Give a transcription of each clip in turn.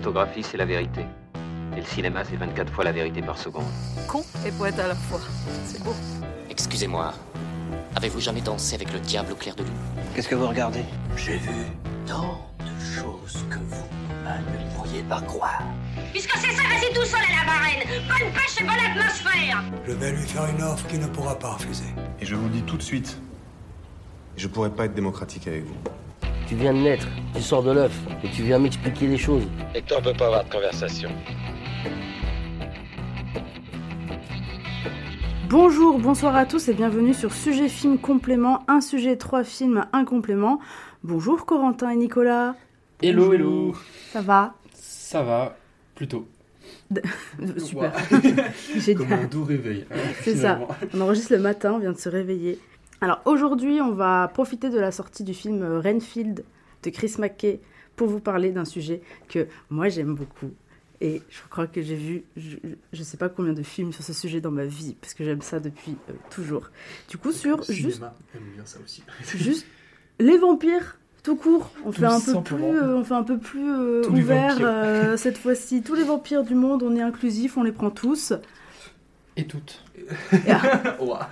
photographie, c'est la vérité. Et le cinéma, c'est 24 fois la vérité par seconde. Con et poète à la fois. C'est beau. Excusez-moi, avez-vous jamais dansé avec le diable au clair de lune? Qu'est-ce que vous regardez? J'ai vu tant de choses que vous ne pourriez pas croire. Puisque c'est ça, vas-y tout seul à la marraine. Bonne pêche et bonne atmosphère. Je vais lui faire une offre qu'il ne pourra pas refuser. Et je vous le dis tout de suite, je pourrais pas être démocratique avec vous. Tu viens de naître, tu sors de l'œuf, et tu viens m'expliquer les choses. Et toi, on peut pas avoir de conversation. Bonjour, bonsoir à tous et bienvenue sur Sujet Film Complément, un sujet, trois films, un complément. Bonjour Corentin et Nicolas. Hello, hello. Ça va? Ça va, plutôt. Super. Comme un doux réveil. hein, C'est ça. On enregistre le matin, on vient de se réveiller. Alors aujourd'hui, on va profiter de la sortie du film euh, Renfield de Chris McKay pour vous parler d'un sujet que moi j'aime beaucoup. Et je crois que j'ai vu, je, je sais pas combien de films sur ce sujet dans ma vie, parce que j'aime ça depuis euh, toujours. Du coup, sur Le juste, bien ça aussi. juste les vampires, tout court. On fait un peu plus, euh, on fait un peu plus euh, ouvert vampires. euh, cette fois-ci. Tous les vampires du monde, on est inclusif, on les prend tous. Et toutes. Ah.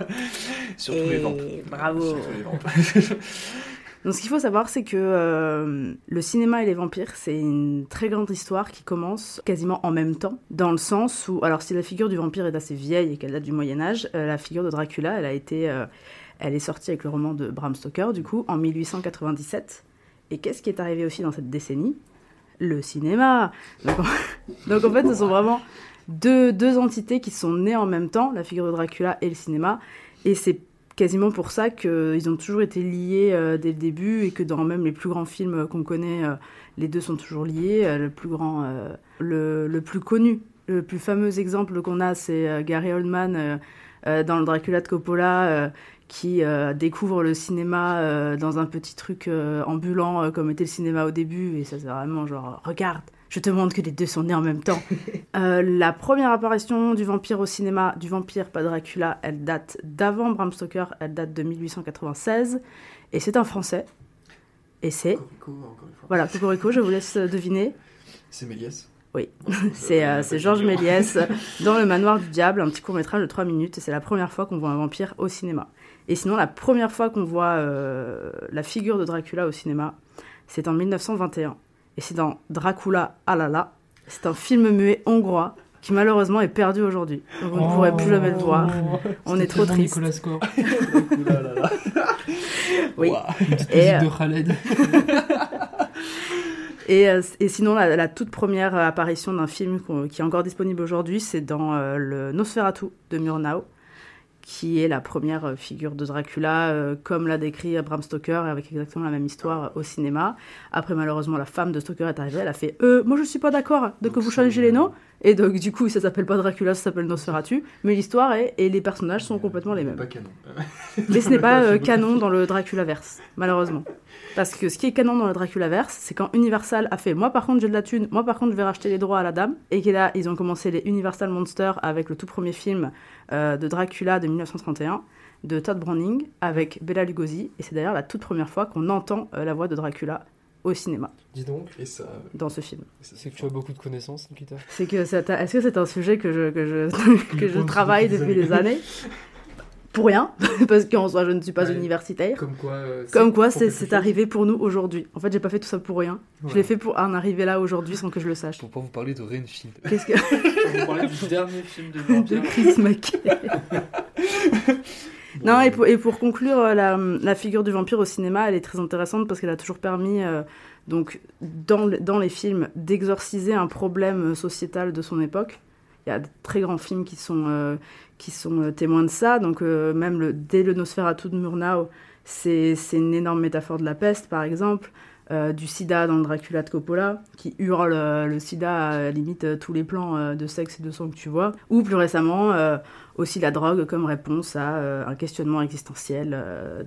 Surtout les ventes. bravo. Surtout les ventes. Donc ce qu'il faut savoir, c'est que euh, le cinéma et les vampires, c'est une très grande histoire qui commence quasiment en même temps, dans le sens où, alors si la figure du vampire est assez vieille et qu'elle date du Moyen Âge, euh, la figure de Dracula, elle a été, euh, elle est sortie avec le roman de Bram Stoker, du coup, en 1897. Et qu'est-ce qui est arrivé aussi dans cette décennie? Le cinéma. Donc, en fait, ce sont vraiment deux, entités qui sont nées en même temps, la figure de Dracula et le cinéma, et c'est quasiment pour ça qu'ils ont toujours été liés euh, dès le début et que dans même les plus grands films qu'on connaît, euh, les deux sont toujours liés. Euh, le plus grand, le, le plus connu, le plus fameux exemple qu'on a, c'est Gary Oldman dans le Dracula de Coppola. qui découvre le cinéma dans un petit truc ambulant comme était le cinéma au début et ça c'est vraiment genre regarde je te montre que les deux sont nés en même temps Euh, la première apparition du vampire au cinéma, du vampire, pas Dracula, elle date d'avant Bram Stoker, elle date de 1896, et c'est un français. Et c'est, voilà, Cocorico, je vous laisse deviner. C'est Méliès. Oui, c'est euh, Georges Méliès dans Le Manoir du Diable, un petit court-métrage de 3 minutes, et c'est la première fois qu'on voit un vampire au cinéma. Et sinon, la première fois qu'on voit euh, la figure de Dracula au cinéma, c'est en 1921. Et c'est dans Dracula Alala. C'est un film muet hongrois qui malheureusement est perdu aujourd'hui. Vous ne pourrez plus jamais le voir. On est trop triste. Nicolas Score. Ouh là là. Oui. Une petite Et, musique euh, de Khaled. Et, euh, et sinon, la, la toute première apparition d'un film qui est encore disponible aujourd'hui, c'est dans euh, le Nosferatu de Murnau, qui est la première euh, figure de Dracula, euh, comme l'a décrit Bram Stoker, avec exactement la même histoire euh, au cinéma. Après, malheureusement, la femme de Stoker est arrivée, elle a fait euh, Moi, je suis pas d'accord de que vous changez les noms. Et donc, du coup, ça s'appelle pas Dracula, ça s'appelle Nosferatu. Mais l'histoire est, et les personnages sont complètement les mêmes. Pas canon. Mais ce n'est pas canon dans le Draculaverse, malheureusement. Parce que ce qui est canon dans le Draculaverse, c'est quand Universal a fait Moi par contre j'ai de la thune, moi par contre je vais racheter les droits à la dame. Et que là, ils ont commencé les Universal Monsters avec le tout premier film euh, de Dracula de 1931 de Todd Browning avec Bela Lugosi. Et c'est d'ailleurs la toute première fois qu'on entend euh, la voix de Dracula au cinéma Dis donc, Et ça. dans ce film. c'est que tu as beaucoup de connaissances, Nikita. C'est que c'est un- est-ce que c'est un sujet que je, que je, que je travaille depuis des années? Pour rien, parce qu'en soi je ne suis pas Ouais. universitaire. Comme quoi. euh, Comme quoi, on c'est arrivé pour nous aujourd'hui. En fait, j'ai pas fait tout ça pour rien. Je l'ai fait pour en arriver là aujourd'hui sans que je le sache. Pour pas vous parler de Renfield. Qu'est-ce que Pour vous parler du dernier film de de vampire. Chris McKay Non, et pour, et pour conclure, euh, la, la figure du vampire au cinéma, elle est très intéressante parce qu'elle a toujours permis, euh, donc, dans, le- dans les films, d'exorciser un problème sociétal de son époque. Il y a de très grands films qui sont, euh, qui sont euh, témoins de ça. Donc, euh, même le, dès le Nosferatu de Murnau, c'est une énorme métaphore de la peste, par exemple. Euh, du sida dans Dracula de Coppola, qui hurle le sida à limite tous les plans de sexe et de sang que tu vois. Ou plus récemment, aussi la drogue comme réponse à un questionnement existentiel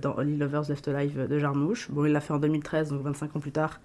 dans Only Lovers Left Alive de Jarmouche. Bon, il l'a fait en 2013, donc 25 ans plus tard.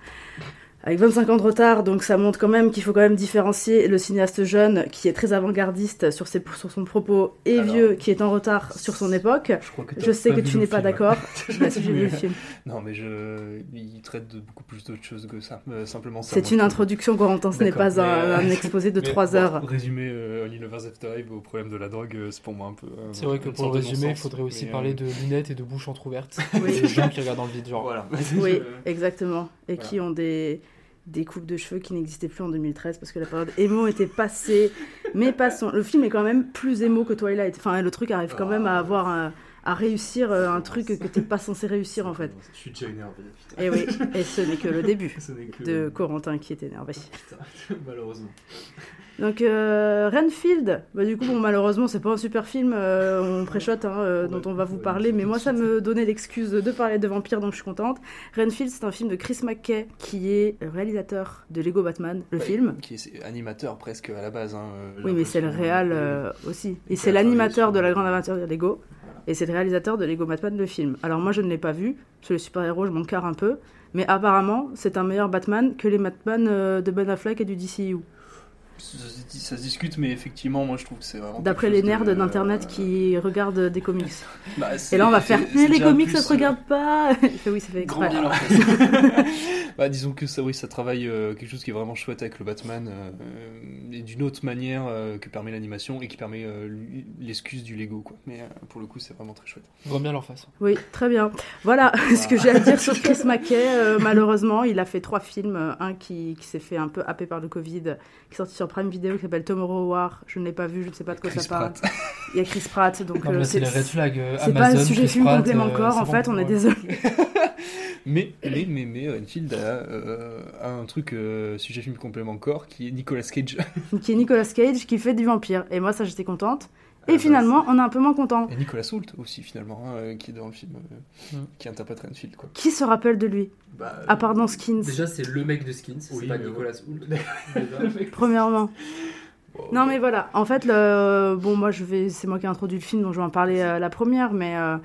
Avec 25 ans de retard, donc ça montre quand même qu'il faut quand même différencier le cinéaste jeune qui est très avant-gardiste sur, ses, sur son propos et Alors, vieux qui est en retard sur son époque. Je, crois que t'as Je sais pas que tu n'es pas d'accord. Si, j'ai vu le film. Non, mais je... il traite de beaucoup plus d'autres choses que ça. Euh, simplement ça. C'est une introduction, Corentin, ce n'est pas un, mais, euh, un exposé de mais 3 bon, heures. Résumer euh, Only Lovers After Live au problème de la drogue, euh, c'est pour moi un peu. euh, C'est vrai que pour le résumer, il faudrait aussi mais, euh, parler de lunettes et de bouches entrouvertes. Oui. Des gens qui regardent dans le vide, genre. Voilà. Oui, exactement. Et Voilà. qui ont des, des coupes de cheveux qui n'existaient plus en 2013 parce que la période émo était passée. Mais passons. Le film est quand même plus émo que Twilight. Enfin, le truc arrive quand même à avoir un- à réussir euh, un truc que t'es pas censé réussir en fait. Je suis déjà énervé. putain. Et oui, et ce n'est que le début que- de Corentin qui est énervé. Putain, Malheureusement. Donc euh, Renfield, bah, du coup bon malheureusement c'est pas un super film, euh, on préchote hein, euh, dont on va vous parler, mais moi ça me donnait l'excuse de parler de vampires donc je suis contente. Renfield c'est un film de Chris McKay qui est réalisateur de Lego Batman, le Ouais, film. Qui est animateur presque à la base. hein, Oui mais c'est le réal aussi. Et c'est l'animateur de la grande aventure de Lego. Et c'est le réalisateur de Lego Batman le film. Alors moi je ne l'ai pas vu, sur les super-héros je m'en carre un peu, mais apparemment c'est un meilleur Batman que les Batman euh, de Ben Affleck et du DCU. Ça, se discute, mais effectivement, moi je trouve que c'est vraiment. D'après les nerds d'internet qui regardent des comics. Bah, Et là, on va faire Mais les comics, ça se euh, regarde pas Il fait oui, ça fait Grand exprès. face. bah, disons que ça, oui, ça travaille euh, quelque chose qui est vraiment chouette avec le Batman euh, euh, et d'une autre manière euh, que permet l'animation et qui permet euh, l'excuse du Lego, quoi. Mais euh, pour le coup, c'est vraiment très chouette. Grand bien leur face. Oui, très bien. Voilà ce que j'ai à dire sur Chris McKay. Euh, malheureusement, il a fait trois films. Euh, Un qui, qui s'est fait un peu happé par le Covid, qui est sorti sur Prime Video, qui s'appelle Tomorrow War. Je ne l'ai pas vu, je ne sais pas de quoi Chris ça parle. Pratt. Il y a Chris Pratt, donc euh, c'est euh, c'est pas un sujet Chris film Pratt, complément euh, encore. En fait, on est désolé. Mais, mais, mais, mais Renfield a, euh, a un truc, sujet film complément corps, qui est Nicolas Cage. qui est Nicolas Cage, qui fait du vampire. Et moi, ça, j'étais contente. Et Ah, bah, finalement, on est un peu moins content. Et Nicolas Hoult aussi, finalement, hein, euh, qui est dans le film, euh, Mm. qui interprète Renfield, quoi. Qui se rappelle de lui Bah, À part dans Skins, Déjà, c'est le mec de Skins, c'est Oui, pas mais Nicolas ouais. Hoult. premièrement. Non mais voilà, en fait, le... bon moi je vais, c'est moi qui ai introduit le film, donc je vais en parler euh, la première, mais euh,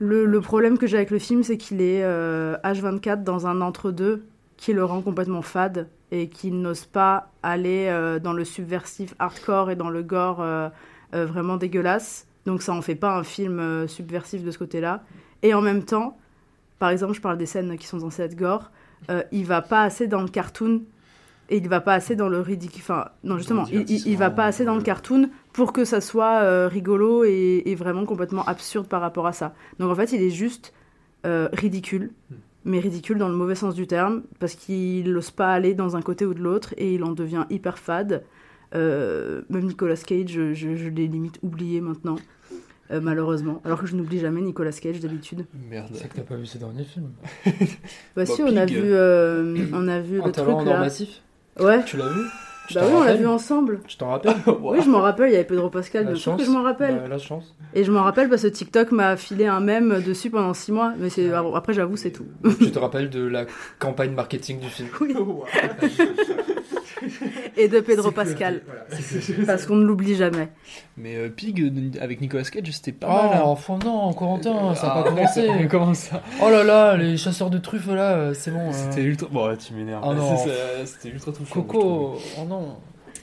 le, le problème que j'ai avec le film, c'est qu'il est euh, H24 dans un entre-deux qui le rend complètement fade et qu'il n'ose pas aller euh, dans le subversif hardcore et dans le gore euh, euh, vraiment dégueulasse. Donc ça en fait pas un film euh, subversif de ce côté-là. Et en même temps, par exemple, je parle des scènes qui sont censées être gore, euh, il va pas assez dans le cartoon et il va pas assez dans le ridicule. Enfin, non, justement, il, il- il va pas assez dans le cartoon pour que ça soit euh, rigolo et, et vraiment complètement absurde par rapport à ça. Donc en fait, il est juste euh, ridicule, mais ridicule dans le mauvais sens du terme, parce qu'il n'ose pas aller dans un côté ou de l'autre et il en devient hyper fade. Euh, même Nicolas Cage, je, je- je l'ai limite oublié maintenant, euh, malheureusement. Alors que je n'oublie jamais Nicolas Cage d'habitude. Merde. C'est que t'as pas vu ses derniers films. Bah, si, on a vu, euh, on a vu le truc là. massif Ouais. Tu l'as vu Je Bah oui, on l'a vu ensemble. Je t'en rappelle. Oui, je m'en rappelle, il y avait Pedro Pascal, La bien sûr que chance. je m'en rappelle. Bah, la chance. Et je m'en rappelle parce que TikTok m'a filé un mème dessus pendant 6 mois. Mais c'est après, j'avoue, c'est tout. tu te rappelles de la campagne marketing du film Oui. Et de Pedro Pascal. voilà, Parce qu'on ne l'oublie jamais. Mais euh, Pig, euh, avec Nicolas Cage, c'était pas Oh, mal. hein. enfin non, Corentin, ça a Ah, pas commencé. Comment ça Oh là là, les chasseurs de truffes là, euh, c'est bon. euh. C'était ultra. Bon, tu m'énerves. Oh c'est- C'était ultra touchant. Coco, oh non.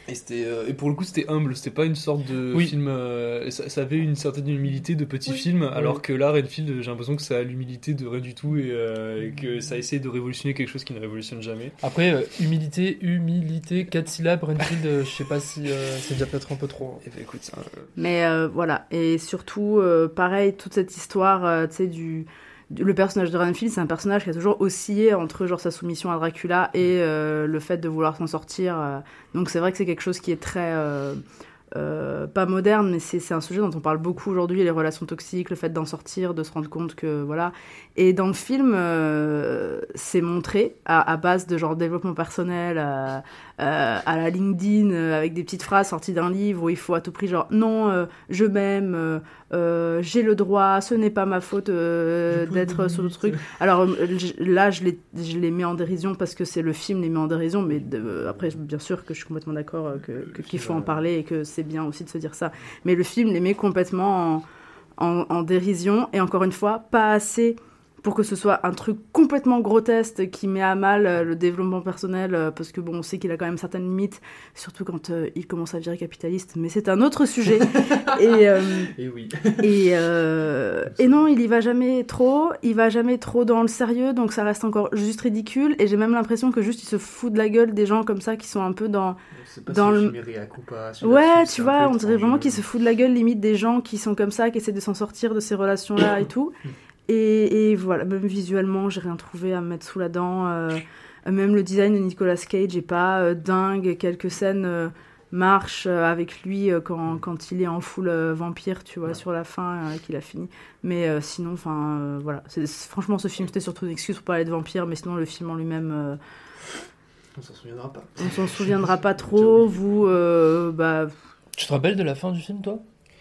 Et, c'était, euh, et pour le coup, c'était humble. C'était pas une sorte de Oui. film. euh, ça, ça avait une certaine humilité de petit Oui. film, alors que là, Renfield, j'ai l'impression que ça a l'humilité de rien du tout et, euh, et que ça essaie de révolutionner quelque chose qui ne révolutionne jamais. Après, euh, humilité, humilité, 4 syllabes, Renfield, euh, je sais pas si euh, c'est déjà peut-être un peu trop. Et bah, écoute, ça, euh, Mais euh, voilà. Et surtout, euh, pareil, toute cette histoire, euh, tu sais, du. Le personnage de Renfield, c'est un personnage qui a toujours oscillé entre genre sa soumission à Dracula et euh, le fait de vouloir s'en sortir. euh. Donc c'est vrai que c'est quelque chose qui est très euh, pas moderne, mais c'est un sujet dont on parle beaucoup aujourd'hui, les relations toxiques, le fait d'en sortir, de se rendre compte que voilà. Et dans le film, c'est montré à, à base de genre développement personnel, à la LinkedIn, avec des petites phrases sorties d'un livre où il faut à tout prix genre non, je m'aime, euh, j'ai le droit, ce n'est pas ma faute euh, d'être sur le truc. Alors euh, là, je les, je les mets en dérision parce que c'est le film les met en dérision, mais de- après, bien sûr que je suis complètement d'accord qu'il faut en parler et que c'est bien aussi de se dire ça. Mais le film les met complètement en, en- en dérision et encore une fois, pas assez pour que ce soit un truc complètement grotesque qui met à mal euh, le développement personnel, euh, parce que bon, on sait qu'il a quand même certaines limites, surtout quand euh, il commence à virer capitaliste, mais c'est un autre sujet. et, euh, Et oui. et, euh, et non, il y va jamais trop, il va jamais trop dans le sérieux, donc ça reste encore juste ridicule, et j'ai même l'impression que juste il se fout de la gueule des gens comme ça qui sont un peu dans... Pas Dans si le- Ouais, tu vois, on dirait vraiment qu'il se fout de la gueule limite des gens qui sont comme ça, qui essaient de s'en sortir de ces relations-là et tout. Et, et voilà, même visuellement, j'ai rien trouvé à me mettre sous la dent. euh, même le design de Nicolas Cage est pas euh, dingue. Quelques scènes euh, marchent euh, avec lui euh, quand, quand il est en full euh, vampire, tu vois, sur la fin, euh, qu'il a fini. Mais euh, sinon, enfin, euh, voilà. Franchement, ce film, c'était surtout une excuse pour parler de vampires, mais sinon, le film en lui-même. euh, On s'en souviendra pas. on s'en souviendra pas trop. Vous, euh, bah. Tu te rappelles de la fin du film, toi?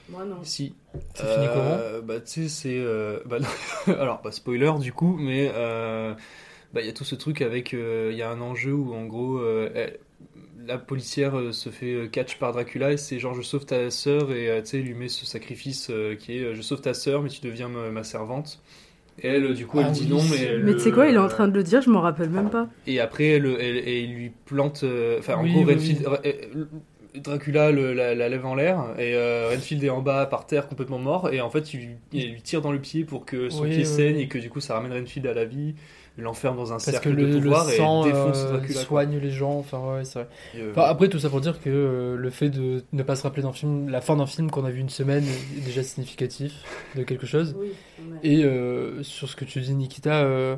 Moi, non. Si. Ça finit comment Bah, tu sais, c'est. euh, bah. Alors, pas spoiler du coup, mais euh, bah, il y a tout ce truc avec. euh, Il y a un enjeu où, en gros, euh, elle- la policière euh, se fait euh, catch par Dracula et c'est genre je sauve ta sœur et euh, tu sais, lui met ce sacrifice euh, qui est je sauve ta sœur, mais tu deviens ma, ma servante. Et elle, du coup, Ah elle dit oui, non, c'est- mais. elle Mais tu sais quoi, il est en train de le dire, je m'en rappelle même pas. Et après, elle, elle- et il lui plante. euh, Enfin, en Oui, gros, oui, Renfield, Dracula le- la, la lève en l'air et euh, Renfield est en bas par terre complètement mort. Et en fait, il, lui- il lui tire dans le pied pour que son Oui, pied oui, saigne oui. et que du coup, ça ramène Renfield à la vie. L'enferme dans un Parce que cercle le, de le pouvoir et sang défonce euh, Dracula. quoi. soigne les gens, enfin ouais, c'est vrai. Et, euh, Enfin, après, tout ça pour dire que euh, le fait de ne pas se rappeler d'un film, la fin d'un film qu'on a vu une semaine est déjà significatif de quelque chose. Et euh, sur ce que tu dis, Nikita, euh,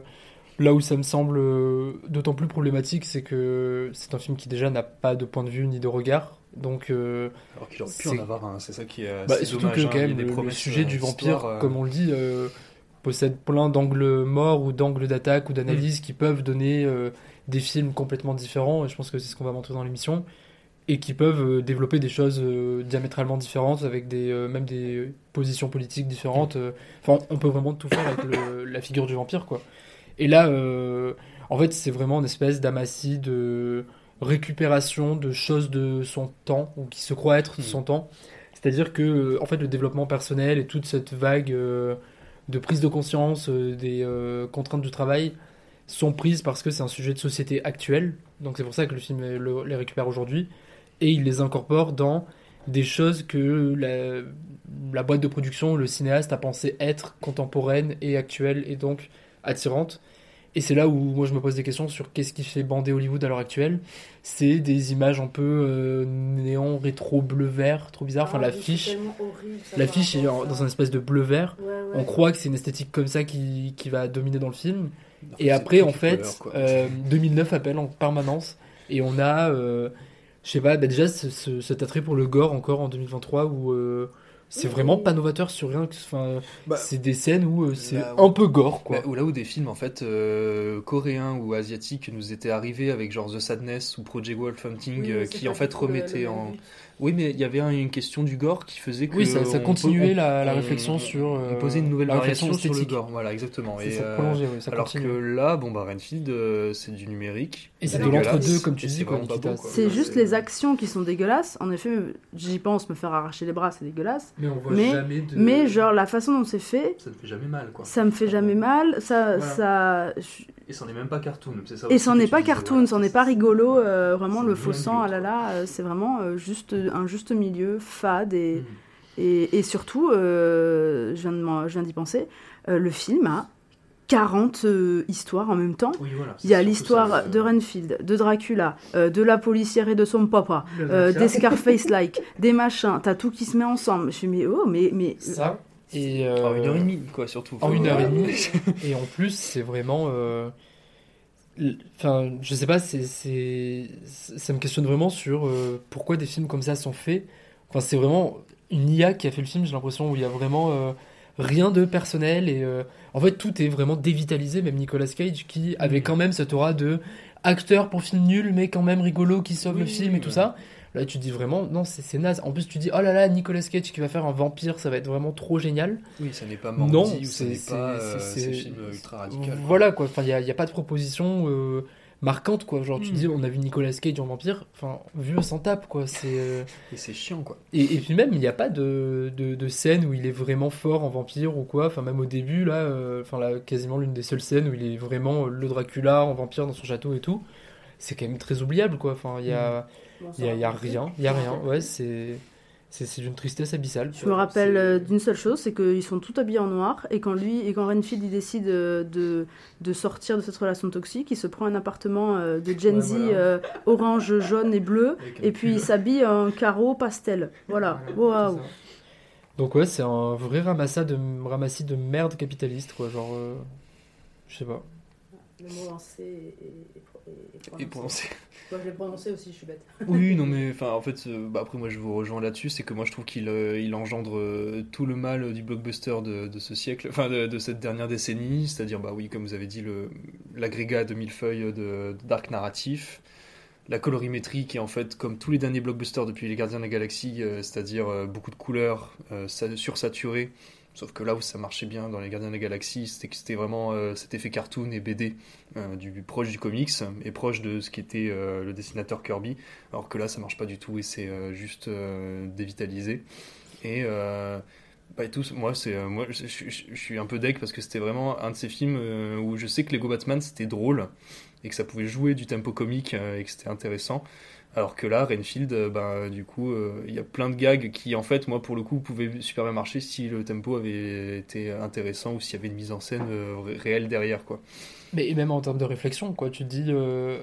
là où ça me semble euh, d'autant plus problématique, c'est que c'est un film qui déjà n'a pas de point de vue ni de regard. Donc, euh, Alors qu'il aurait pu en avoir un, c'est ça qui est. bah, assez surtout dommage, que hein, quand même le, sujet euh, du vampire, euh, comme on le dit, euh, possède plein d'angles morts ou d'angles d'attaque ou Mm. d'analyse qui peuvent donner des films complètement différents. Et je pense que c'est ce qu'on va montrer dans l'émission et qui peuvent développer des choses diamétralement différentes avec des même des positions politiques différentes. euh. Enfin, on peut vraiment tout faire avec le- la figure du vampire, quoi. Et là, euh, en fait, c'est vraiment une espèce d'amassis de récupération de choses de son temps ou qui se croit être de son temps. C'est-à-dire que, euh, en fait, le développement personnel et toute cette vague euh, de prise de conscience des contraintes du travail sont prises parce que c'est un sujet de société actuel. Donc c'est pour ça que le film le- les récupère aujourd'hui et il les incorpore dans des choses que la, la boîte de production, le cinéaste a pensé être contemporaines et actuelles et donc attirantes. Et c'est là où moi je me pose des questions sur qu'est-ce qui fait bander Hollywood à l'heure actuelle. C'est des images un peu euh, néon, rétro, bleu-vert, trop bizarre. Enfin, Ah, l'affiche, l'affiche est en- dans un espèce de bleu-vert. Ouais, ouais. On croit que c'est une esthétique comme ça qui, qui va dominer dans le film. Non, Et après, en fait, color, quoi. euh, 2009 appelle en permanence. Et on a, euh, je sais pas, bah déjà ce- ce- cet attrait pour le gore encore en 2023 où euh, c'est vraiment pas novateur sur rien. Enfin, Bah, c'est des scènes où euh, c'est un peu gore, quoi. Bah, ou là où des films en fait euh, coréens ou asiatiques nous étaient arrivés avec genre The Sadness ou Project Wolf Hunting Oui, euh, qui en fait remettaient en. Oui mais il y avait un- une question du gore qui faisait que Oui, ça- ça on continuait la- la on- réflexion sur, on euh, posait une nouvelle la réflexion variation sur le gore voilà exactement C'est et ça, euh, prolongé, oui, ça alors continue. que là bon bah Renfield euh, c'est du numérique Et c'est de l'entre-deux, comme tu dis, c'est Ouais, juste les actions qui sont dégueulasses. En effet, j'y pense, me faire arracher les bras, c'est dégueulasse. Mais on voit Mais, jamais de. mais genre, la façon dont c'est fait, Ça ne fait jamais mal, quoi. ça me fait jamais mal. Ça, Voilà. ça... Et c'en est même pas cartoon. c'est ça Et c'en est pas cartoon, c'en est pas rigolo. euh, vraiment, le faux sang, ah là là, euh, c'est vraiment euh, juste, un juste milieu, fade. Et, Mm. et, et surtout, euh, je viens de m'en- je viens d'y penser, euh, le film a 40 euh, histoires en même temps. Oui, voilà. Il y a l'histoire de Renfield, de Dracula, euh, de la policière et de son papa, euh, des Scarface-like, des machins, t'as tout qui se met ensemble. Je me suis dit, oh, mais. mais Ça. Et, en une heure et euh, demie quoi surtout En une heure et demie. et en plus, c'est vraiment. euh, Enfin, je sais pas, c'est, ça me questionne vraiment sur euh, pourquoi des films comme ça sont faits. Enfin, c'est vraiment une IA qui a fait le film, j'ai l'impression, où il y a vraiment euh, rien de personnel. Et euh, en fait, tout est vraiment dévitalisé, même Nicolas Cage, qui avait quand même cette aura de acteur pour film nul, mais quand même rigolo, qui sauve Oui, le film et tout ouais. ça. Là, tu dis vraiment, non, c'est, c'est naze. En plus, tu dis, oh là là, Nicolas Cage qui va faire un vampire, ça va être vraiment trop génial. oui ça n'est pas Non, Mandy ou ça c'est- n'est c'est- pas c'est- euh, c'est- ces films ultra radicaux Voilà quoi, enfin il n'y a, il y a pas de proposition euh, marquantes, quoi. Genre, tu Mm. dis, on a vu Nicolas Cage en vampire, enfin, vu, on s'en tape, quoi. C'est. euh, Et c'est chiant, quoi. Et, et puis même, il n'y a pas de, de, de scène où il est vraiment fort en vampire ou quoi. Enfin, même au début, là, euh, enfin, là, quasiment l'une des seules scènes où il est vraiment le Dracula en vampire dans son château et tout. C'est quand même très oubliable, quoi. Enfin, il y a, Bon, il y a, rien, il y a rien. Ouais, c'est, c'est, c'est d'une tristesse abyssale. Je me rappelle euh, d'une seule chose, c'est qu'ils sont tous habillés en noir et quand lui et quand Renfield il décide euh, de, de sortir de cette relation toxique, il se prend un appartement euh, de Gen Ouais, Z voilà. euh, orange, jaune et bleu et puis il s'habille en carreau pastel. Voilà. Waouh. Donc ouais, c'est un vrai ramassis de, ramassis de merde capitaliste, quoi. Genre, euh, je sais pas. Le mot lancé et, Et prononcé. Je l'ai prononcé aussi, je suis bête. Oui, non, mais en fait, euh, bah, après, moi, je vous rejoins là-dessus. C'est que moi, je trouve qu'il euh, engendre euh, tout le mal du blockbuster de, ce siècle, enfin, de, cette dernière décennie. C'est-à-dire, bah oui, comme vous avez dit, l'agrégat de mille feuilles de, d'arc narratif. La colorimétrie qui est en fait comme tous les derniers blockbusters depuis les Gardiens de la Galaxie, c'est-à-dire beaucoup de couleurs, sa- sursaturées. Sauf que là où ça marchait bien dans les Gardiens de la Galaxie, c'était que c'était vraiment euh, cet effet cartoon et BD euh, du proche du comics et proche de ce qui était euh, le dessinateur Kirby. Alors que là, ça marche pas du tout et c'est juste dévitalisé. Et bah, tout, moi, c'est je, suis un peu deck parce que c'était vraiment un de ces films où je sais que Lego Batman c'était drôle et que ça pouvait jouer du tempo comique et que c'était intéressant. Alors que là, Renfield, euh, bah, du coup, euh, il y a plein de gags qui, en fait, moi, pour le coup, pouvaient super bien marcher si le tempo avait été intéressant ou s'il y avait une mise en scène euh, ré- réelle derrière, quoi. Mais et même en termes de réflexion, quoi, tu te dis euh,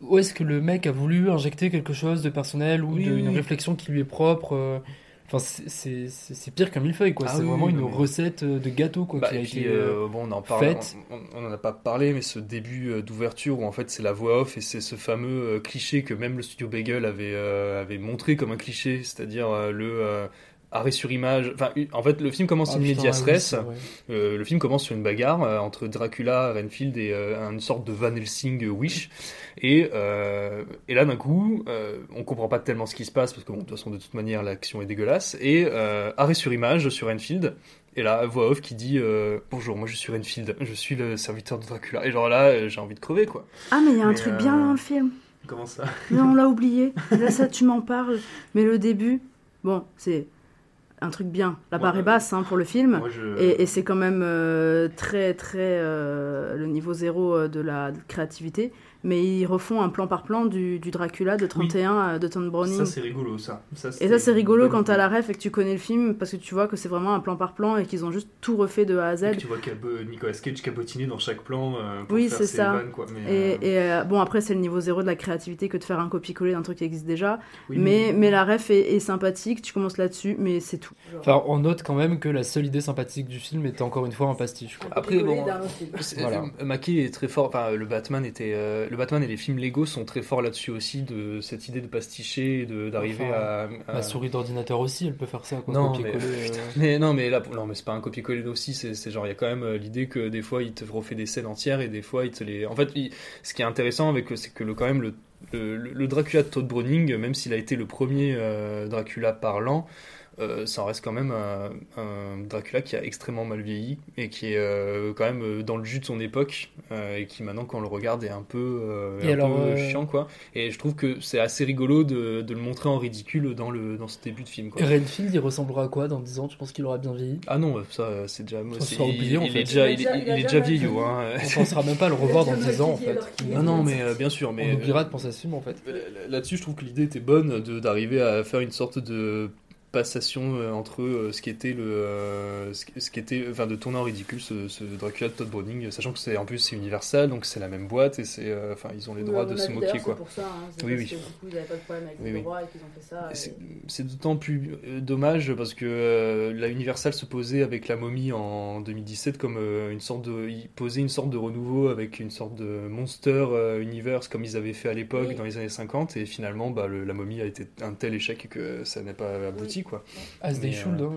où est-ce que le mec a voulu injecter quelque chose de personnel ou Oui, de- oui, une oui. réflexion qui lui est propre euh, Enfin, c'est- pire qu'un millefeuille, quoi. Ah c'est oui, vraiment oui, une mais- recette euh, de gâteau, quoi, Bah, qui a été euh, euh, bon, on en parle, faite. on, on- on en a pas parlé, mais ce début d'ouverture où en fait c'est la voix off et c'est ce fameux cliché que même le studio Bagel avait, euh, avait montré comme un cliché, c'est-à-dire euh, le arrêt sur image. Enfin, en fait, le film commence in medias res. Euh, le film commence sur une bagarre euh, entre Dracula, Renfield et euh, une sorte de Van Helsing euh, Wish. Et, euh, et là, d'un coup, euh, on comprend pas tellement ce qui se passe parce que, bon, de toute façon, de toute manière, l'action est dégueulasse. Et euh, arrêt sur image sur Renfield. Et là, voix off qui dit euh, Bonjour, moi je suis Renfield, je suis le serviteur de Dracula. Et genre là, j'ai envie de crever, quoi. Ah mais il y a un Mais, truc euh, bien dans le film. Comment ça? Mais on l'a oublié. Là, ça, tu m'en parles. Mais le début, bon, c'est un truc bien. La barre est basse hein, pour le film. moi, je- Et, et c'est quand même euh, très, très euh, le niveau zéro euh, de la créativité. Mais ils refont un plan par plan du, du Dracula de 31 euh, de Tom Browning. Ça, c'est rigolo, ça. Ça, et ça, c'est rigolo quand t'as la ref et que tu connais le film parce que tu vois que c'est vraiment un plan par plan et qu'ils ont juste tout refait de A à Z. Et tu vois Nicolas Cage cabotiner dans chaque plan euh, pour Oui, faire c'est ses ça. vannes, quoi. Mais, et euh, et, euh, bon, après, c'est le niveau zéro de la créativité que de faire un copier-coller d'un truc qui existe déjà. Oui, mais, mais- mais la ref est, est sympathique, tu commences là-dessus, mais c'est tout. Enfin, on note quand même que la seule idée sympathique du film était encore une fois un pastiche. Quoi. Après, bon, Voilà. Mackey est très fort. Enfin, le Batman était, euh, le Batman et les films Lego sont très forts là-dessus aussi de cette idée de pasticher, d'arriver Enfin, à, à- Ma souris d'ordinateur aussi, elle peut faire ça, quoi. Non, mais, putain, euh. mais non, mais là, non, mais c'est pas un copier-coller aussi. C'est genre, il y a quand même euh, l'idée que des fois, il te refait des scènes entières et des fois, il te les. En fait, il- ce qui est intéressant avec, c'est que le, quand même le, le, le Dracula de Todd Browning, même s'il a été le premier euh, Dracula parlant. Euh, ça en reste quand même un, un Dracula qui a extrêmement mal vieilli et qui est euh, quand même euh, dans le jus de son époque euh, et qui maintenant quand on le regarde est un peu, euh, Et un alors, peu euh, chiant quoi et je trouve que c'est assez rigolo de, de le montrer en ridicule dans, le, dans ce début de film quoi. Renfield, il ressemblera à quoi dans 10 ans? Tu penses qu'il aura bien vieilli? Ah non, ça c'est déjà. Sera oublié, il, en il fait. est déjà, Il est- déjà- vieillot. Hein. On pensera même pas le revoir dans 10 ans, en fait. Non, non, mais euh, bien sûr. Mais On oubliera de penser à ce film, en fait. Là-dessus, je trouve que l'idée était bonne de- d'arriver à faire une sorte de passation euh, entre euh, ce qui était le euh, ce qui- était enfin de tourner en ridicule ce, ce Dracula de Todd Browning sachant que c'est en plus c'est Universal donc c'est la même boîte et c'est enfin ils ont les droits de se moquer quoi pour ça, hein. C'est oui parce oui que, du coup, ils n'avaient pas de problème avec Oui, les oui. droits et qu'ils ont fait ça. Et et- C'est d'autant plus dommage parce que euh, la Universal se posait avec la momie en 2017 comme euh, une sorte de. Ils posaient une sorte de renouveau avec une sorte de monster euh, universe comme ils avaient fait à l'époque dans les années 50 et finalement bah, le- la momie a été un tel échec que ça n'a pas abouti quoi. As They Mais, Should, euh, hein.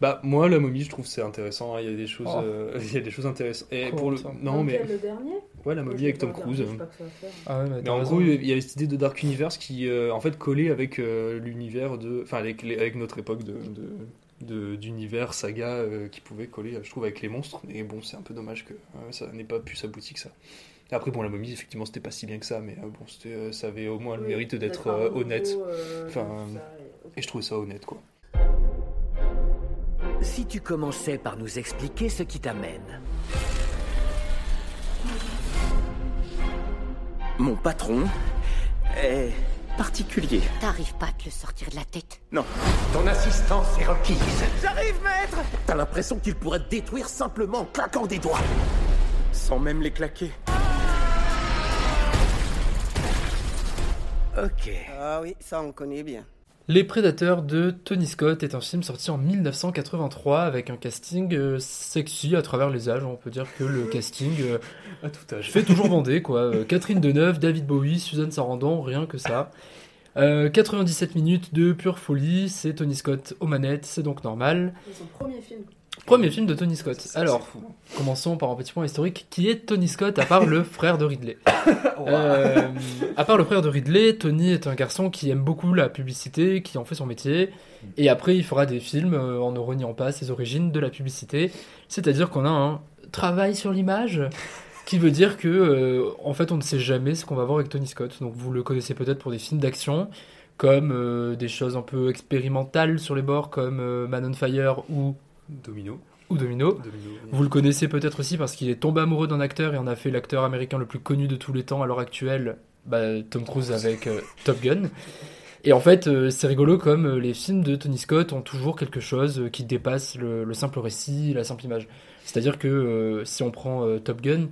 Bah moi la momie je trouve c'est intéressant hein. il y a des choses Oh. euh, il y a des choses intéressantes et pour le non mais le dernier ouais la momie avec Tom Cruise. Ah ouais, mais mais en raison. gros, il y avait cette idée de Dark Universe qui, euh, en fait, collait avec euh, l'univers de, enfin, avec, les- avec notre époque de, de- d'univers saga euh, qui pouvait coller, je trouve, avec les monstres. Et bon, c'est un peu dommage que euh, ça n'ait pas pu s'aboutir que ça. Après, bon, la momie, effectivement, c'était pas si bien que ça, mais euh, bon, c'était, euh, ça avait au moins le Oui, mérite d'être euh, honnête. euh, enfin, ça, et je trouvais ça honnête, quoi. Si tu commençais par nous expliquer ce qui t'amène. Mon patron est particulier. T'arrives pas à te le sortir de la tête. Non, ton assistance est requise. J'arrive, maître T'as l'impression qu'il pourrait te détruire simplement en claquant des doigts. Sans même les claquer. Ok. Ah oui, ça on connaît bien. Les Prédateurs de Tony Scott est un film sorti en 1983 avec un casting euh, sexy à travers les âges. On peut dire que le casting euh, À tout âge. fait toujours bander quoi. Euh, Catherine Deneuve, David Bowie, Suzanne Sarandon, rien que ça. Euh, 97 minutes de pure folie, c'est Tony Scott aux manettes, c'est donc normal. C'est son premier film. Premier film de Tony Scott. Alors, commençons par un petit point historique. Qui est Tony Scott à part le frère de Ridley Euh, À part le frère de Ridley, Tony est un garçon qui aime beaucoup la publicité, qui en fait son métier. Et après, il fera des films euh, en ne reniant pas ses origines de la publicité. C'est-à-dire qu'on a un travail sur l'image qui veut dire que euh, en fait on ne sait jamais ce qu'on va voir avec Tony Scott. Donc vous le connaissez peut-être pour des films d'action comme euh, des choses un peu expérimentales sur les bords comme euh, Man on Fire ou Domino. ou Domino. Domino, oui. Vous le connaissez peut-être aussi parce qu'il est tombé amoureux d'un acteur et en a fait l'acteur américain le plus connu de tous les temps à l'heure actuelle, bah, Tom Cruise avec euh, Top Gun. Et en fait, euh, c'est rigolo comme euh, les films de Tony Scott ont toujours quelque chose qui dépasse le, le simple récit, la simple image. C'est-à-dire que si on prend Top Gun,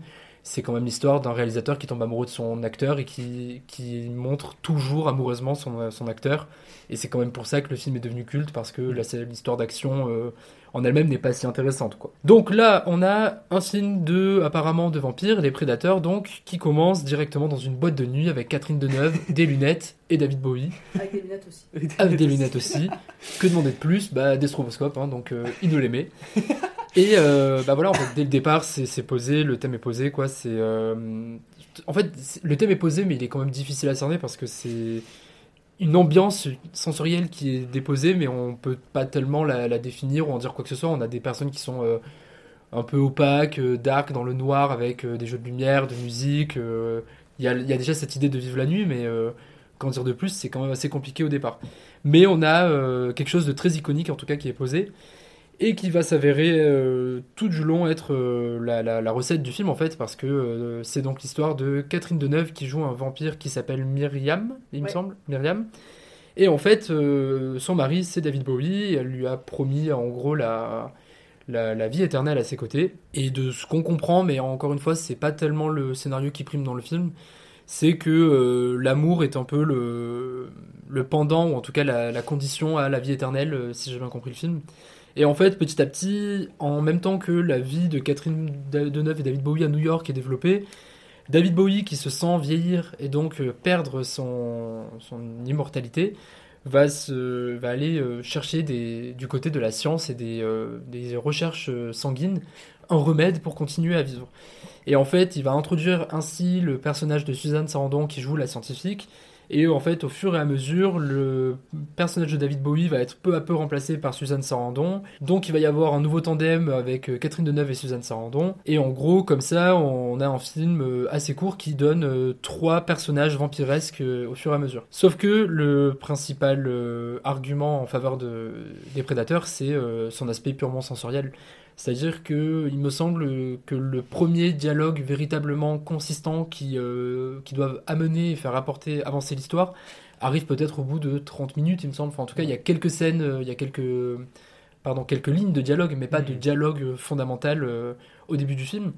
c'est quand même l'histoire d'un réalisateur qui tombe amoureux de son acteur et qui, qui montre toujours amoureusement son, son acteur. Et c'est quand même pour ça que le film est devenu culte, parce que l'histoire d'action euh, en elle-même n'est pas si intéressante. Quoi. Donc là, on a un film de, apparemment, de vampires, les prédateurs, donc, qui commence directement dans une boîte de nuit avec Catherine Deneuve, des lunettes et David Bowie. Avec des lunettes aussi. Avec des lunettes aussi. Que demander de plus? Bah, des stroboscopes, hein, donc euh, il nous l'aimait. Et euh, bah voilà, en fait, dès le départ, c'est posé, le thème est posé, quoi. C'est euh, en fait, le thème est posé, mais il est quand même difficile à cerner parce que c'est une ambiance sensorielle qui est déposée, mais on peut pas tellement la, définir ou en dire quoi que ce soit. On a des personnes qui sont euh, un peu opaques, euh, dark, dans le noir, avec des jeux de lumière, de musique. Il y, y a déjà cette idée de vivre la nuit, mais qu'en dire de plus, c'est quand même assez compliqué au départ. Mais on a quelque chose de très iconique, en tout cas, qui est posé et qui va s'avérer euh, tout du long être euh, la, la- la recette du film en fait parce que euh, c'est donc l'histoire de Catherine Deneuve qui joue un vampire qui s'appelle Myriam, il me semble, Myriam. Et en fait, son mari c'est David Bowie, elle lui a promis en gros la, la, la vie éternelle à ses côtés. Et de ce qu'on comprend, mais encore une fois, c'est pas tellement le scénario qui prime dans le film, c'est que l'amour est un peu le, le pendant, ou en tout cas la, condition à la vie éternelle, si j'ai bien compris le film. Et en fait, petit à petit, en même temps que la vie de Catherine Deneuve et David Bowie à New York est développée, David Bowie, qui se sent vieillir et donc euh, perdre son, immortalité, va, se, aller euh, chercher du côté de la science et des, euh, des recherches sanguines un remède pour continuer à vivre. Et en fait, il va introduire ainsi le personnage de Suzanne Sarandon qui joue la scientifique. Et en fait, au fur et à mesure, le personnage de David Bowie va être peu à peu remplacé par Suzanne Sarandon. Donc il va y avoir un nouveau tandem avec euh, Catherine Deneuve et Suzanne Sarandon. Et en gros, comme ça, on a un film euh, assez court qui donne euh, trois personnages vampiresques au fur et à mesure. Sauf que le principal argument en faveur de, des prédateurs, c'est son aspect purement sensoriel. C'est-à-dire que il me semble que le premier dialogue véritablement consistant qui, euh, qui doivent amener et faire apporter, avancer l'histoire arrive peut-être au bout de 30 minutes, il me semble. Enfin, en tout cas, il y a quelques scènes, euh, il y a quelques, pardon, quelques lignes de dialogue, mais pas de dialogue euh, fondamental euh, au début du film.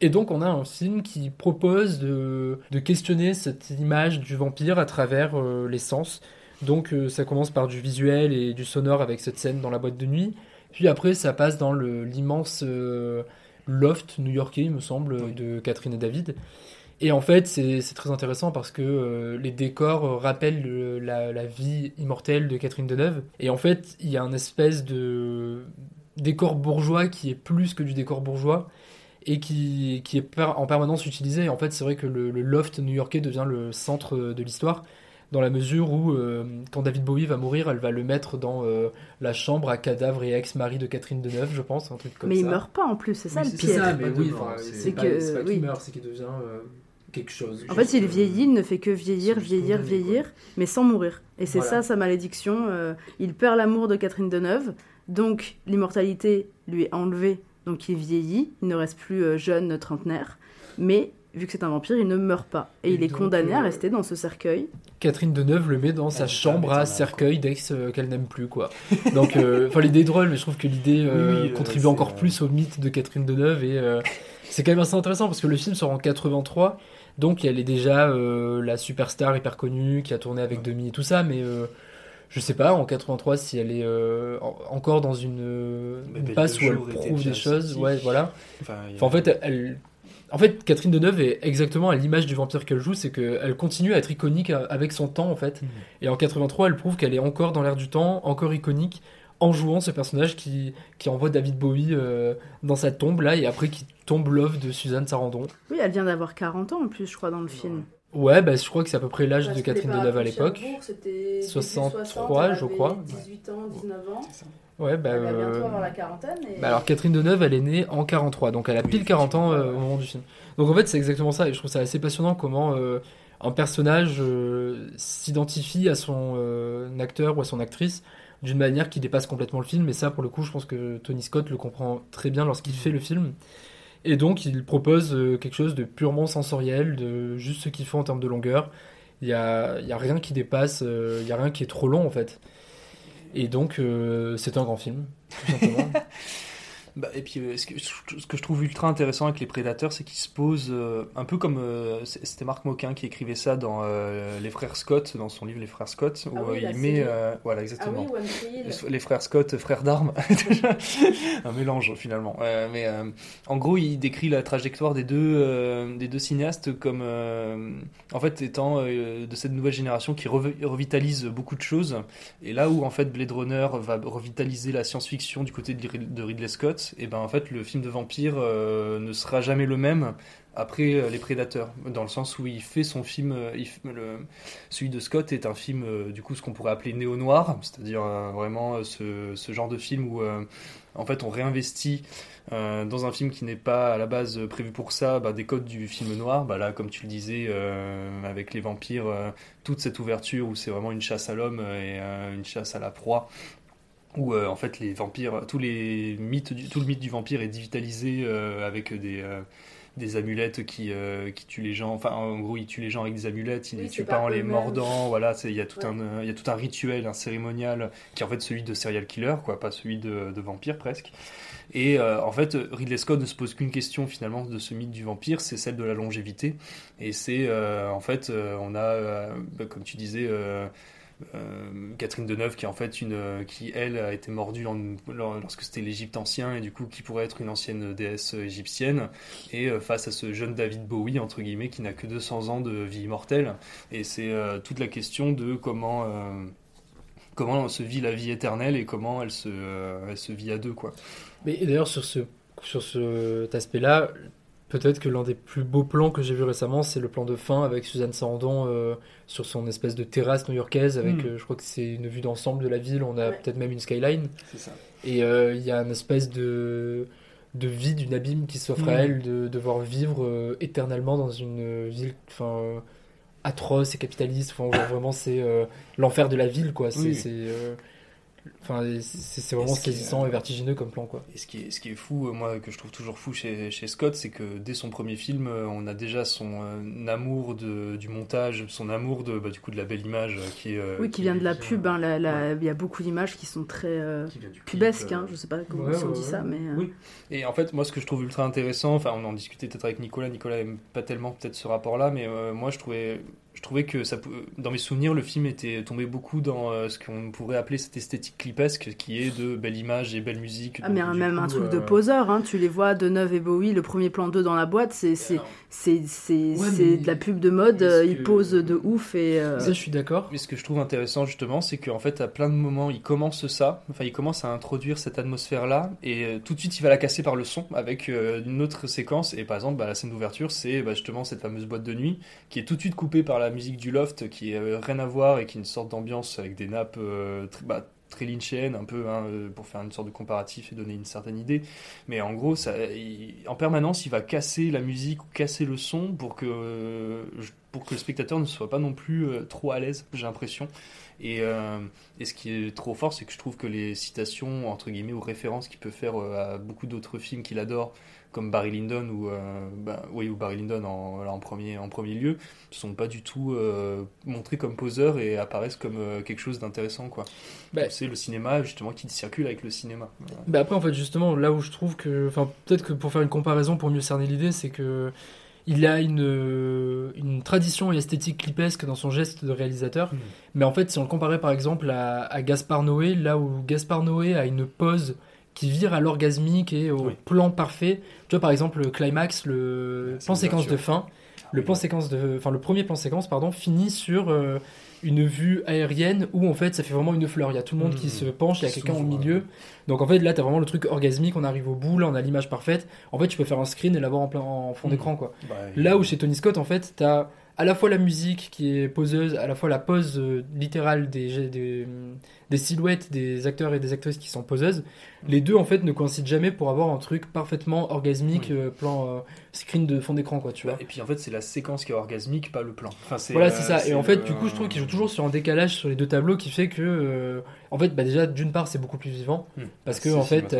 Et donc, on a un film qui propose de, de questionner cette image du vampire à travers euh, les sens. Donc, euh, ça commence par du visuel et du sonore avec cette scène dans la boîte de nuit. Puis après, ça passe dans l'immense euh, loft new-yorkais, il me semble, de Catherine et David. Et en fait, c'est très intéressant parce que euh, les décors euh, rappellent le- la, la vie immortelle de Catherine Deneuve. Et en fait, il y a un espèce de décor bourgeois qui est plus que du décor bourgeois et qui, qui est en permanence utilisé. Et en fait, c'est vrai que le, le loft new-yorkais devient le centre de l'histoire dans la mesure où, euh, quand David Bowie va mourir, elle va le mettre dans euh, la chambre à cadavre et ex-mari de Catherine Deneuve, je pense, un truc comme Mais ça. il meurt pas en plus, c'est ça Oui, le c'est pire. ça, mais oui, enfin, c'est- c'est c'est pas, que- c'est pas qu'il oui. meurt, c'est qu'il devient. euh, quelque chose. En fait, il vieillit, il ne fait que vieillir, vieillir, vieillir, mais sans mourir. Et c'est Voilà. ça sa malédiction. euh, il perd l'amour de Catherine Deneuve, donc l'immortalité lui est enlevée, donc il vieillit, il ne reste plus jeune, trentenaire. Mais vu que c'est un vampire, il ne meurt pas. Et, Et il est donc, condamné à euh, rester dans ce cercueil. Catherine Deneuve le met dans sa chambre à cercueil d'ex euh, qu'elle n'aime plus quoi. Donc euh, enfin l'idée est drôle mais je trouve que l'idée euh, Oui, oui, contribue encore euh, plus au mythe de Catherine Deneuve et euh, c'est quand même assez intéressant parce que le film sort en 83 donc elle est déjà euh, la superstar hyper connue qui a tourné avec Demi et tout ça mais euh, je sais pas en 83 si elle est euh, en- encore dans une, une passe où elle prouve des choses ouais voilà Enfin, en fait, elle, en fait, Catherine Deneuve est exactement à l'image du vampire qu'elle joue, c'est qu'elle continue à être iconique euh, avec son temps, en fait. Et en 83, elle prouve qu'elle est encore dans l'air du temps, encore iconique, en jouant ce personnage qui, qui envoie David Bowie euh, dans sa tombe, là, et après qui tombe l'œuvre de Suzanne Sarandon. Oui, elle vient d'avoir 40 ans en plus, je crois, dans le film. Ouais, bah, je crois que c'est à peu près l'âge de Catherine Deneuve à l'époque. 63, je crois. 18 ans, 19 ans. Ouais, bah, Elle va bientôt euh, avoir la quarantaine. Et... Bah alors Catherine Deneuve, elle est née en 43, donc elle a pile 40 ans euh, au moment du film. Donc en fait c'est exactement ça, et je trouve ça assez passionnant comment euh, un personnage euh, s'identifie à son euh, acteur ou à son actrice d'une manière qui dépasse complètement le film, et ça pour le coup je pense que Tony Scott le comprend très bien lorsqu'il fait le film. Et donc il propose euh, quelque chose de purement sensoriel, de juste ce qu'il faut en termes de longueur. Il y a, il y a rien qui dépasse, euh, il y a rien qui est trop long en fait. Et donc euh, c'est un grand film, tout simplement. Bah, et puis, euh, ce que, ce que je trouve ultra intéressant avec les prédateurs, c'est qu'ils se posent euh, un peu comme euh, c'était Marc Moquin qui écrivait ça dans Les Frères Scott, dans son livre Les Frères Scott, où Ah oui, la il met, voilà exactement, Ah oui, les, les Frères Scott, frères d'armes, un mélange finalement. Mais en gros, il décrit la trajectoire des deux des deux cinéastes comme en fait étant de cette nouvelle génération qui rev- revitalise beaucoup de choses. Et là où en fait Blade Runner va revitaliser la science-fiction du côté de Ridley Scott, et ben en fait le film de vampire euh, ne sera jamais le même après euh, les Prédateurs, dans le sens où il fait son film, euh, celui de Scott est un film du coup ce qu'on pourrait appeler néo-noir, c'est-à-dire vraiment ce, genre de film où en fait on réinvestit dans un film qui n'est pas à la base prévu pour ça, bah, des codes du film noir. Bah, là, comme tu le disais, avec les vampires, toute cette ouverture où c'est vraiment une chasse à l'homme et une chasse à la proie. Où euh, en fait les vampires, tous les mythes, du, tout le mythe du vampire est digitalisé euh, avec des, euh, des amulettes qui, euh, qui tuent les gens. Enfin, en gros, ils tuent les gens avec des amulettes, ils Oui, les tuent pas en les mordant. Voilà, c'est- il y a tout Ouais. un, il y a tout un rituel, un cérémonial qui est en fait celui de serial killer, quoi, pas celui de, de vampire presque. Et euh, en fait, Ridley Scott ne se pose qu'une question finalement de ce mythe du vampire, c'est celle de la longévité. Et c'est euh, en fait, euh, on a, euh, bah, comme tu disais, Catherine Deneuve qui en fait une, euh, qui elle a été mordue lorsque c'était l'Égypte ancien et du coup qui pourrait être une ancienne déesse égyptienne. Et euh, face à ce jeune David Bowie entre guillemets qui n'a que 200 ans de vie immortelle. Et c'est euh, toute la question de comment euh, comment se vit la vie éternelle et comment elle se, euh, elle se vit à deux quoi. Mais d'ailleurs, sur, ce, sur cet aspect-là, peut-être que l'un des plus beaux plans que j'ai vu récemment, c'est le plan de fin avec Suzanne Sarandon euh, sur son espèce de terrasse new-yorkaise. Avec, Mm. euh, je crois que c'est une vue d'ensemble de la ville. On a Ouais. peut-être même une skyline. C'est ça. Et euh, il y a une espèce de, de vie, d'une abîme qui s'offre à Mm. elle, de devoir vivre euh, éternellement dans une ville enfin, euh, atroce et capitaliste. Enfin, vraiment, c'est euh, l'enfer de la ville, quoi. C'est Oui. C'est, enfin, c'est- vraiment saisissant et vertigineux comme plan, quoi. Et ce qui est, ce qui est fou, euh, moi, que je trouve toujours fou chez, chez Scott, c'est que dès son premier film, euh, on a déjà son euh, amour de, du montage, son amour de, bah, du coup, de la belle image qui euh, Oui, qui vient de la pub. hein, la- la- Il y a beaucoup d'images qui sont très euh, pubesques. hein, je sais pas comment Ouais, on ouais, dit ouais. ça, mais. euh, Oui. Et en fait, moi, ce que je trouve ultra intéressant, enfin, on en discutait peut-être avec Nicolas. Nicolas aime pas tellement peut-être ce rapport-là, mais euh, moi, je trouvais, trouvais que ça, dans mes souvenirs, le film était tombé beaucoup dans euh, ce qu'on pourrait appeler cette esthétique clipesque, qui est de belle image et belle musique. Ah, mais même coup, un truc de euh, poseur, hein, tu les vois, Deneuve et Bowie, le premier plan d'eux dans la boîte, c'est c'est Ouais, mais de la pub de mode, euh, ils que- posent de ouf et. euh, Ça, je suis d'accord. Mais ce que je trouve intéressant justement, c'est qu'en fait, à plein de moments, il commence ça, enfin, il commence à introduire cette atmosphère-là, et euh, tout de suite, il va la casser par le son avec euh, une autre séquence. Et par exemple, bah, la scène d'ouverture, c'est bah, justement cette fameuse boîte de nuit qui est tout de suite coupée par la musique du loft, qui est euh, rien à voir et qui est une sorte d'ambiance avec des nappes euh, bah, très lynchienne, un peu, hein, euh, pour faire une sorte de comparatif et donner une certaine idée. Mais en gros, ça, en permanence, il va casser la musique ou casser le son pour que, euh, pour que le spectateur ne soit pas non plus euh, trop à l'aise, j'ai l'impression. Et, et ce qui est trop fort, c'est que je trouve que les citations, entre guillemets, ou références qu'il peut faire à beaucoup d'autres films qu'il adore, comme Barry Lyndon ou, euh, bah, oui, ou Barry Lyndon en, premier, en premier lieu, ne sont pas du tout euh, montrés comme poseurs et apparaissent comme euh, quelque chose d'intéressant. quoi. C'est le cinéma, justement, qui circule avec le cinéma. Bah après, en fait, justement, là où je trouve que. Enfin, peut-être que pour faire une comparaison, pour mieux cerner l'idée, c'est que. Il a une, une tradition et esthétique clipesque dans son geste de réalisateur. Hmm. Mais en fait, si on le comparait par exemple à, à Gaspard Noé, là où Gaspard Noé a une pose qui vire à l'orgasmique et au plan parfait. Tu vois, par exemple, le climax, le plan séquence de fin, le plan séquence de, enfin le premier plan séquence, pardon, finit sur euh, une vue aérienne où en fait ça fait vraiment une fleur. Il y a tout le monde qui Mhm. se penche, il y a quelqu'un au milieu. Donc en fait là, t'as vraiment le truc orgasmique. On arrive au bout, là, on a l'image parfaite. En fait, tu peux faire un screen et l'avoir en plein en fond Mhm. d'écran, quoi. Bah, Là où chez Tony Scott, en fait, t'as à la fois la musique qui est poseuse, à la fois la pose euh, littérale des, des, des silhouettes des acteurs et des actrices qui sont poseuses. Les deux, en fait, ne coïncident jamais pour avoir un truc parfaitement orgasmique, euh, plan euh, screen de fond d'écran, quoi, tu vois. Et puis en fait, c'est la séquence qui est orgasmique, pas le plan. Enfin, Voilà, c'est ça. Et en fait, le- du coup, je trouve qu'ils jouent toujours sur un décalage sur les deux tableaux qui fait que, euh, en fait, bah déjà, d'une part, c'est beaucoup plus vivant. Hmm. Parce C'est que, en fait,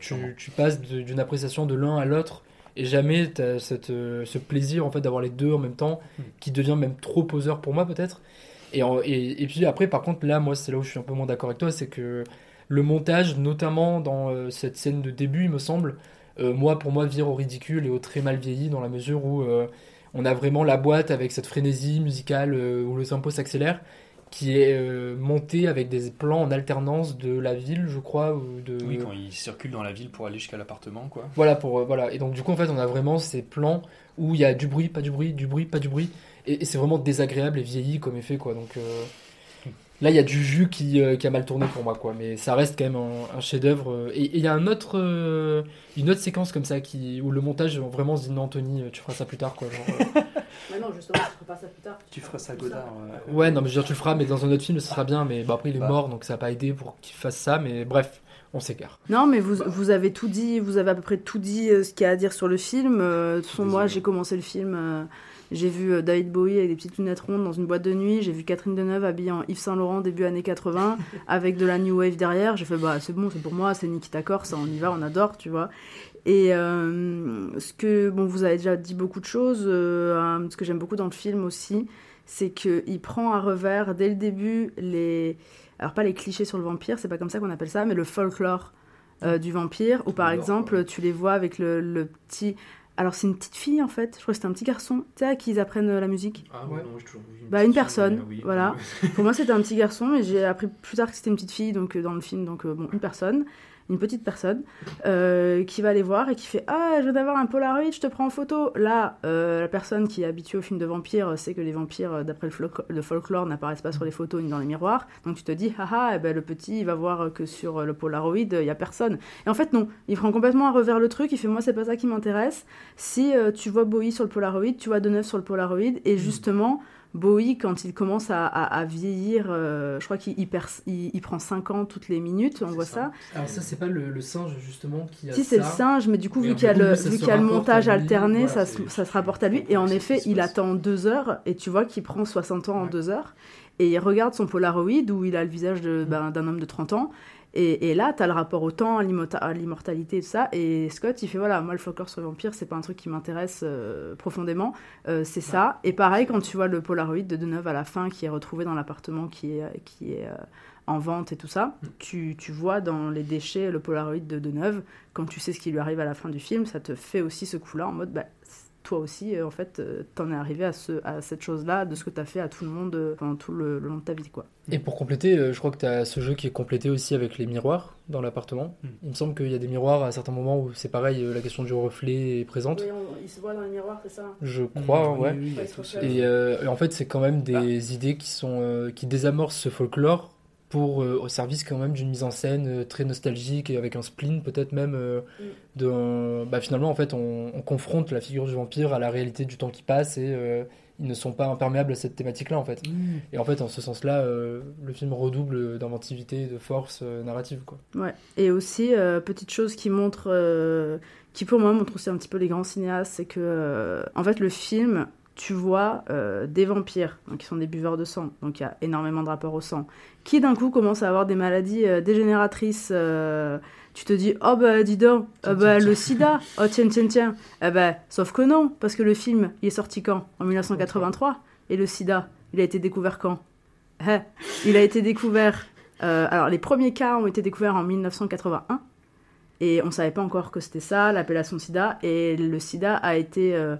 tu, passes d'une appréciation de l'un à l'autre et jamais t'as cette, euh, ce plaisir, en fait, d'avoir les deux en même temps Hmm. qui devient même trop poseur pour moi, peut-être. Et, et, et puis après, par contre, là, moi, c'est là où je suis un peu moins d'accord avec toi, c'est que le montage, notamment dans euh, cette scène de début, il me semble, euh, moi, pour moi, vire au ridicule et au très mal vieilli dans la mesure où on a vraiment la boîte avec cette frénésie musicale où le tempo s'accélère qui est euh, montée avec des plans en alternance de la ville, je crois, ou de... Oui, quand il circule dans la ville pour aller jusqu'à l'appartement, quoi. Voilà, pour, euh, voilà. Et donc, du coup, en fait, on a vraiment ces plans où il y a du bruit, pas du bruit, du bruit, pas du bruit. Et, et c'est vraiment désagréable et vieilli comme effet, quoi. Donc, euh, là, il y a du jus qui, euh, qui a mal tourné pour moi, quoi. Mais ça reste quand même un, un chef-d'œuvre. euh, Et il y a un autre, euh, une autre séquence comme ça qui, où le montage, vraiment, se dit non, Anthony, tu feras ça plus tard, quoi. Genre, euh, Mais non, justement, tu feras pas ça plus tard. Tu feras ça Godard. ouais. Ouais, non, mais je veux dire, tu le feras, mais dans un autre film, ce sera bien. Mais bon, après, il est Bah. mort, donc ça n'a pas aidé pour qu'il fasse ça. Mais bref, on s'égare. Non, mais vous, vous avez tout dit, vous avez à peu près tout dit euh, ce qu'il y a à dire sur le film. Euh, de toute façon, moi, j'ai commencé le film, euh, j'ai vu euh, David Bowie avec des petites lunettes rondes dans une boîte de nuit, j'ai vu Catherine Deneuve habillée en Yves Saint Laurent début années 80 avec de la New Wave derrière. J'ai fait, bah c'est bon, c'est pour moi, c'est Nikita Corse, on y va, on adore, tu vois. Et euh, ce que, bon, vous avez déjà dit beaucoup de choses, euh, hein, ce que j'aime beaucoup dans le film aussi, c'est qu'il prend à revers dès le début les. Alors, pas les clichés sur le vampire, c'est pas comme ça qu'on appelle ça, mais le folklore euh, du vampire, où par exemple, tu les vois avec le, le petit. Alors, c'est une petite fille en fait, je crois que c'était un petit garçon, tu sais, à qui ils apprennent euh, la musique. Ah ouais, non, j'ai toujours vu Bah, une personne, oui, voilà. Pour moi, c'était un petit garçon, et j'ai appris plus tard que c'était une petite fille, donc euh, dans le film, donc euh, bon, une personne, une petite personne, euh, qui va les voir et qui fait Ah, je viens d'avoir un Polaroid, je te prends en photo. Là, euh, la personne qui est habituée au film de vampires sait que les vampires, euh, d'après le, folklore, n'apparaissent pas sur les photos ni dans les miroirs. Donc tu te dis Ah ah, eh ben, le petit, il va voir que sur le Polaroid, il y a personne. Et en fait, non, il prend complètement à revers le truc, il fait Moi, c'est pas ça qui m'intéresse. Si tu vois Bowie sur le Polaroid, tu vois Deneuve sur le Polaroid, et justement. Bowie, quand il commence à, à- à vieillir, euh, je crois qu'il il perd- il- il prend 5 ans toutes les minutes, on voit ça. Alors, ça, c'est pas le, le singe, justement, qui a Si c'est le singe, mais du coup, Mais vu qu'il y a le, vu y a montage alterné, voilà, ça, se, ça se rapporte à lui. Et en effet, il attend 2 heures, et tu vois qu'il prend 60 ans en 2 heures. Et il regarde son Polaroid où il a le visage de- ben, d'un homme de 30 ans. Et, et là, tu as le rapport au temps, à l'immorta- à l'immortalité et tout ça. Et Scott, il fait voilà, moi, le folklore sur le vampire, c'est pas un truc qui m'intéresse euh, profondément. Euh, c'est ça. Et pareil, quand tu vois le Polaroid de Deneuve à la fin, qui est retrouvé dans l'appartement qui est, qui est euh, en vente et tout ça, tu, tu vois dans les déchets le Polaroid de Deneuve. Quand tu sais ce qui lui arrive à la fin du film, ça te fait aussi ce coup-là en mode, bah, toi aussi, euh, en fait, euh, t'en es arrivé à, ce, à cette chose-là, de ce que t'as fait à tout le monde euh, pendant tout le, le long de ta vie, quoi. Et pour compléter, je crois que tu as ce jeu qui est complété aussi avec les miroirs dans l'appartement. Hmm. Il me semble qu'il y a des miroirs à certains moments où c'est pareil, la question du reflet est présente. il se voit dans les miroirs, c'est ça? Je crois, oui, ouais. oui. Et, euh, et en fait, c'est quand même des idées qui sont euh, qui désamorcent ce folklore pour euh, au service quand même d'une mise en scène euh, très nostalgique et avec un spleen peut-être même euh, Mm. de bah, finalement en fait on, on confronte la figure du vampire à la réalité du temps qui passe et euh, ils ne sont pas imperméables à cette thématique là en fait Mm. et en fait en ce sens là le film redouble d'inventivité et de force euh, narrative quoi Ouais. Et aussi, euh, petite chose qui montre, euh, qui pour moi montre aussi un petit peu les grands cinéastes, c'est que, euh, en fait, le film, tu vois euh, des vampires, donc qui sont des buveurs de sang, donc il y a énormément de rapport au sang, qui d'un coup commencent à avoir des maladies euh, dégénératrices. euh, tu te dis, oh bah dis donc, ah bah, le sida, oh tiens, tiens, tiens. Eh bah, sauf que non, parce que le film, il est sorti quand? En 1983. Et le sida, il a été découvert quand? Eh, Il a été découvert alors, les premiers cas ont été découverts en 1981 et on savait pas encore que c'était ça, l'appellation sida. Et le sida a été euh,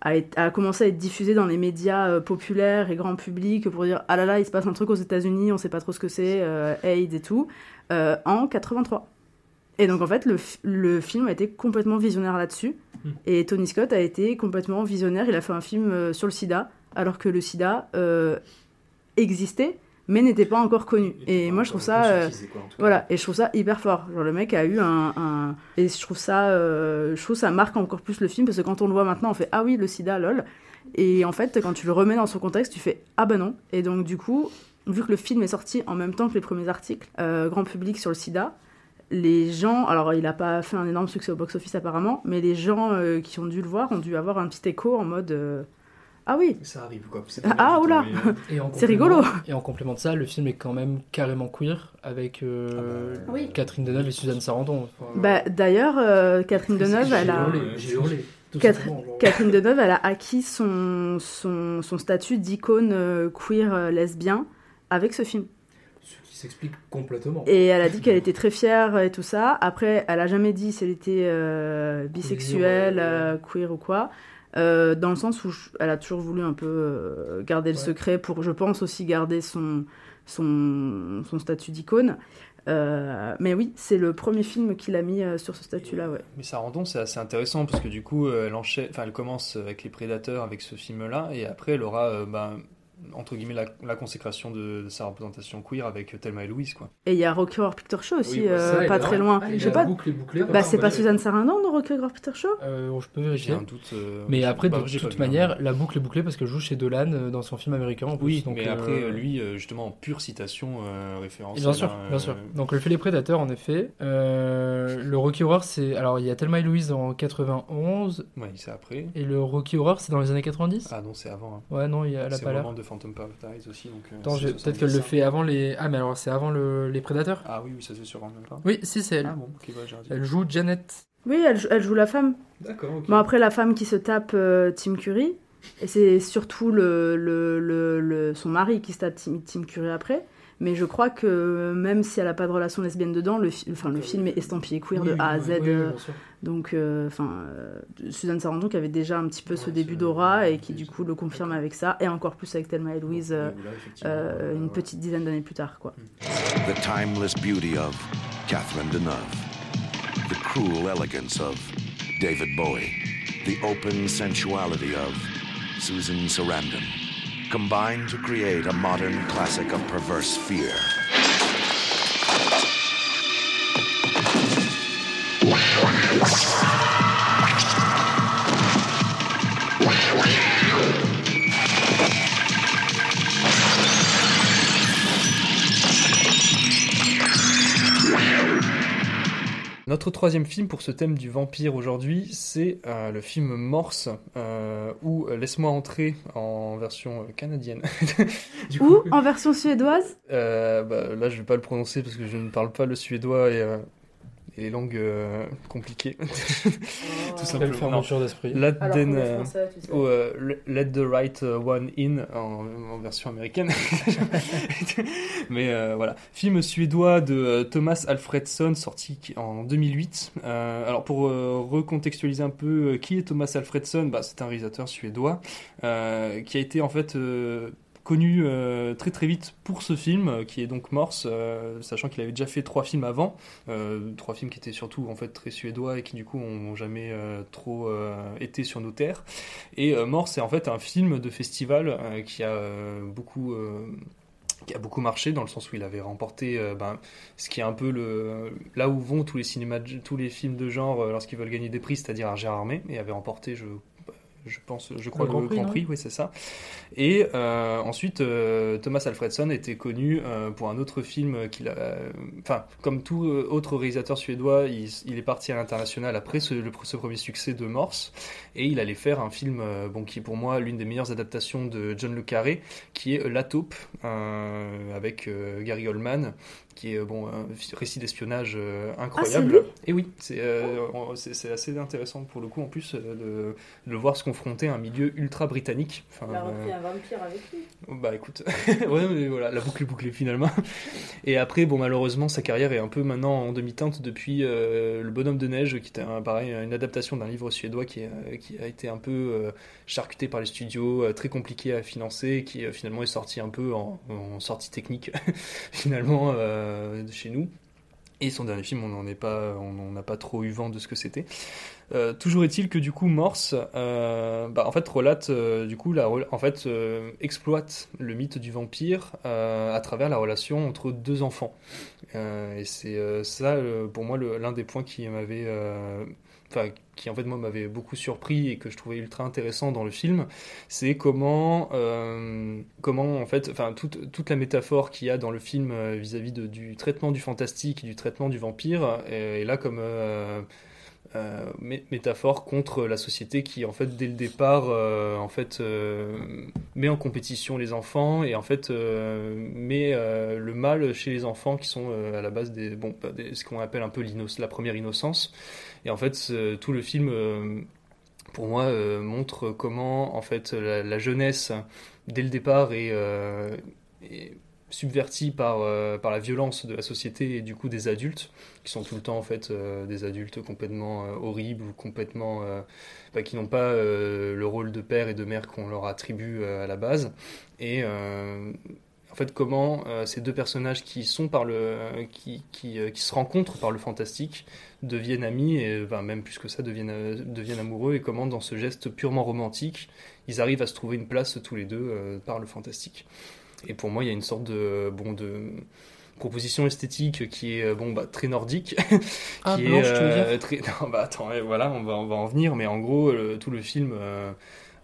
a, commencé à être diffusé dans les médias euh, populaires et grand public pour dire ah là là, il se passe un truc aux États-Unis, on sait pas trop ce que c'est, euh, AIDS et tout, euh, en 83. Et donc en fait, le, le film a été complètement visionnaire là-dessus. Et Tony Scott a été complètement visionnaire. Il a fait un film sur le sida, alors que le sida existait, mais n'était pas encore connu. Et moi, je trouve ça, euh, quoi, voilà, et je trouve ça hyper fort. Genre le mec a eu un, un- et je trouve ça, euh, je trouve ça marque encore plus le film parce que quand on le voit maintenant, on fait ah oui le SIDA, lol. Et en fait, quand tu le remets dans son contexte, tu fais ah bah non. Et donc du coup, vu que le film est sorti en même temps que les premiers articles euh, grand public sur le SIDA, les gens, alors il a pas fait un énorme succès au box-office apparemment, mais les gens qui ont dû le voir ont dû avoir un petit écho en mode ah oui. Ça arrive quoi. C'est Ah, oula. tout, mais, euh, Et en C'est complément- rigolo. Et en complément de ça, le film est quand même carrément queer avec euh, Ah bah, Oui. Catherine Deneuve et Suzanne Sarandon. Enfin, Bah, D'ailleurs, euh, Catherine Deneuve, elle a. j'ai hurlé. Catherine. Catherine Deneuve, elle a acquis son, son, son statut d'icône queer lesbien avec ce film. Ce qui s'explique complètement. Et elle a dit qu'elle était très fière et tout ça. Après, elle a jamais dit si elle était euh, bisexuelle, Queer, euh, queer ou quoi. Euh, dans le sens où je- elle a toujours voulu un peu euh, garder le Ouais. secret pour, je pense, aussi garder son, son, son statut d'icône. Euh, mais oui, c'est le premier film qu'il a mis sur ce statut-là, ouais. Mais Sarandon, c'est assez intéressant parce que du coup, elle, enchaîne, elle commence avec Les Prédateurs, avec ce film-là, et après, elle aura, ben, entre guillemets, la, la consécration de, de sa représentation queer avec euh, Thelma et Louise, quoi. Et il y a Rocky Horror Picture Show aussi, Oui, bah, euh, ça, pas très loin. ah, je sais a pas. bouclé, bouclé, bah, c'est pas ouais. Suzanne Sarandon dans Rocky Horror Picture Show? Euh, je peux vérifier. J'ai un doute. euh, Mais après, bah, de toute manière, la boucle est bouclée parce qu'elle joue chez Dolan euh, dans son film américain. En plus, Oui, donc, mais euh, après, lui, justement, en pure citation euh, référence. Bien sûr, bien sûr. Donc le fait les prédateurs, en effet. Euh, le Rocky Horror, c'est alors il y a Thelma et Louise en 91 Oui, c'est après. et le Rocky Horror, c'est dans les années 90. Ah non, c'est avant. hein. Ouais, non, il y a, elle a C'est pas Phantom Paradise aussi. Donc, euh, Attends, peut-être qu'elle le 70. fait avant les. Ah, mais alors c'est avant le... les prédateurs. Ah oui, oui, ça se fait sur même temps. Oui, si c'est elle. Ah bon, ok, bah, j'ai raison. Elle joue Janet. Oui, elle, joue- elle joue la femme. D'accord, ok. Bon, après, la femme qui se tape euh, Tim Curry. Et c'est surtout le, le, le, le- son mari qui se tape Tim, Tim Curry après. Mais je crois que même si elle n'a pas de relation lesbienne dedans, le, fi- le film est estampillé queer Oui, de A à Z. oui, oui, euh, donc, euh, enfin, euh, Suzanne Sarandon qui avait déjà un petit peu ce début d'aura et qui du coup le confirme avec ça. Et encore plus avec Thelma et Louise euh, euh, une petite dizaine d'années plus tard. quoi. The timeless beauty of Catherine Deneuve. The cruel elegance of David Bowie. The open sensuality of Susan Sarandon. Combined to create a modern classic of perverse fear. Notre troisième film pour ce thème du vampire aujourd'hui, c'est euh, le film Morse, euh, ou euh, Laisse-moi entrer en version canadienne. Du Ou en version suédoise? Euh, bah, là, je vais pas le prononcer parce que je ne parle pas le suédois et, et les langues euh, compliquées. Tout Quelle fermeture d'esprit. Let, euh, tu sais. oh, euh, let- the right one in en, en version américaine. Mais euh, voilà, film suédois de Thomas Alfredson sorti en 2008. Euh, alors pour euh, recontextualiser un peu, qui est Thomas Alfredson bah, C'est un réalisateur suédois euh, qui a été en fait euh, connu euh, très très vite pour ce film euh, qui est donc Morse, euh, sachant qu'il avait déjà fait trois films avant, trois films qui étaient surtout en fait très suédois et qui du coup ont jamais trop été sur nos terres. Et Morse c'est en fait un film de festival qui a beaucoup qui a beaucoup marché dans le sens où il avait remporté ben, ce qui est un peu le là où vont tous les cinémas tous les films de genre lorsqu'ils veulent gagner des prix c'est-à-dire un Gérard Armé et avait remporté je je pense, je crois, le, Grand Prix, Grand Prix oui, c'est ça. Et euh, ensuite, euh, Thomas Alfredson était connu euh, pour un autre film qu'il a. Enfin, comme tout autre réalisateur suédois, il, est parti à l'international après ce, le, ce, premier succès de Morse, et il allait faire un film, bon, qui est pour moi l'une des meilleures adaptations de John le Carré, qui est La Taupe, avec Gary Oldman, qui est bon, un récit d'espionnage euh, Ah, incroyable. et oui, c'est c'est assez intéressant pour le coup en plus euh, de, le voir se confronter à un milieu ultra britannique. Enfin, Il a repris un vampire avec lui. Bah écoute, ouais, mais voilà, la boucle est bouclée finalement. Et après, bon, malheureusement, sa carrière est un peu maintenant en demi-teinte depuis Le Bonhomme de Neige, qui était pareil, une adaptation d'un livre suédois qui, est, qui, a été un peu charcuté par les studios, très compliqué à financer, qui finalement est sorti un peu en, en sortie technique finalement chez nous. Et son dernier film, on n'en pas, on n'a pas trop eu vent de ce que c'était. Euh, toujours est-il que du coup Morse, euh, bah, en fait relate, euh, du coup, la, en fait exploite le mythe du vampire à travers la relation entre deux enfants. et c'est ça, pour moi, l'un des points qui m'avait enfin qui en fait moi m'avait beaucoup surpris et que je trouvais ultra intéressant dans le film, c'est comment euh, comment en fait enfin toute, toute la métaphore qu'il y a dans le film euh, vis-à-vis -vis du traitement du fantastique du traitement du vampire est, là comme euh, euh, métaphore contre la société qui en fait dès le départ euh, en fait euh, met en compétition les enfants et en fait met le mal chez les enfants qui sont à la base des bon des, ce qu'on appelle un peu la première innocence et en fait tout le film pour moi montre comment en fait la, jeunesse dès le départ est, est subverti par, euh, par la violence de la société et du coup des adultes, qui sont tout le temps en fait euh, des adultes complètement euh, horribles ou complètement bah, qui n'ont pas le rôle de père et de mère qu'on leur attribue à la base. Et en fait comment ces deux personnages qui sont par le qui, qui, qui, se rencontrent par le fantastique deviennent amis et même plus que ça deviennent, deviennent amoureux et comment dans ce geste purement romantique ils arrivent à se trouver une place tous les deux par le fantastique. Et pour moi, il y a une sorte de, bon, de proposition esthétique qui est bon bah très nordique ah, qui blanche, est tu veux dire très non, bah attends voilà on va on va en venir mais en gros tout le film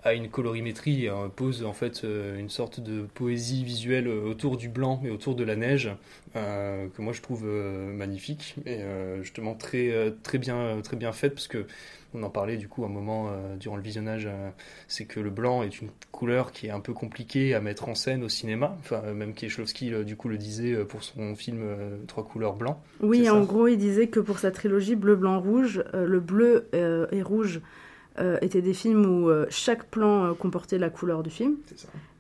euh, a une colorimétrie euh, pose en fait euh, une sorte de poésie visuelle autour du blanc et autour de la neige que moi je trouve magnifique et justement très très bien très bien faite parce que on en parlait du coup un moment euh, durant le visionnage, euh, c'est que le blanc est une couleur qui est un peu compliquée à mettre en scène au cinéma. Enfin, même Kieślowski du coup le disait euh, pour son film Trois couleurs blanc. Oui, en gros, il disait que pour sa trilogie bleu, blanc, rouge, le bleu et rouge étaient des films où chaque plan comportait la couleur du film.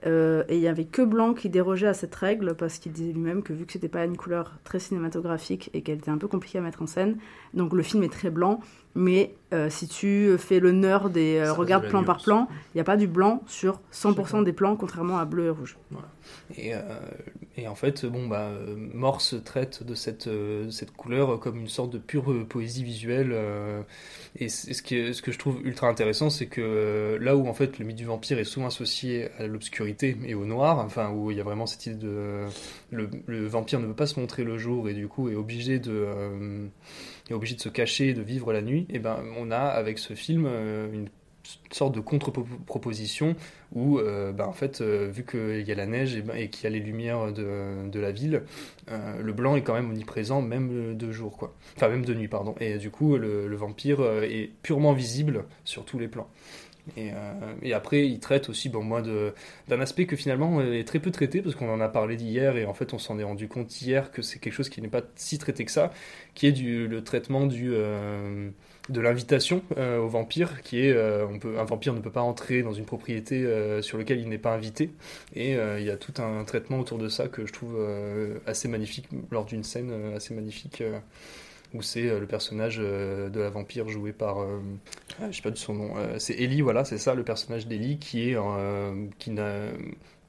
Euh, et il n'y avait que Blanc qui dérogeait à cette règle parce qu'il disait lui-même que vu que c'était pas une couleur très cinématographique et qu'elle était un peu compliquée à mettre en scène, donc le film est très blanc, mais euh, si tu fais le nerd et euh, regardes plan par plan, il n'y a pas du blanc sur 100% des plans, contrairement à bleu et rouge. Voilà. Et, et, en fait, bon, bah, Morse traite de cette, cette couleur comme une sorte de pure poésie visuelle. et ce, qui ce que je trouve ultra intéressant, c'est que là où en fait le mythe du vampire est souvent associé à l'obscurité, et au noir, enfin où il y a vraiment cette idée de le, vampire ne veut pas se montrer le jour et du coup est obligé de euh, est obligé de se cacher, de vivre la nuit. Et ben on a avec ce film euh, une sorte de contre-proposition où euh, ben, en fait vu qu'il y a la neige et, ben, et qu'il y a les lumières de, de la ville, le blanc est quand même omniprésent même de jour quoi, enfin même de nuit pardon. Et du coup le vampire est purement visible sur tous les plans. Et, euh, et, après, il traite aussi, bon, moi, d'un aspect que finalement est très peu traité, parce qu'on en a parlé d'hier, et en fait, on s'en est rendu compte hier que c'est quelque chose qui n'est pas si traité que ça, qui est du, le traitement du, euh, de l'invitation euh, au vampire, qui est, euh, on peut, un vampire ne peut pas entrer dans une propriété euh, sur laquelle il n'est pas invité, et il y a tout un traitement autour de ça que je trouve assez magnifique, lors d'une scène assez magnifique où c'est euh, le personnage euh, de la vampire joué par, euh, je sais pas de son nom, c'est Ellie, voilà, c'est ça, le personnage d'Ellie qui est qui n'a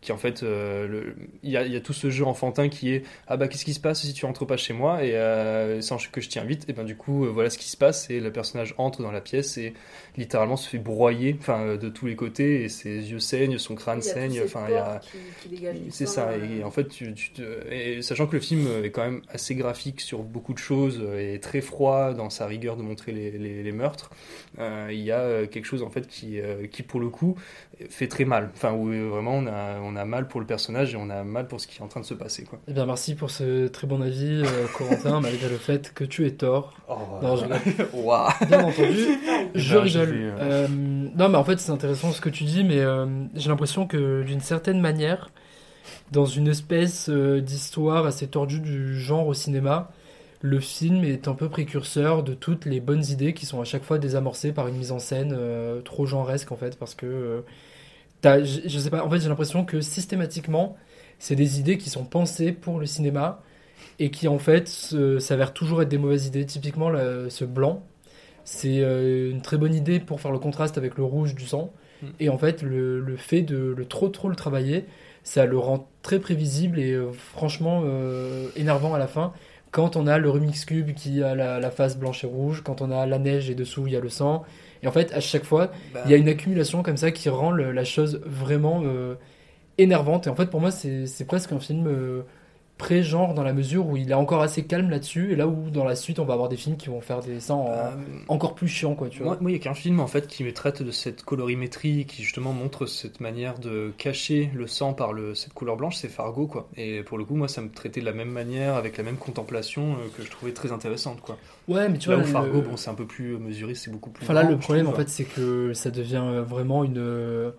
qui en fait, euh, il y, a, il y a tout ce jeu enfantin qui est ah bah qu'est-ce qui se passe si tu rentres pas chez moi? Et euh, sans que je t'y invite et ben du coup euh, voilà ce qui se passe et le personnage entre dans la pièce et littéralement se fait broyer enfin euh, de tous les côtés et ses yeux saignent, son crâne saigne, enfin il y a c'est ça et en fait tu, tu te- et sachant que le film est quand même assez graphique sur beaucoup de choses et très froid dans sa rigueur de montrer les, les- les meurtres il y a quelque chose en fait qui, qui pour le coup fait très mal. Enfin où vraiment on a, on a mal pour le personnage et on a mal pour ce qui est en train de se passer quoi. Eh bien, merci pour ce très bon avis, euh, Corentin, malgré le fait que tu aies tort. Oh, non, je. Bien entendu, je Ben, je rigole. euh, Euh, non, mais en fait, c'est intéressant ce que tu dis, mais euh, j'ai l'impression que d'une certaine manière, dans une espèce euh, d'histoire assez tordue du genre au cinéma, le film est un peu précurseur de toutes les bonnes idées qui sont à chaque fois désamorcées par une mise en scène euh, trop genresque en fait, parce que euh, je, je sais pas, en fait j'ai l'impression que systématiquement, c'est des idées qui sont pensées pour le cinéma et qui en fait s'avèrent toujours être des mauvaises idées. Typiquement, ce blanc, c'est euh, une très bonne idée pour faire le contraste avec le rouge du sang. Mm. Et en fait, le, le fait de le trop trop le travailler, ça le rend très prévisible et euh, franchement euh, énervant à la fin. Quand on a le Rumix Cube qui a la, la face blanche et rouge, quand on a la neige et dessous il y a le sang. Et en fait, à chaque fois, Bah. il y a une accumulation comme ça qui rend le- la chose vraiment euh, énervante. Et en fait, pour moi, c'est c'est presque un film euh, pré-genre dans la mesure où il est encore assez calme là-dessus. Et là où, dans la suite, on va avoir des films qui vont faire des en- Bah, encore plus chiant, quoi, tu vois. Moi, moi, il n'y a qu'un film en fait qui me traite de cette colorimétrie, qui justement montre cette manière de cacher le sang par le, cette couleur blanche, c'est Fargo quoi. Et pour le coup, moi, ça me traitait de la même manière, avec la même contemplation euh, que je trouvais très intéressante quoi. Ouais, mais tu Là vois, où Fargo, le- bon, c'est un peu plus mesuré, c'est beaucoup plus. Enfin là, grand, le problème, en fait, c'est que ça devient euh, vraiment une, euh,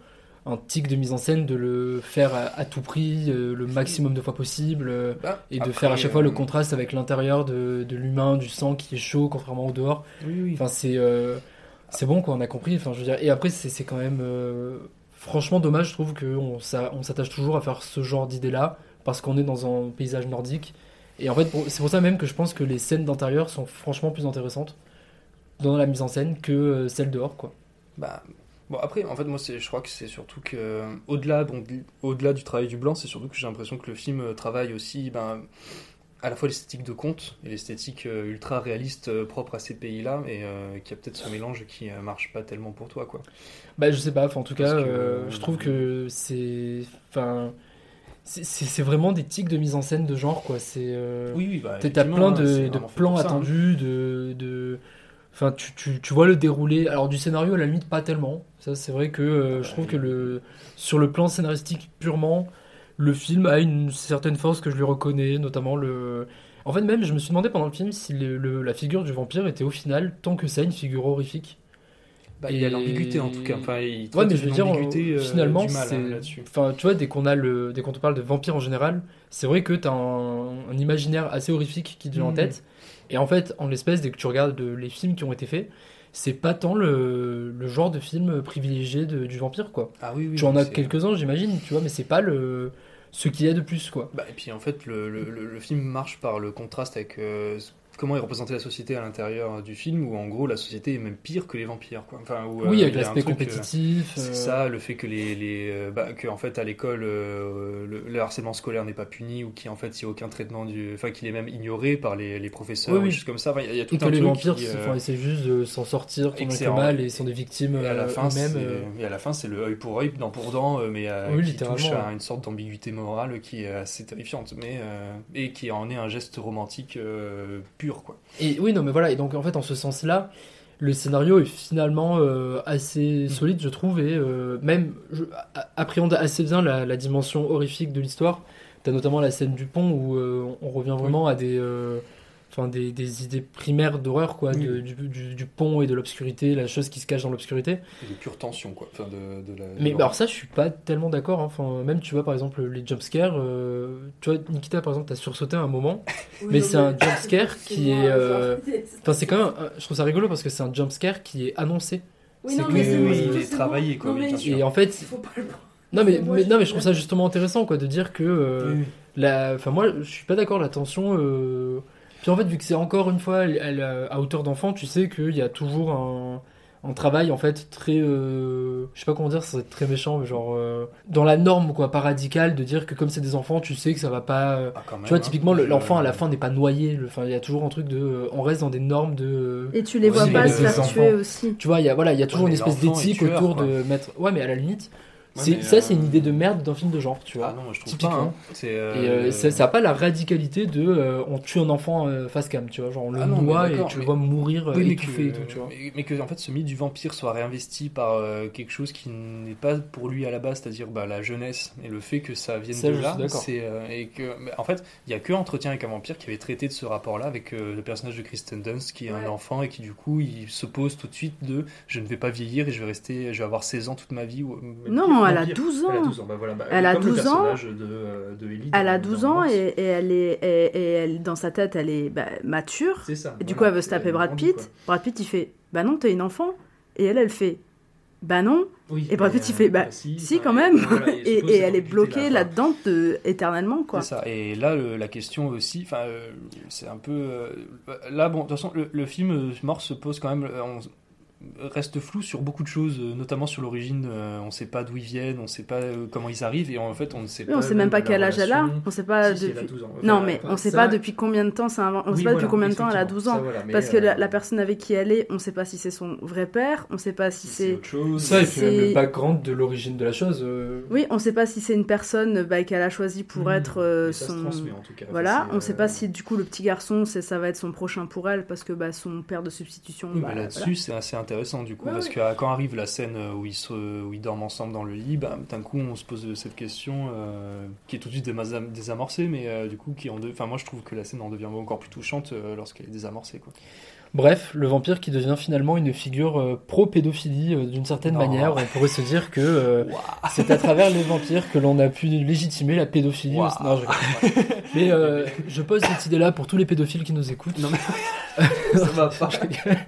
un tic de mise en scène de le faire à, à tout prix, euh, le maximum de fois possible, euh, Bah, et de après, faire à chaque fois euh, le contraste avec l'intérieur de, de l'humain, du sang qui est chaud, contrairement au dehors. Oui, oui. Enfin, c'est euh, c'est bon, quoi, on a compris. Enfin, je veux dire, et après, c'est quand même euh, franchement dommage, je trouve, qu'on s'a- on s'attache toujours à faire ce genre d'idée-là, parce qu'on est dans un paysage nordique. Et en fait, c'est pour ça même que je pense que les scènes d'intérieur sont franchement plus intéressantes dans la mise en scène que euh, celles dehors, quoi. Bah, bon après, en fait, moi, je crois que c'est surtout que au-delà, bon, du- au-delà du travail du blanc, c'est surtout que j'ai l'impression que le film euh, travaille aussi, ben, à la fois l'esthétique de conte et l'esthétique euh, ultra réaliste euh, propre à ces pays-là, et euh, qui a peut-être ce mélange qui euh, marche pas tellement pour toi, quoi. Bah, je sais pas, enfin, en tout cas, que, euh, je trouve que c'est. Enfin. C'est vraiment des tics de mise en scène de genre, quoi. C'est. euh, Oui, oui, bah, t'as- plein de, de plans hein. attendus, de. de... Enfin, tu, tu, tu vois le déroulé. Alors, du scénario, à la limite, pas tellement. Ça, c'est vrai que euh, je trouve que le, sur le plan scénaristique purement, le film a une certaine force que je lui reconnais, notamment le. En fait, même, je me suis demandé pendant le film si le- la figure du vampire était au final, tant que ça, une figure horrifique. Bah, il y a l'ambiguïté, en tout cas. Enfin, il ouais, mais je veux dire, euh, euh, finalement, c'est. hein, là-dessus. Enfin, tu vois, dès qu'on a le, dès qu'on te parle de vampire en général, c'est vrai que t'as un, un imaginaire assez horrifique qui te vient en Mhm. tête. Et en fait, en l'espèce, dès que tu regardes de- les films qui ont été faits, c'est pas tant le, le genre de film privilégié de- du vampire, quoi. Ah oui, oui, Tu en as c'est- quelques-uns, j'imagine, tu vois, mais c'est pas le ce qu'il y a de plus, quoi. Bah, et puis en fait, le, le, le- le film marche par le contraste avec euh, comment est représentée la société à l'intérieur du film, où en gros la société est même pire que les vampires. Quoi. Enfin, où, Oui, euh, avec l'aspect euh, compétitif, c'est euh. ça, le fait que les, les bah, que en fait à l'école euh, le, le harcèlement scolaire n'est pas puni ou qu'il en fait il y a aucun traitement du, enfin qu'il est même ignoré par les, les professeurs, Oui, ou oui. comme ça. Enfin, il y a- il y a tout Et que un les truc vampires, qui, c'est- enfin, juste de s'en sortir que excellent. mal et sont des victimes Et à la fin, euh. et à la fin, c'est le œil pour œil, dent pour dent, mais Oui, qui touche à une sorte d'ambiguïté morale qui est assez terrifiante, mais et qui en est un geste romantique pur, quoi. Et oui, non, mais voilà, et donc en fait, en ce sens-là, le scénario est finalement euh, assez solide, je trouve, et euh, même je, appréhende assez bien la, la dimension horrifique de l'histoire. T'as notamment la scène du pont où euh, on revient vraiment à des, enfin, des, des idées primaires d'horreur, quoi, de- du, du- du pont et de l'obscurité, la chose qui se cache dans l'obscurité. Et de pure tension, quoi. Enfin, de, de la, Mais de- bah, alors ça, je suis pas tellement d'accord. hein. Enfin, même tu vois par exemple les jumpscares. euh, tu vois Nikita par exemple, t'as sursauté à un moment, Oui, mais c'est un jumpscare qui moi, est. euh, c'est- Enfin, c'est quand même. un- Je trouve ça rigolo parce que c'est un jumpscare qui est annoncé. Oui, non, que- mais oui, il est travaillé, bon. quoi, Non, oui, mais bien sûr. Et en fait, il faut pas le prendre. non mais, moi, non mais je trouve ça justement intéressant quoi de dire que euh, la. Enfin moi, je suis pas d'accord. La tension. Puis en fait, vu que c'est encore une fois elle, elle, euh, à hauteur d'enfant, tu sais qu'il y a toujours un, un travail en fait très euh, je sais pas comment dire c'est très méchant mais genre euh, dans la norme quoi pas radical de dire que comme c'est des enfants tu sais que ça va pas euh, Ah, même, tu vois hein. typiquement l'enfant à la fin n'est pas noyé le- enfin il y a toujours un truc de on reste dans des normes de Et tu les vois pas se faire tuer aussi. tu vois il y a voilà il y a toujours Ouais, une espèce d'éthique autour quoi. de mettre ouais mais à la limite Ouais, ça euh, c'est une idée de merde d'un film de genre tu vois Ah non, moi, je trouve typiquement pas. hein. C'est, euh, et euh, ça, ça a pas la radicalité de euh, on tue un enfant euh, face cam tu vois genre on le Ah non, noie et tu le mais- vois mourir Oui, mais étouffé que, et tout tu vois mais, mais que en fait ce mythe du vampire soit réinvesti par euh, quelque chose qui n'est pas pour lui à la base, c'est-à-dire bah, la jeunesse et le fait que ça vienne Ça, de là, euh, et que mais en fait il y a que Entretien avec un vampire qui avait traité de ce rapport-là avec euh, le personnage de Kristen Dunst qui est un enfant et qui du coup il se pose tout de suite de je ne vais pas vieillir et je vais rester, je vais avoir 16 ans toute ma vie. ou- Non, elle a Vampire. 12 ans. Elle a 12 ans, bah voilà, bah, Elle a comme le 12 ans. de, euh, de Ellie Elle a dans- 12 dans ans et, et elle est et, et elle, dans sa tête elle est bah, mature. C'est ça, Et du coup elle veut se taper Brad Pitt. quoi. Brad Pitt il fait bah non t'es une enfant. Et elle elle fait bah non. Oui, et Brad Pitt il euh, fait bah bah, si, quand même. voilà, et elle est bloquée là-dedans de- éternellement quoi. C'est ça. Et là, le- la question aussi, enfin, euh, c'est un peu. euh, là, bon, de toute façon, le, le film euh, Morse se pose quand même. euh, on reste flou sur beaucoup de choses, euh, notamment sur l'origine. euh, on ne sait pas d'où ils viennent, on ne sait pas euh, comment ils arrivent, et en fait, on ne sait Oui, pas. on sait même pas quel âge elle a. On sait pas Si, si, elle a depuis. 12 ans. non, Enfin, mais enfin, on sait ça- pas depuis combien de temps un... On Oui, sait pas voilà, depuis combien de temps elle a effectivement, 12 ans. ça, voilà, Parce que la, la personne avec qui elle est, on sait pas si c'est son vrai père, on sait pas si c'est. ça et puis même le background de l'origine de la chose euh, Oui, on sait pas si c'est une personne bah, qu'elle a choisie pour Mhm. être euh, ça son. transmet, en tout cas. Voilà, on sait euh, pas si du coup le petit garçon, ça va être son prochain pour elle parce que bah, son père de substitution. Bah, mais là-dessus, c'est assez intéressant du coup, Ouais, parce que euh, quand arrive la scène euh, où ils, se, où ils dorment ensemble dans le lit, bah, d'un coup, on se pose cette question euh, qui est tout de suite désamorcée, mais euh, du coup, qui en de... enfin, moi, je trouve que la scène en devient encore plus touchante euh, lorsqu'elle est désamorcée. Quoi. Bref, le vampire qui devient finalement une figure euh, pro-pédophilie euh, d'une certaine Non. manière. On pourrait se dire que euh, c'est à travers les vampires que l'on a pu légitimer la pédophilie. Wow. Non, je... mais euh, je pose cette idée-là pour tous les pédophiles qui nous écoutent. Non, Ça va pas.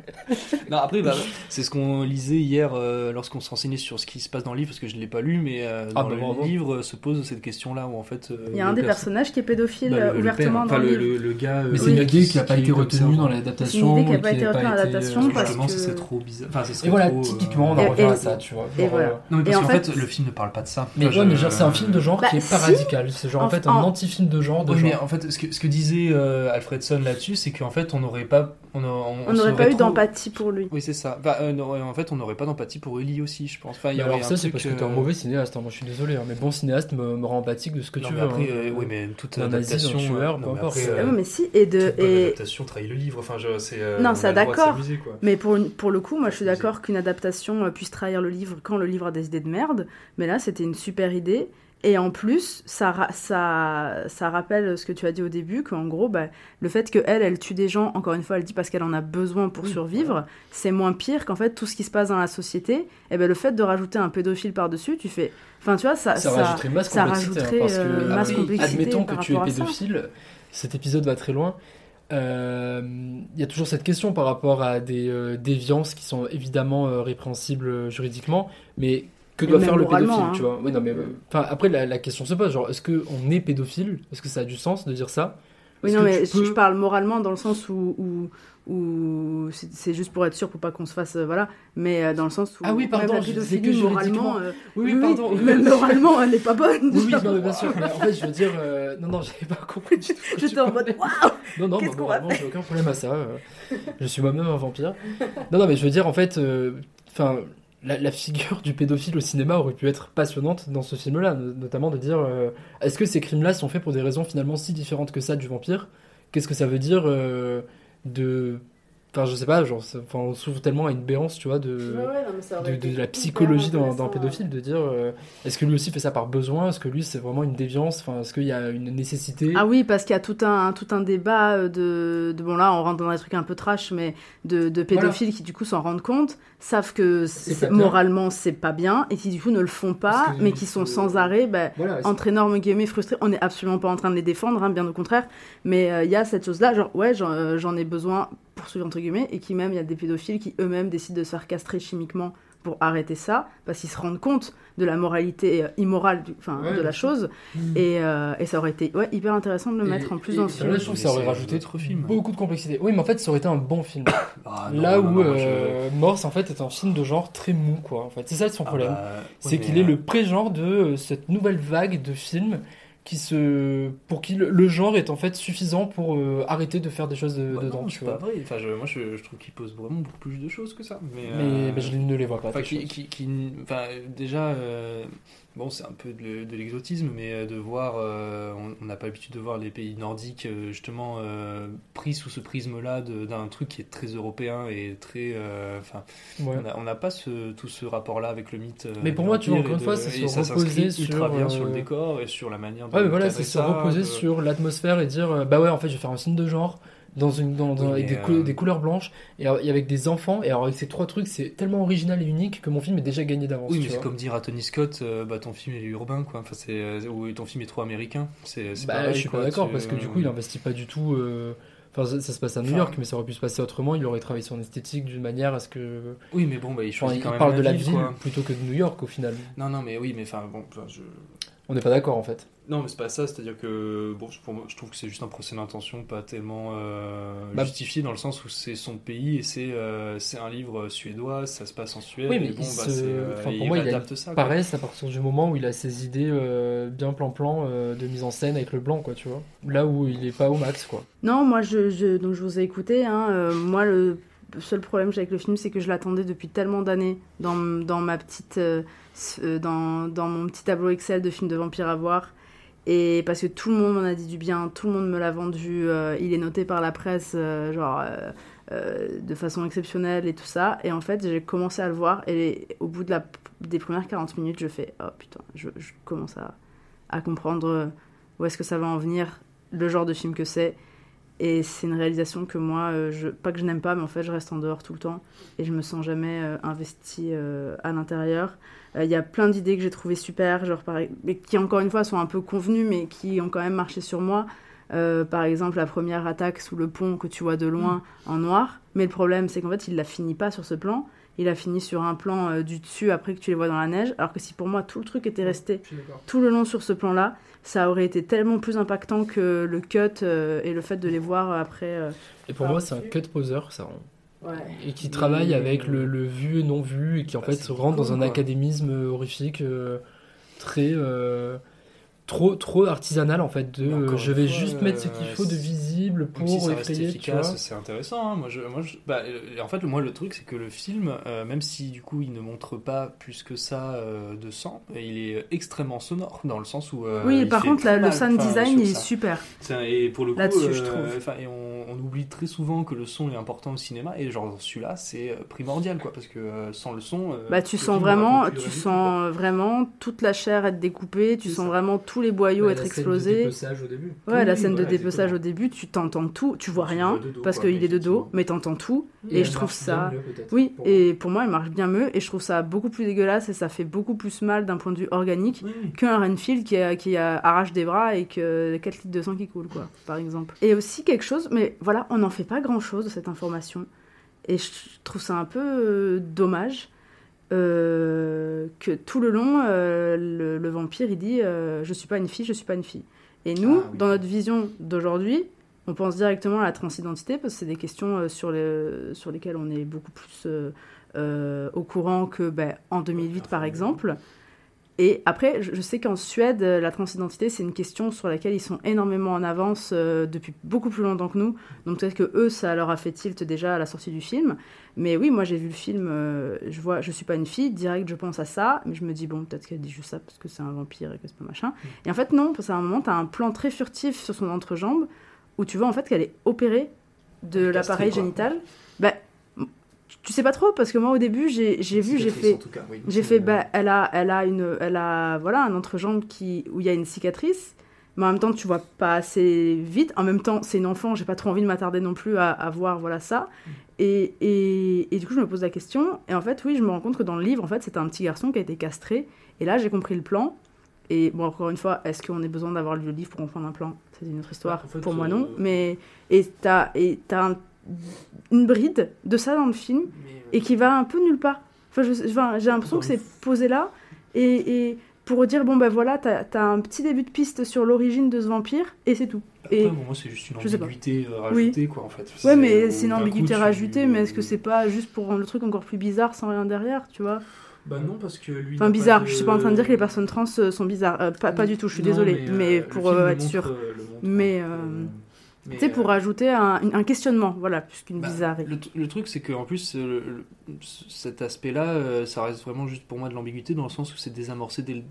non, après, bah, c'est ce qu'on lisait hier euh, lorsqu'on se renseignait sur ce qui se passe dans le livre, parce que je ne l'ai pas lu, mais euh, Ah, dans bah, le livre se pose cette question-là où en fait. euh, Il y a un des perso- personnages qui est pédophile Bah, le- euh, le ouvertement père, dans enfin, le le- livre. le gars, Mais euh, c'est une qui- idée qui n'a pas été retenue dans l'adaptation. C'est une idée qui a et pas été n'a retenue dans l'adaptation euh, parce que- ce serait trop bizarre. Enfin, Et voilà, trop, euh, typiquement, on en Et- revient et- à ça, tu vois. et Genre, voilà. euh, Non, mais parce Et en qu'en fait, fait- le film ne parle pas de ça. Mais Enfin, ouais, je- mais genre, c'est un film de genre Bah, qui est pas si. radical. C'est genre en, En- fait en- un anti-film de genre. De Oui, mais genre. en fait, ce que, ce que disait euh, Alfredson là-dessus, c'est qu'en fait, on n'aurait pas. On a- on- On n'aurait pas eu trop- d'empathie pour lui. Oui, c'est ça. Euh, non, en fait, on n'aurait pas d'empathie pour Ellie aussi, je pense. Enfin, il y alors ça c'est parce que t'es un euh, mauvais cinéaste, hein. moi je suis désolé, hein. mais bon cinéaste me, me rend empathique de ce que Non, tu mais veux. après, hein. euh, oui, mais toute adaptation, tueur, peu non, mais importe. après, Ah euh, oui, mais si, et de. Et... adaptation trahit le livre. Enfin, je- c'est. euh, Non, on ça d'accord. Mais pour, une- pour le coup, moi je suis d'accord qu'une adaptation puisse trahir le livre quand le livre a des idées de merde. Mais là, c'était une super idée. Et en plus, ça, ça, ça rappelle ce que tu as dit au début, qu'en gros, bah, le fait qu'elle, elle tue des gens, encore une fois, elle dit parce qu'elle en a besoin pour survivre, c'est moins pire qu'en fait tout ce qui se passe dans la société. Et ben le fait de rajouter un pédophile par-dessus, tu fais. Enfin, tu vois, ça, ça, rajouterait masse ça complexité. hein, rajouterait, parce que, euh, masse après, complexité admettons que tu es pédophile, cet épisode va très loin. Euh, Il y a toujours cette question par rapport à des euh, déviances qui sont évidemment euh, répréhensibles juridiquement, mais que doit faire le pédophile, moralement, tu hein. vois Oui, non, mais enfin, après la, la question se pose, genre est-ce que on est pédophile? Est-ce que ça a du sens de dire ça? Oui, non, mais peux- je parle moralement dans le sens où, c'est juste pour être sûr, pour pas qu'on se fasse. euh, voilà. Mais euh, dans le sens où. Ah oui, pardon, je que moralement. euh, Oui, oui, pardon. Même moralement, elle n'est pas bonne. Oui, oui, non, mais bien sûr. Mais en fait, je veux dire, euh, non, non, j'avais pas compris du tout. J'étais en mode waouh Non, non, bah, qu'on moralement, j'ai aucun problème à ça. je suis moi-même un vampire. Non, non, mais je veux dire, en fait, euh, enfin, la, figure du pédophile au cinéma aurait pu être passionnante dans ce film-là, no- notamment de dire, euh, est-ce que ces crimes-là sont faits pour des raisons finalement si différentes que ça du vampire? Qu'est-ce que ça veut dire euh, de Enfin, je sais pas, genre, enfin, on s'ouvre tellement à une béance, tu vois, de, Ouais, ouais, non, mais ça aurait de, été de la psychologie dans, dans un intéressant, pédophile, de dire, euh, est-ce que lui aussi fait ça par besoin? Est-ce que lui, c'est vraiment une déviance? Enfin, est-ce qu'il y a une nécessité? Ah oui, parce qu'il y a tout un, tout un débat euh, de, de- Bon, là, on rentre dans des trucs un peu trash, mais de, de pédophiles qui, du coup, s'en rendent compte, savent que moralement, c'est pas bien, et qui, du coup, ne le font pas, mais qui sont sans arrêt, bah, Voilà, entre énormes guillemets frustrés. On n'est absolument pas en train de les défendre, hein, bien au contraire, mais euh, il y a cette chose-là, genre, ouais, j'en euh, j'en ai besoin pour suivre, entre guillemets, et qui même, il y a des pédophiles qui eux-mêmes décident de se faire castrer chimiquement pour arrêter ça, parce qu'ils se rendent compte de la moralité euh, immorale du, enfin, Ouais, de la chose. Et, euh, et ça aurait été ouais, hyper intéressant de le mettre en plus dans le film. Là, je trouve que ça aurait rajouté beaucoup de complexité. Oui, mais en fait, ça aurait été un bon film. Ah, non, Là non, où non, moi, je- euh, Morse, en fait, est un film de genre très mou, quoi. En fait, c'est ça son Ah problème. bah, c'est ouais, qu'il est le pré-genre de euh, cette nouvelle vague de films qui se, pour qui le, le genre est en fait suffisant pour euh, arrêter de faire des choses de- Bah dedans, non, tu c'est vois. pas vrai. Enfin, je- moi, je, je trouve qu'il pose vraiment beaucoup plus de choses que ça. Mais, Mais- euh, mais je ne les vois pas, Enfin, qui, qui- qui- enfin, déjà, euh, bon, c'est un peu de, de l'exotisme, mais euh, de voir, euh, on- n'a pas l'habitude de voir les pays nordiques euh, justement euh, pris sous ce prisme-là d'un truc qui est très européen et très, enfin, Ouais. on n'a pas ce, tout ce rapport-là avec le mythe. Mais pour moi, tu vois, encore une fois, c'est se reposer s'inscrit ultra sur, bien sur le décor et sur la manière de Ouais, mais voilà, c'est se reposer sur l'atmosphère et dire, bah ouais, en fait, je vais faire un film de genre dans une, dans, dans- Oui, avec mais, des, cou- euh, des couleurs blanches et, et avec des enfants. Et alors, avec ces trois trucs, c'est tellement original et unique que mon film est déjà gagné d'avance. Oui, mais c'est comme dire à Tony Scott, euh, bah ton film il est urbain, quoi. Enfin, c'est euh, ou ton film est trop américain. C'est Bah, pareil, je suis quoi. pas d'accord parce que du coup, il investit pas du tout. Enfin, ça, ça se passe à New Enfin- York, mais ça aurait pu se passer autrement. Il aurait travaillé son esthétique d'une manière à ce que. Oui, mais bon, bah, il Enfin, il quand même parle la de la ville, ville plutôt que de New York au final. Non, non, mais oui, mais enfin, bon, je. On n'est pas d'accord en fait. Non, mais c'est pas ça, c'est-à-dire que bon, pour moi, je trouve que c'est juste un procès d'intention pas tellement euh, Bah- justifié dans le sens où c'est son pays et c'est euh, c'est un livre suédois, ça se passe en Suède. Oui, mais et bon, il bah, se- c'est, euh, enfin, pour moi, il a adapte ça. paresse à partir du moment où il a ses idées euh, bien plan-plan euh, de mise en scène avec le blanc, quoi, tu vois. Là où il est pas au max, quoi. Non, moi, je, je- donc je vous ai écouté. Hein, euh, moi, le seul problème que j'ai avec le film, c'est que je l'attendais depuis tellement d'années dans, dans ma petite, dans, dans mon petit tableau Excel de films de vampires à voir. Et parce que tout le monde m'en a dit du bien, tout le monde me l'a vendu. euh, il est noté par la presse, euh, genre euh, de façon exceptionnelle et tout ça. Et en fait, j'ai commencé à le voir. Et au bout de la, des premières 40 minutes, je fais Oh putain, je, je commence à, à comprendre où est-ce que ça va en venir, le genre de film que c'est. Et c'est une réalisation que moi, euh, je, pas que je n'aime pas, mais en fait, je reste en dehors tout le temps. Et je me sens jamais euh, investie euh, à l'intérieur. Euh, Il y a plein d'idées que j'ai trouvées super, genre par, mais qui encore une fois sont un peu convenues, mais qui ont quand même marché sur moi. Par exemple, la première attaque sous le pont que tu vois de loin en noir. Mais le problème, c'est qu'en fait, il la finit pas sur ce plan. Il a fini sur un plan du dessus après que tu les vois dans la neige. Alors que si pour moi tout le truc était resté tout le long sur ce plan-là, ça aurait été tellement plus impactant que le cut euh, et le fait de les voir après. euh, Et pour moi, c'est un cut poseur, ça. Ouais. Et qui travaille avec le, le vu et non vu, et qui en Bah, fait rentre con, dans un quoi. académisme horrifique euh, très. Trop, trop artisanal en fait. De euh, je vais fois, juste mettre ce qu'il euh, faut de visible pour si effrayer, c'est intéressant. hein. Moi, je, moi, je- bah, euh, en fait, moi, le truc, c'est que le film, euh, même si du coup, il ne montre pas plus que ça euh, de sang, il est extrêmement sonore dans le sens où. euh, oui, par contre, le sound design il est ça. super. Et pour le coup, Là-dessus, je trouve. et on, on oublie très souvent que le son est important au cinéma, et genre celui-là, c'est primordial, quoi, parce que euh, sans le son. euh, Bah, tu sens vraiment, tu tout, sens vraiment toute la chair être découpée, tu sens ça. vraiment tous les boyaux Bah, être la scène de explosés. dépeçage au début. Ouais, Oui, la oui, scène de voilà, dépeçage au début, tu t'entends tout, tu vois rien dos, parce qu'il est de dos, mais t'entends tout. Et je trouve ça. mieux, Oui, pour et pour moi, elle marche bien mieux et je trouve ça beaucoup plus dégueulasse et ça fait beaucoup plus mal d'un point de vue organique qu'un Renfield qui, a- qui a- arrache des bras et que 4 litres de sang qui coulent, quoi, par exemple. Et aussi quelque chose, mais voilà, on n'en fait pas grand chose de cette information. Et je trouve ça un peu euh, dommage euh, que tout le long, euh, le, le vampire, il dit euh, Je suis pas une fille, je suis pas une fille. Et nous, Ah, oui. dans notre vision d'aujourd'hui, on pense directement à la transidentité parce que c'est des questions euh, sur, les, sur lesquelles on est beaucoup plus au courant que ben, en 2008, par exemple. Et après, je sais qu'en Suède, euh, la transidentité, c'est une question sur laquelle ils sont énormément en avance euh, depuis beaucoup plus longtemps que nous. Donc peut-être que eux, ça leur a fait tilt déjà à la sortie du film. Mais oui, moi j'ai vu le film, euh, je vois, je suis pas une fille, direct je pense à ça, mais je me dis bon, peut-être qu'elle dit juste ça parce que c'est un vampire et que c'est pas machin. Et en fait non, parce qu'à un moment, tu as un plan très furtif sur son entrejambe où tu vois en fait qu'elle est opérée de l'appareil génital. Bah, tu- sais pas trop parce que moi au début j'ai j'ai vu j'ai fait oui. j'ai fait bah elle a elle a une elle a voilà un entrejambe qui où il y a une cicatrice mais en même temps tu vois pas assez vite. En même temps c'est une enfant j'ai pas trop envie de m'attarder non plus à, à voir voilà ça. Et, et, et du coup je me pose la question et en fait oui je me rends compte que dans le livre en fait c'était un petit garçon qui a été castré et là j'ai compris le plan. Et bon encore une fois est-ce qu'on a besoin d'avoir lu le livre pour comprendre un plan? C'est une autre histoire. Bah, en fait, pour moi euh, non mais et t'as et t'as un- une bride de ça dans le film et qui va un peu nulle part Enfin, j'ai l'impression que c'est posé là et, et pour dire bon ben voilà, t'as as un petit début de piste sur l'origine de ce vampire et c'est tout. Après, et bon, c'est juste une ambiguïté euh, Oui. rajoutée, quoi, en fait. Ouais, mais c'est une coup, ambiguïté tu- rajoutée, mais est-ce que c'est pas juste pour rendre le truc encore plus bizarre sans rien derrière, tu vois? Bah non, parce que lui. Enfin bizarre, de- je suis pas en train de dire que les personnes trans euh, sont bizarres, Euh, pas, pas du tout, je suis désolée, mais, euh, pour euh, être sûr. euh, mais euh, mais, tu sais, pour euh, rajouter un, un questionnement, voilà, plus qu'une Bah, bizarrerie. Le, le truc, c'est qu'en plus, euh, le- le- cet aspect-là, euh, ça reste vraiment juste pour moi de l'ambiguïté, dans le sens où c'est désamorcé dès, le-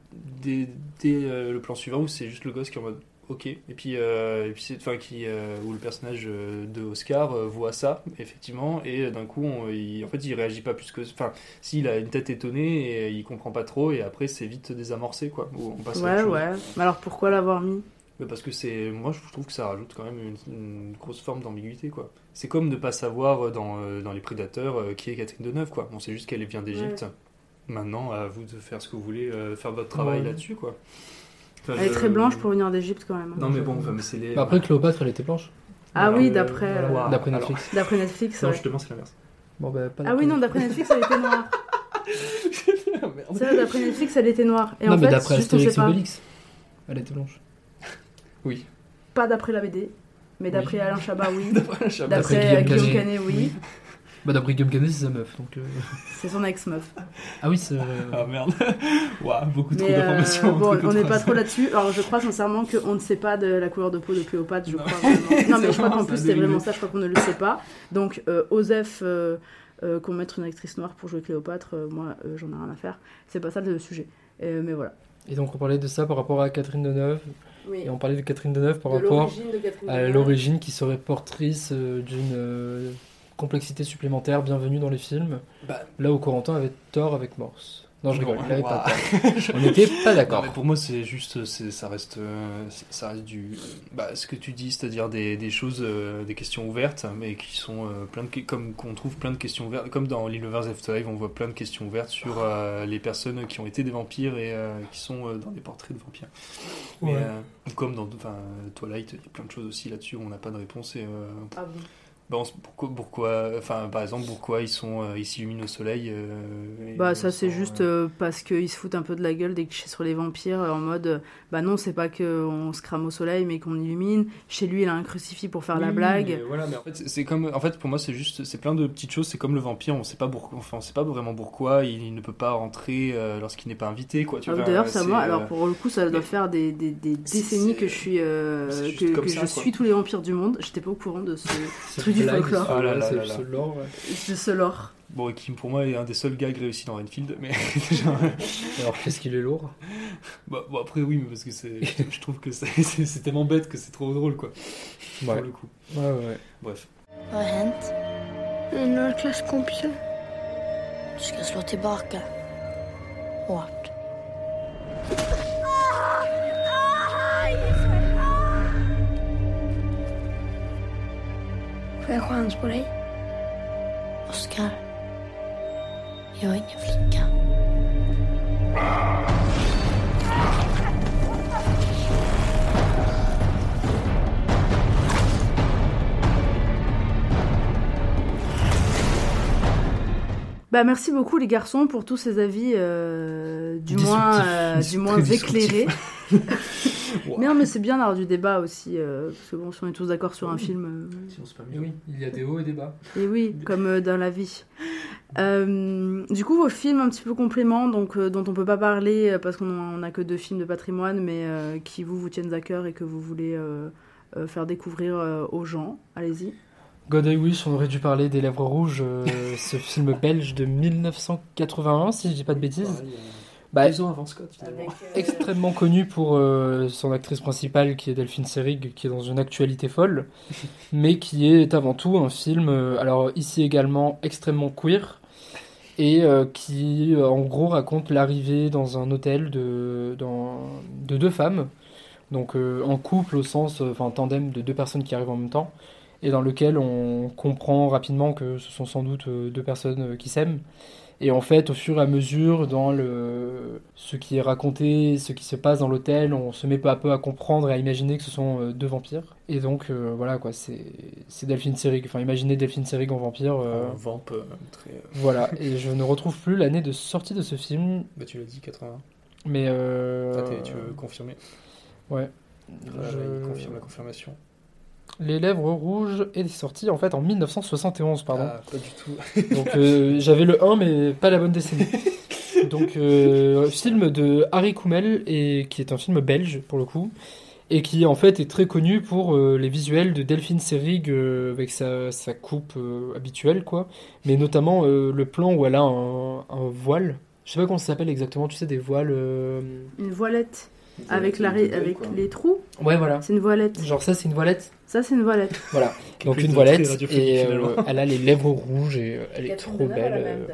dès- dès, euh, le plan suivant, où c'est juste le gosse qui est en mode ok, et puis, euh, et puis c'est, enfin, qui, euh, où le personnage euh, de Oscar voit ça, effectivement, et d'un coup, on- il, en fait, il réagit pas plus que. Enfin, s'il a une tête étonnée, et il comprend pas trop, et après, c'est vite désamorcé, quoi. on passe à Ouais, ouais. Mais alors pourquoi l'avoir mis? Mais parce que c'est, moi je trouve que ça rajoute quand même une, une grosse forme d'ambiguïté quoi. C'est comme ne pas savoir dans, euh, dans les prédateurs euh, qui est Catherine Deneuve quoi. On sait juste qu'elle vient d'Égypte. Ouais. Maintenant à vous de faire ce que vous voulez, euh, faire votre travail Ouais. là-dessus quoi. Enfin, Elle est très blanche pour venir d'Égypte quand même. hein. Non mais bon, enfin, mais c'est les. Bah après, Cléopâtre, elle était blanche. Ah Alors, oui, euh, d'après voilà. euh. D'après Alors- Netflix. d'après Netflix. Non ouais. justement c'est l'inverse. Bon, bah, pas Ah oui, non, d'après Netflix, elle était noire. C'est vrai, d'après Netflix, elle était noire. Et non, en mais fait, d'après Astérix et. Obélix, elle était blanche. Oui. Pas d'après la BD, mais d'après Alain Chabat, oui. D'après Chabat. D'après D'après euh, Guillaume Canet. Oui. Bah, d'après Guillaume Canet, c'est sa meuf. Donc, euh, C'est son ex-meuf. Ah oui, c'est. Ah merde. Waouh, beaucoup trop euh, d'informations. bon, on n'est pas trop là-dessus. Alors, je crois sincèrement qu'on ne sait pas de la couleur de peau de Cléopâtre, je crois vraiment. Non, mais je crois qu'en plus, c'est vraiment ça, je crois qu'on ne le sait pas. Donc, euh, Osef, euh, euh, qu'on mette une actrice noire pour jouer Cléopâtre, euh, moi, euh, j'en ai rien à faire. C'est pas ça le sujet. Euh, mais voilà. Et donc, on parlait de ça par rapport à Catherine Deneuve. Oui. Et on parlait de Catherine Deneuve par De rapport de à l'origine qui serait portrice euh, d'une euh, complexité supplémentaire bienvenue dans les films. Bah. Là où Corentin avait tort avec Morse. Non, je rigole, il pas. On n'était pas d'accord. Non, mais pour moi, c'est juste, c'est, ça reste, euh, ça reste du, bah, ce que tu dis, c'est-à-dire des, des choses, euh, des questions ouvertes, mais qui sont euh, plein de, comme qu'on trouve plein de questions ouvertes, comme dans l'Universe Afterlife, on voit plein de questions ouvertes sur euh, les personnes qui ont été des vampires et euh, qui sont euh, dans des portraits de vampires. Mais Ouais. euh, comme dans, Twilight, il y a plein de choses aussi là-dessus où on n'a pas de réponse et. euh, Ah bon bah, on se- pourquoi, pourquoi, enfin, par exemple, pourquoi ils sont, euh, ils s'illuminent au soleil euh, Bah ça c'est juste euh, parce qu'ils se foutent un peu de la gueule des clichés sur les vampires euh, en mode bah non c'est pas qu'on se crame au soleil mais qu'on illumine. Chez lui il a un crucifix pour faire la blague. mais voilà, mais en fait, c'est- comme, en fait, pour moi, c'est juste, c'est plein de petites choses. C'est comme le vampire, on sait pas pourquoi, enfin, on sait pas vraiment pourquoi il, ne peut pas rentrer euh, lorsqu'il n'est pas invité, quoi. Tu Ah, vois, D'ailleurs ça moi alors pour le coup ça doit faire des, des, des décennies que je suis euh, que, que ça, je quoi. suis tous les vampires du monde. J'étais pas au courant de ce truc du folklore. Ah là là là ce lore, ouais. De ce lore. Bon, et qui pour moi est un des seuls gags réussis dans Renfield, mais Alors qu'est-ce qu'il est lourd Bah, bon après oui, mais parce que c'est, je, je trouve que c'est, tellement bête que c'est trop drôle, quoi. Ouais. Pour le coup. Ouais, ouais. Bref. Vad har hänt? Några klasskompisar. Du ska slå tillbaka. Får jag chans på dig? Oskar. Jag är ingen flicka. Bah merci beaucoup les garçons pour tous ces avis euh, du Disruptifs. moins euh, du moins disruptifs. éclairés. Mais non mais c'est bien d'avoir du débat aussi euh, parce que bon si on est tous d'accord sur un film. euh, pas oui, il y a des hauts et des bas. Et oui, comme euh, dans la vie. Euh, du coup, vos films un petit peu compléments, donc euh, dont on peut pas parler euh, parce qu'on on a que deux films de patrimoine, mais euh, qui vous vous tiennent à cœur et que vous voulez euh, euh, faire découvrir euh, aux gens. Allez-y. God I Wish, on aurait dû parler des Lèvres Rouges, euh, ce film belge de 1981, si je dis pas de bêtises. Bah, Deux ans avant Scott, finalement. extrêmement connu pour euh, son actrice principale qui est Delphine Seyrig, qui est dans une actualité folle, mais qui est avant tout un film, euh, alors ici également extrêmement queer, et euh, qui euh, en gros raconte l'arrivée dans un hôtel de, dans- de deux femmes, donc euh, en couple au sens, euh, enfin tandem de deux personnes qui arrivent en même temps, et dans lequel on comprend rapidement que ce sont sans doute euh, deux personnes euh, qui s'aiment, Et en fait, au fur et à mesure, dans le... ce qui est raconté, ce qui se passe dans l'hôtel, on se met peu à peu à comprendre et à imaginer que ce sont euh, deux vampires. Et donc, euh, voilà, quoi, c'est Delphine Seyrig. Enfin, imaginez Delphine Seyrig en vampire. euh, Un vamp euh, très. Voilà, et je ne retrouve plus l'année de sortie de ce film, Bah, tu l'as dit, 80. mais... euh, Ah, tu veux confirmer Ouais. Je- il confirme la confirmation. Les Lèvres Rouges est sorti en fait en 1971, pardon. Ah, pas du tout. Donc euh, j'avais le 1 mais pas la bonne décennie. Donc euh, film de Harry Koumel et qui est un film belge pour le coup et qui en fait est très connu pour euh, les visuels de Delphine Seyrig euh, avec sa, sa coupe euh, habituelle quoi, mais notamment euh, le plan où elle a un, un voile. Je sais pas comment ça s'appelle exactement, tu sais des voiles. euh, Une voilette. Avec, la, ré- avec quoi. les trous Ouais voilà. C'est une voilette. Genre ça c'est une voilette. Ça, c'est une voilette. Voilà. Donc une voilette et euh, elle a les lèvres rouges et euh, elle est Catherine trop belle. euh.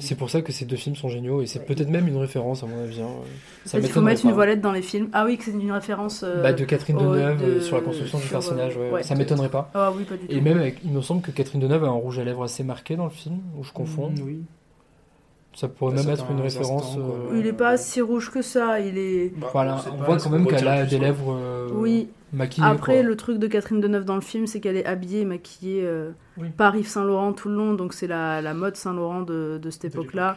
C'est pour ça que ces deux films sont géniaux et c'est Ouais. peut-être même une référence à mon avis. hein. Ça Il faut mettre une voilette dans les films. Ah oui, que c'est une référence. euh, Bah, de Catherine Deneuve de- sur la construction du sur, personnage, ouais. ouais. ça m'étonnerait pas. Ah oui, pas du tout. Et même, avec- il me semble que Catherine Deneuve a un rouge à lèvres assez marqué dans le film, ou je confonds. Mm, oui. Ça pourrait même être une référence. instants, euh, Il est pas si rouge que ça, il est. Voilà, sait on voit quand même qu'elle a des lèvres euh, Oui. maquillées. Après, quoi. le truc de Catherine Deneuve dans le film, c'est qu'elle est habillée et maquillée euh, Oui. par Yves Saint Laurent tout le long, donc c'est la, la mode Saint Laurent de, de cette époque-là,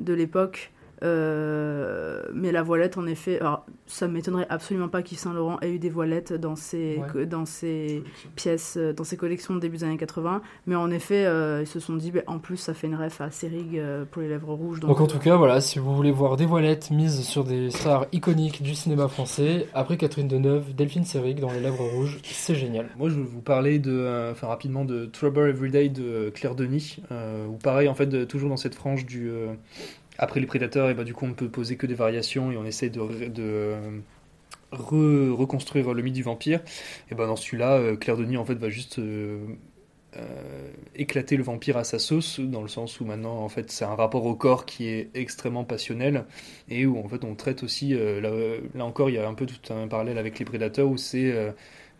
de l'époque. Euh, mais la voilette, en effet, alors ça m'étonnerait absolument pas qu'Yves Saint Laurent ait eu des voilettes dans ses, Ouais. dans ses pièces, euh, dans ses collections de début des années 80. Mais en effet, euh, ils se sont dit, bah, en plus, ça fait une ref à Serig euh, pour les lèvres rouges. Donc en tout cas, voilà, si vous voulez voir des voilettes mises sur des stars iconiques du cinéma français, après Catherine Deneuve, Delphine Seyrig dans Les Lèvres Rouges, c'est génial. Moi, je vais vous parler de, euh, enfin rapidement de Trouble Everyday de Claire Denis, euh, où pareil, en fait, de- toujours dans cette frange du euh, après les prédateurs, et bah du coup, on ne peut poser que des variations et on essaie de, de re- reconstruire le mythe du vampire. Et ben dans celui-là, euh, Claire Denis en fait va juste euh, euh, éclater le vampire à sa sauce, dans le sens où maintenant en fait c'est un rapport au corps qui est extrêmement passionnel et où en fait on traite aussi, là, là encore il y a un peu tout un parallèle avec les prédateurs où c'est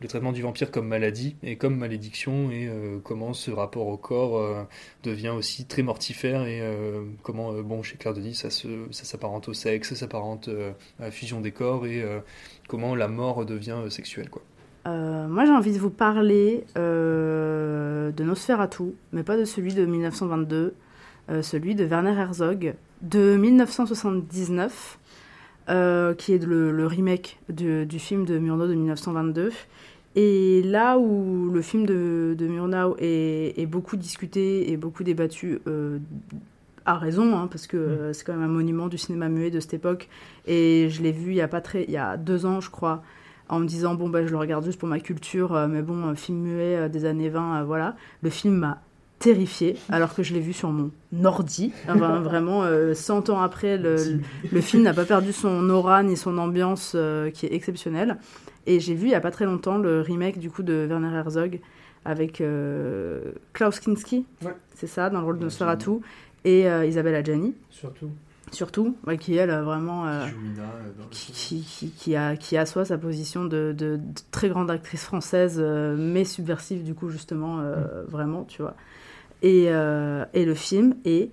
le traitement du vampire comme maladie et comme malédiction et euh, comment ce rapport au corps euh, devient aussi très mortifère et euh, comment bon chez Claire Denis ça s'apparente au sexe, ça s'apparente à la fusion des corps et comment la mort devient sexuelle quoi. Moi, j'ai envie de vous parler de Nosferatu, mais pas de celui de 1922, euh, celui de Werner Herzog de 1979, euh, qui est le, le remake de- du film de Murnau de 1922. Et là où le film de, de Murnau est, est beaucoup discuté et beaucoup débattu, euh, à raison, hein, parce que euh, c'est quand même un monument du cinéma muet de cette époque. Et je l'ai vu il y a pas très, il y a deux ans, je crois, en me disant bon bah je le regarde juste pour ma culture, euh, mais bon, un film muet euh, des années 20, euh, voilà. Le film m'a terrifié alors que je l'ai vu sur mon ordi. Enfin, vraiment, euh, 100 ans après, le, le- le film n'a pas perdu son aura ni son ambiance euh, qui est exceptionnelle. Et j'ai vu il y a pas très longtemps le remake du coup de Werner Herzog avec euh, Klaus Kinski, c'est ça, dans le rôle de Nosferatu, et euh, Isabelle Adjani Surtout. surtout, ouais, qui elle a vraiment euh, Qui euh, qui, qui, qui- a qui assoit sa position de, de- de très grande actrice française, euh, mais subversive du coup justement euh, vraiment, tu vois. Et, euh, et le film est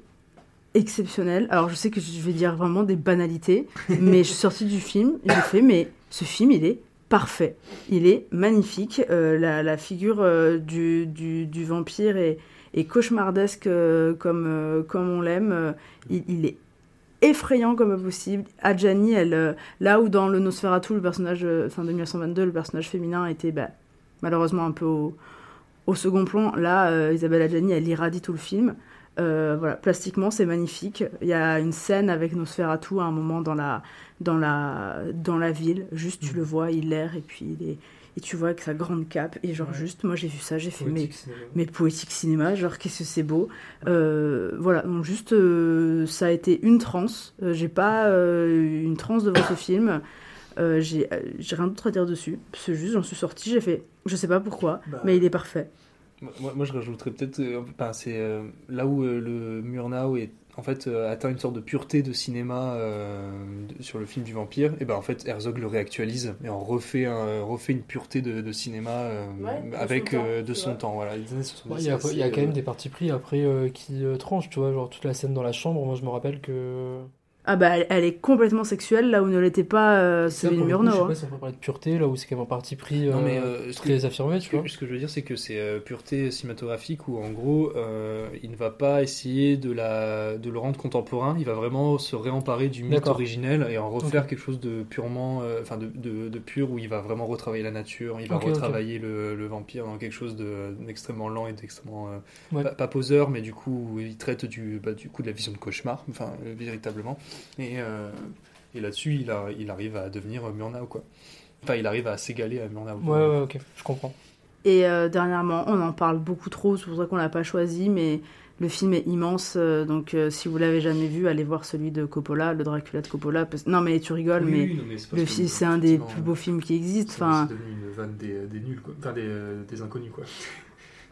exceptionnel. Alors je sais que je vais dire vraiment des banalités, mais je suis sortie du film, j'ai fait mais ce film il est parfait, il est magnifique. Euh, la, la figure euh, du, du, du vampire est, est cauchemardesque euh, comme, comme on l'aime. Il, il est effrayant comme possible. Adjani, elle, là où dans le Nosferatu, le personnage, enfin de 1922, le personnage féminin était bah, malheureusement un peu au, au second plan, là, euh, Isabelle Adjani, elle irradie tout le film. Euh, voilà, plastiquement, c'est magnifique. Il y a une scène avec Nosferatu à un moment dans la, dans la, dans la ville. Juste, tu le vois, il erre et puis il est. Et tu vois avec sa grande cape. Et genre, Ouais. juste, moi j'ai vu ça, j'ai fait mais, Poétique cinéma. mais poétique cinéma, genre, qu'est-ce que c'est beau. Euh, voilà, donc juste, euh, ça a été une transe. Euh, j'ai pas une transe devant ce film. Euh, j'ai euh, j'ai rien d'autre à dire dessus. C'est juste, j'en suis sortie, j'ai fait, je sais pas pourquoi, Bah. mais il est parfait. Moi, moi, je rajouterais peut-être, euh, enfin, c'est euh, là où euh, le Murnau est, en fait euh, atteint une sorte de pureté de cinéma euh, de- sur le film du vampire, et ben en fait Herzog le réactualise et en refait, un- refait une pureté de, de cinéma euh, Ouais, de avec son temps, de son temps. Voilà, les années 70, Ouais, Il y a, y quand même des partis pris après euh, qui euh, tranchent, tu vois, genre toute la scène dans la chambre, moi je me rappelle que... Ah bah elle, elle est complètement sexuelle là où ne l'était pas euh, Ça, Céline Murnau. Je sais hein. pas si on peut parler de pureté, là où c'est quand même un parti pris Non, mais, euh, euh, ce très que- affirmé, tu vois. Ce que je veux dire, c'est que c'est euh, pureté cinématographique où, en gros, euh, il ne va pas essayer de, la, de le rendre contemporain, il va vraiment se réemparer du mythe originel et en refaire quelque chose de purement, euh, enfin, de, de, de pur, où il va vraiment retravailler la nature, il va retravailler le, le vampire dans quelque chose de- d'extrêmement lent et d'extrêmement. euh, Ouais. pas, pas poseur, mais du coup, il traite du, bah, du coup de la vision de cauchemar, enfin, euh, véritablement. Et, euh, et là-dessus, il, a- il arrive à devenir Murnau, quoi. Enfin, il arrive à s'égaler à Murnau. Ouais, ouais, ok, je comprends. Et euh, dernièrement, on en parle beaucoup trop, c'est pour ça qu'on l'a pas choisi, mais le film est immense, euh, donc euh, si vous l'avez jamais vu, allez voir celui de Coppola, le Dracula de Coppola. parce- Non mais tu rigoles, Oui, mais, oui, non, mais c'est parce le film c'est un des effectivement, plus beaux films qui existent. C'est Enfin, c'est devenu une vanne des, des nuls, quoi. Enfin, des, des inconnus, quoi.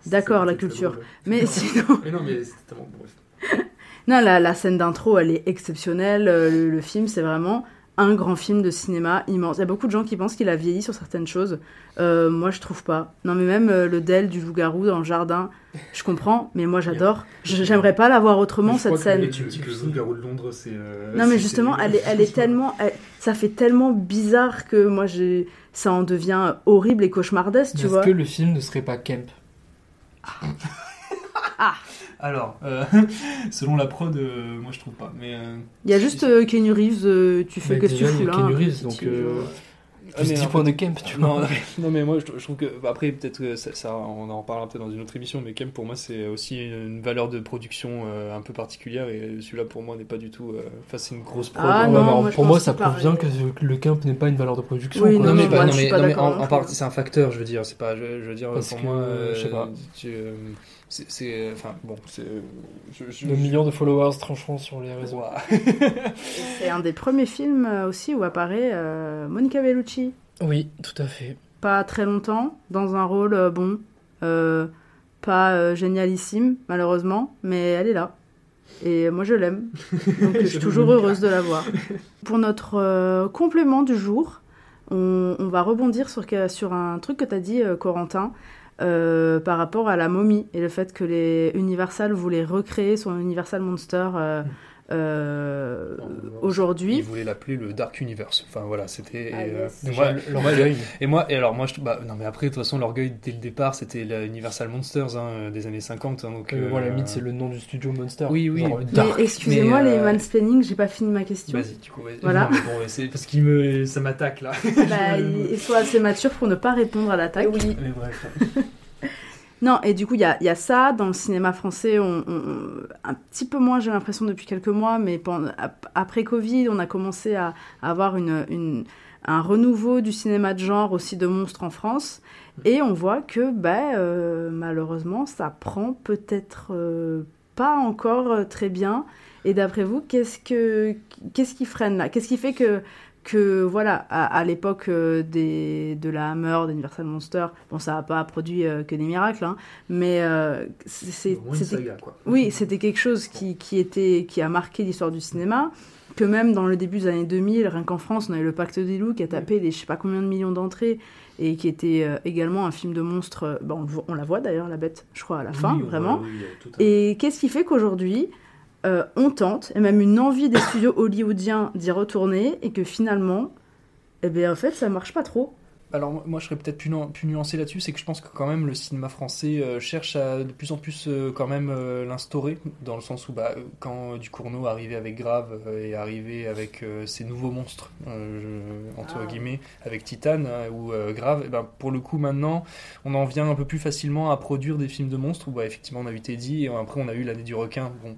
d'accord, la culture, drôle. mais sinon. Mais non, mais c'est tellement. Bref. Non, la, la scène d'intro, elle est exceptionnelle. euh, Le, le film, c'est vraiment un grand film de cinéma immense. Il y a beaucoup de gens qui pensent qu'il a vieilli sur certaines choses. Euh, moi, je trouve pas. Non, mais même euh, le Dell du loup-garou dans le jardin, je comprends, mais moi, j'adore. J'aimerais pas la voir autrement, cette scène. tu me dis que le loup-garou de Londres, c'est. euh, Non, mais justement, elle est, elle est tellement. elle- ça fait tellement bizarre que moi, j'ai, ça en devient horrible et cauchemardesque, tu Est-ce vois. que le film ne serait pas Kemp? Alors, euh, selon la prod, euh, moi je trouve pas. Mais euh, Il y a juste euh, Keanu Reeves, euh, tu fais Bah, que tu déjà, il fous y a là. Un Reeves, petit donc. Ah, Plus mais 10 en points de Kemp, tu vois. non, mais moi je, je trouve que bah, après peut-être que ça, ça, on en reparlera peut-être dans une autre émission, mais Kemp pour moi c'est aussi une valeur de production euh, un peu particulière et celui-là pour moi n'est pas du tout. euh, Enfin c'est une grosse prod. Ah non, moi, pour moi, ça prouve bien que le Kemp n'est pas une valeur de production. Oui, quoi. Non mais, non, mais, non, en, non en plus, part, hein. c'est un facteur, je veux dire, c'est pas, je, je veux dire, Parce pour que, moi, je sais pas. tu, euh, c'est, enfin bon, c'est, Le million de followers tranchant sur les réseaux. C'est un des premiers films euh, aussi où apparaît euh, Monica Bellucci. Oui, tout à fait. Pas très longtemps, dans un rôle euh, bon, euh, pas euh, génialissime malheureusement, mais elle est là. Et moi je l'aime, donc je suis toujours heureuse de la voir. Pour notre euh, complément du jour, on, on va rebondir sur, sur un truc que tu as dit, euh, Corentin, euh, par rapport à la momie et le fait que les Universal voulaient recréer son Universal Monster euh, euh, aujourd'hui. Il voulait l'appeler le Dark Universe. Enfin voilà, c'était. et, Ah, euh, yes. moi- l'orgueil. Et moi, et alors moi, je, bah, non mais après, de toute façon, l'orgueil dès le départ, c'était la Universal Monsters hein, des années 50. hein, donc, Euh, euh, voilà, mythe, c'est le nom du studio Monster. Oui, oui. Excusez-moi les euh, mansplaining, j'ai pas fini ma question. Vas-y, du coup, vas-y. Voilà. Non, bon, c'est parce qu'il me, ça m'attaque là. Bah, il il faut assez mature pour ne pas répondre à l'attaque. Oui. Mais bref. Non, et du coup, il y a, ça dans le cinéma français, un petit peu moins, j'ai l'impression, depuis quelques mois, mais après Covid, on a commencé à, avoir un renouveau du cinéma de genre, aussi de monstres en France. Et on voit que, bah, euh, malheureusement, ça prend peut-être euh, pas encore euh, très bien. Et d'après vous, qu'est-ce, que, qu'est-ce qui freine là? Qu'est-ce qui fait que, que voilà, à, à l'époque euh, des, de la Hammer, d'Universal Monster, bon, ça n'a pas produit euh, que des miracles, hein, mais euh, c'est, c'était, saga, quoi. oui, c'était quelque chose qui, qui, était, qui a marqué l'histoire du cinéma, que même dans le début des années 2000, rien qu'en France, on avait le Pacte des loups qui a tapé les je sais pas combien de millions d'entrées, et qui était euh, également un film de monstre, bon, on, la voit d'ailleurs, la bête, je crois, à la fin, Oui, vraiment. oui. Et qu'est-ce qui fait qu'aujourd'hui, euh, on tente, et même une envie des studios hollywoodiens d'y retourner, et que finalement, eh bien, en fait, ça marche pas trop. Alors moi je serais peut-être plus, nu- plus nuancé là-dessus, c'est que je pense que quand même le cinéma français euh, cherche à de plus en plus euh, quand même euh, l'instaurer, dans le sens où bah, quand Ducournau arrivait avec Grave et arrivait avec ses nouveaux monstres, entre Ah. guillemets, avec Titane hein, ou Grave, et ben, pour le coup maintenant on en vient un peu plus facilement à produire des films de monstres, où bah, effectivement on a eu Teddy et après on a eu l'année du requin, bon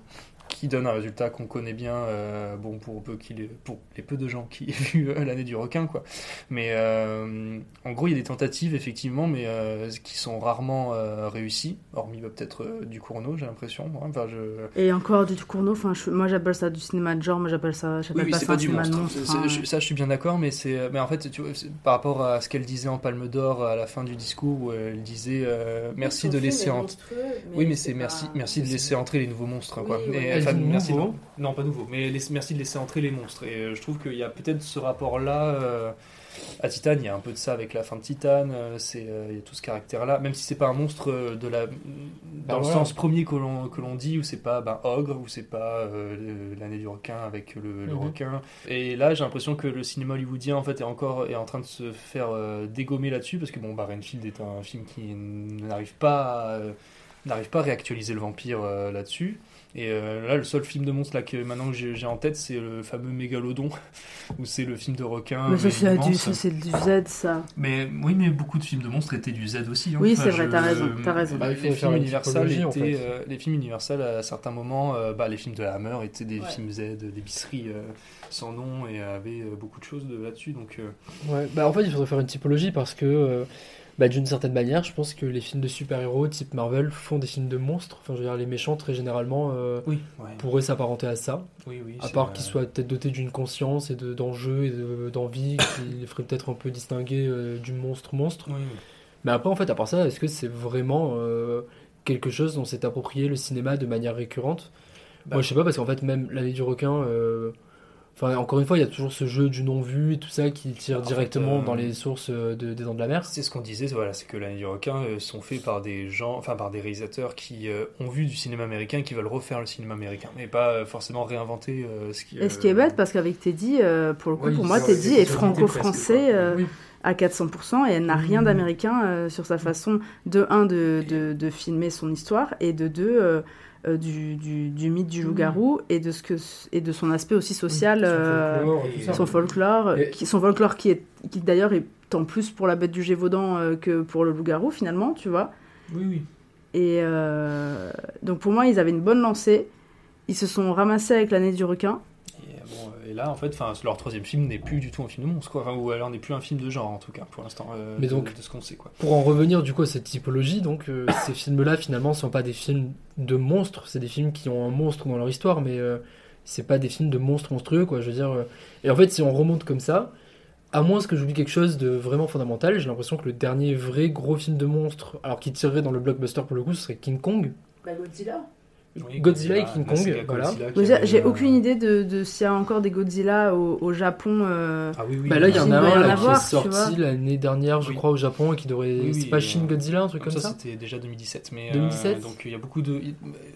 qui donne un résultat qu'on connaît bien, euh, bon pour peu qu'il ait- pour les peu de gens qui aient vu euh, l'année du requin quoi. Mais euh, en gros il y a des tentatives effectivement, mais euh, qui sont rarement euh, réussies, hormis bah, peut-être euh, du Cournot j'ai l'impression. hein. Enfin je Et encore du Cournot, enfin, je- moi j'appelle ça du cinéma de genre, moi j'appelle ça, j'appelle oui, pas c'est ça pas un du cinéma de monstre. monstre. C'est- hein. je- ça, je suis bien d'accord, mais c'est, mais en fait, tu vois, c'est- par rapport à ce qu'elle disait en Palme d'Or à la fin du discours, où elle disait euh, merci de laisser entrer. monstrueux, mais Oui, mais c'est c'est pas- merci, merci de laisser entrer les nouveaux monstres, quoi. Oui, Et, merci nouveau. non, non, pas nouveau, mais merci de laisser entrer les monstres. Et euh, je trouve qu'il y a peut-être ce rapport-là euh, à Titan. Il y a un peu de ça avec la fin de Titan. euh, c'est il y a tout ce caractère-là, même si c'est pas un monstre de la dans Bah, le voilà. sens premier que l'on que l'on dit, où c'est pas ben, ogre, où c'est pas l'année du requin avec le, le Mhm. requin. Et là, j'ai l'impression que le cinéma hollywoodien en fait est encore est en train de se faire dégommer là-dessus parce que bon, bah, Renfield est un film qui n'arrive pas à, n'arrive pas à réactualiser le vampire euh, là-dessus. Et euh, là, le seul film de monstre là, que maintenant que j'ai en tête, c'est le fameux Mégalodon, où c'est le film de requin. Mais ça, mais c'est du, immense. ça, c'est du Z, ça. Mais oui, mais beaucoup de films de monstres étaient du Z aussi. hein. Oui, Enfin, c'est vrai, t'as raison, t'as raison. Bah, les films Universal en fait. euh, les films Universal à certains moments, euh, bah, les films de la Hammer étaient des Ouais. films Z, des bisseries euh, sans nom et avaient euh, beaucoup de choses de là-dessus. Donc euh, Ouais, bah en fait, il faudrait faire une typologie parce que, euh, bah, d'une certaine manière, je pense que les films de super-héros type Marvel font des films de monstres. Enfin, je veux dire, les méchants, très généralement, euh, Oui, ouais. pourraient s'apparenter à ça. Oui, oui, À part qu'ils soient peut-être dotés d'une conscience et de- d'enjeux et de- d'envie qui les ferait peut-être un peu distinguer euh, du monstre-monstre. Mais après, en fait, à part ça, est-ce que c'est vraiment euh, quelque chose dont s'est approprié le cinéma de manière récurrente? Bah, Moi, je sais pas, parce qu'en fait, même l'année du requin, enfin, encore une fois, il y a toujours ce jeu du non-vu et tout ça qui tire En fait, directement euh, dans les sources euh, de- des dents de la mer. C'est ce qu'on disait, voilà, c'est que l'année du requin euh, sont faits par des gens, enfin par des réalisateurs qui euh, ont vu du cinéma américain et qui veulent refaire le cinéma américain, mais pas euh, forcément réinventer euh, ce qui. Et ce qui est bête, parce qu'avec Teddy, euh, pour le coup, Oui, pour moi, Teddy est franco-français Oui. à 400% et elle n'a rien d'américain euh, sur sa façon, de un, de, de, de filmer son histoire et de deux, euh, du, du, du mythe du loup-garou et, de ce que, et de son aspect aussi social, son euh, folklore son folklore, Et- qui, son folklore qui, est, qui d'ailleurs est en plus pour la bête du Gévaudan euh, que pour le loup-garou finalement, tu vois. Oui, oui. Et euh, donc pour moi, ils avaient une bonne lancée. Ils se sont ramassés avec l'année du requin. Et, bon, euh, et là, en fait, enfin, leur troisième film n'est plus du tout un film de monstre, quoi. Enfin, ou alors n'est plus un film de genre, en tout cas, pour l'instant, euh, Mais de- donc, de, ce qu'on sait, quoi. Pour en revenir du coup à cette typologie, donc euh, ces films-là finalement sont pas des films de monstres, c'est des films qui ont un monstre dans leur histoire, mais euh, c'est pas des films de monstres monstrueux quoi. Je veux dire, euh, et en fait si on remonte comme ça, à moins que j'oublie quelque chose de vraiment fondamental, j'ai l'impression que le dernier vrai gros film de monstre, alors qui tirerait dans le blockbuster pour le coup, ce serait King Kong. Godzilla Oui, Godzilla et King Kong, voilà. Avait, J'ai euh, aucune idée de, de s'il y a encore des Godzilla au, au Japon. euh, Ah oui, oui. Bah là il y en a un là, qui est sorti l'année dernière je Oui. crois au Japon et qui devrait... Oui, c'est pas euh, Shin Godzilla un truc comme ça, c'était déjà 2017. Mais, 2017? euh, donc il y a beaucoup de.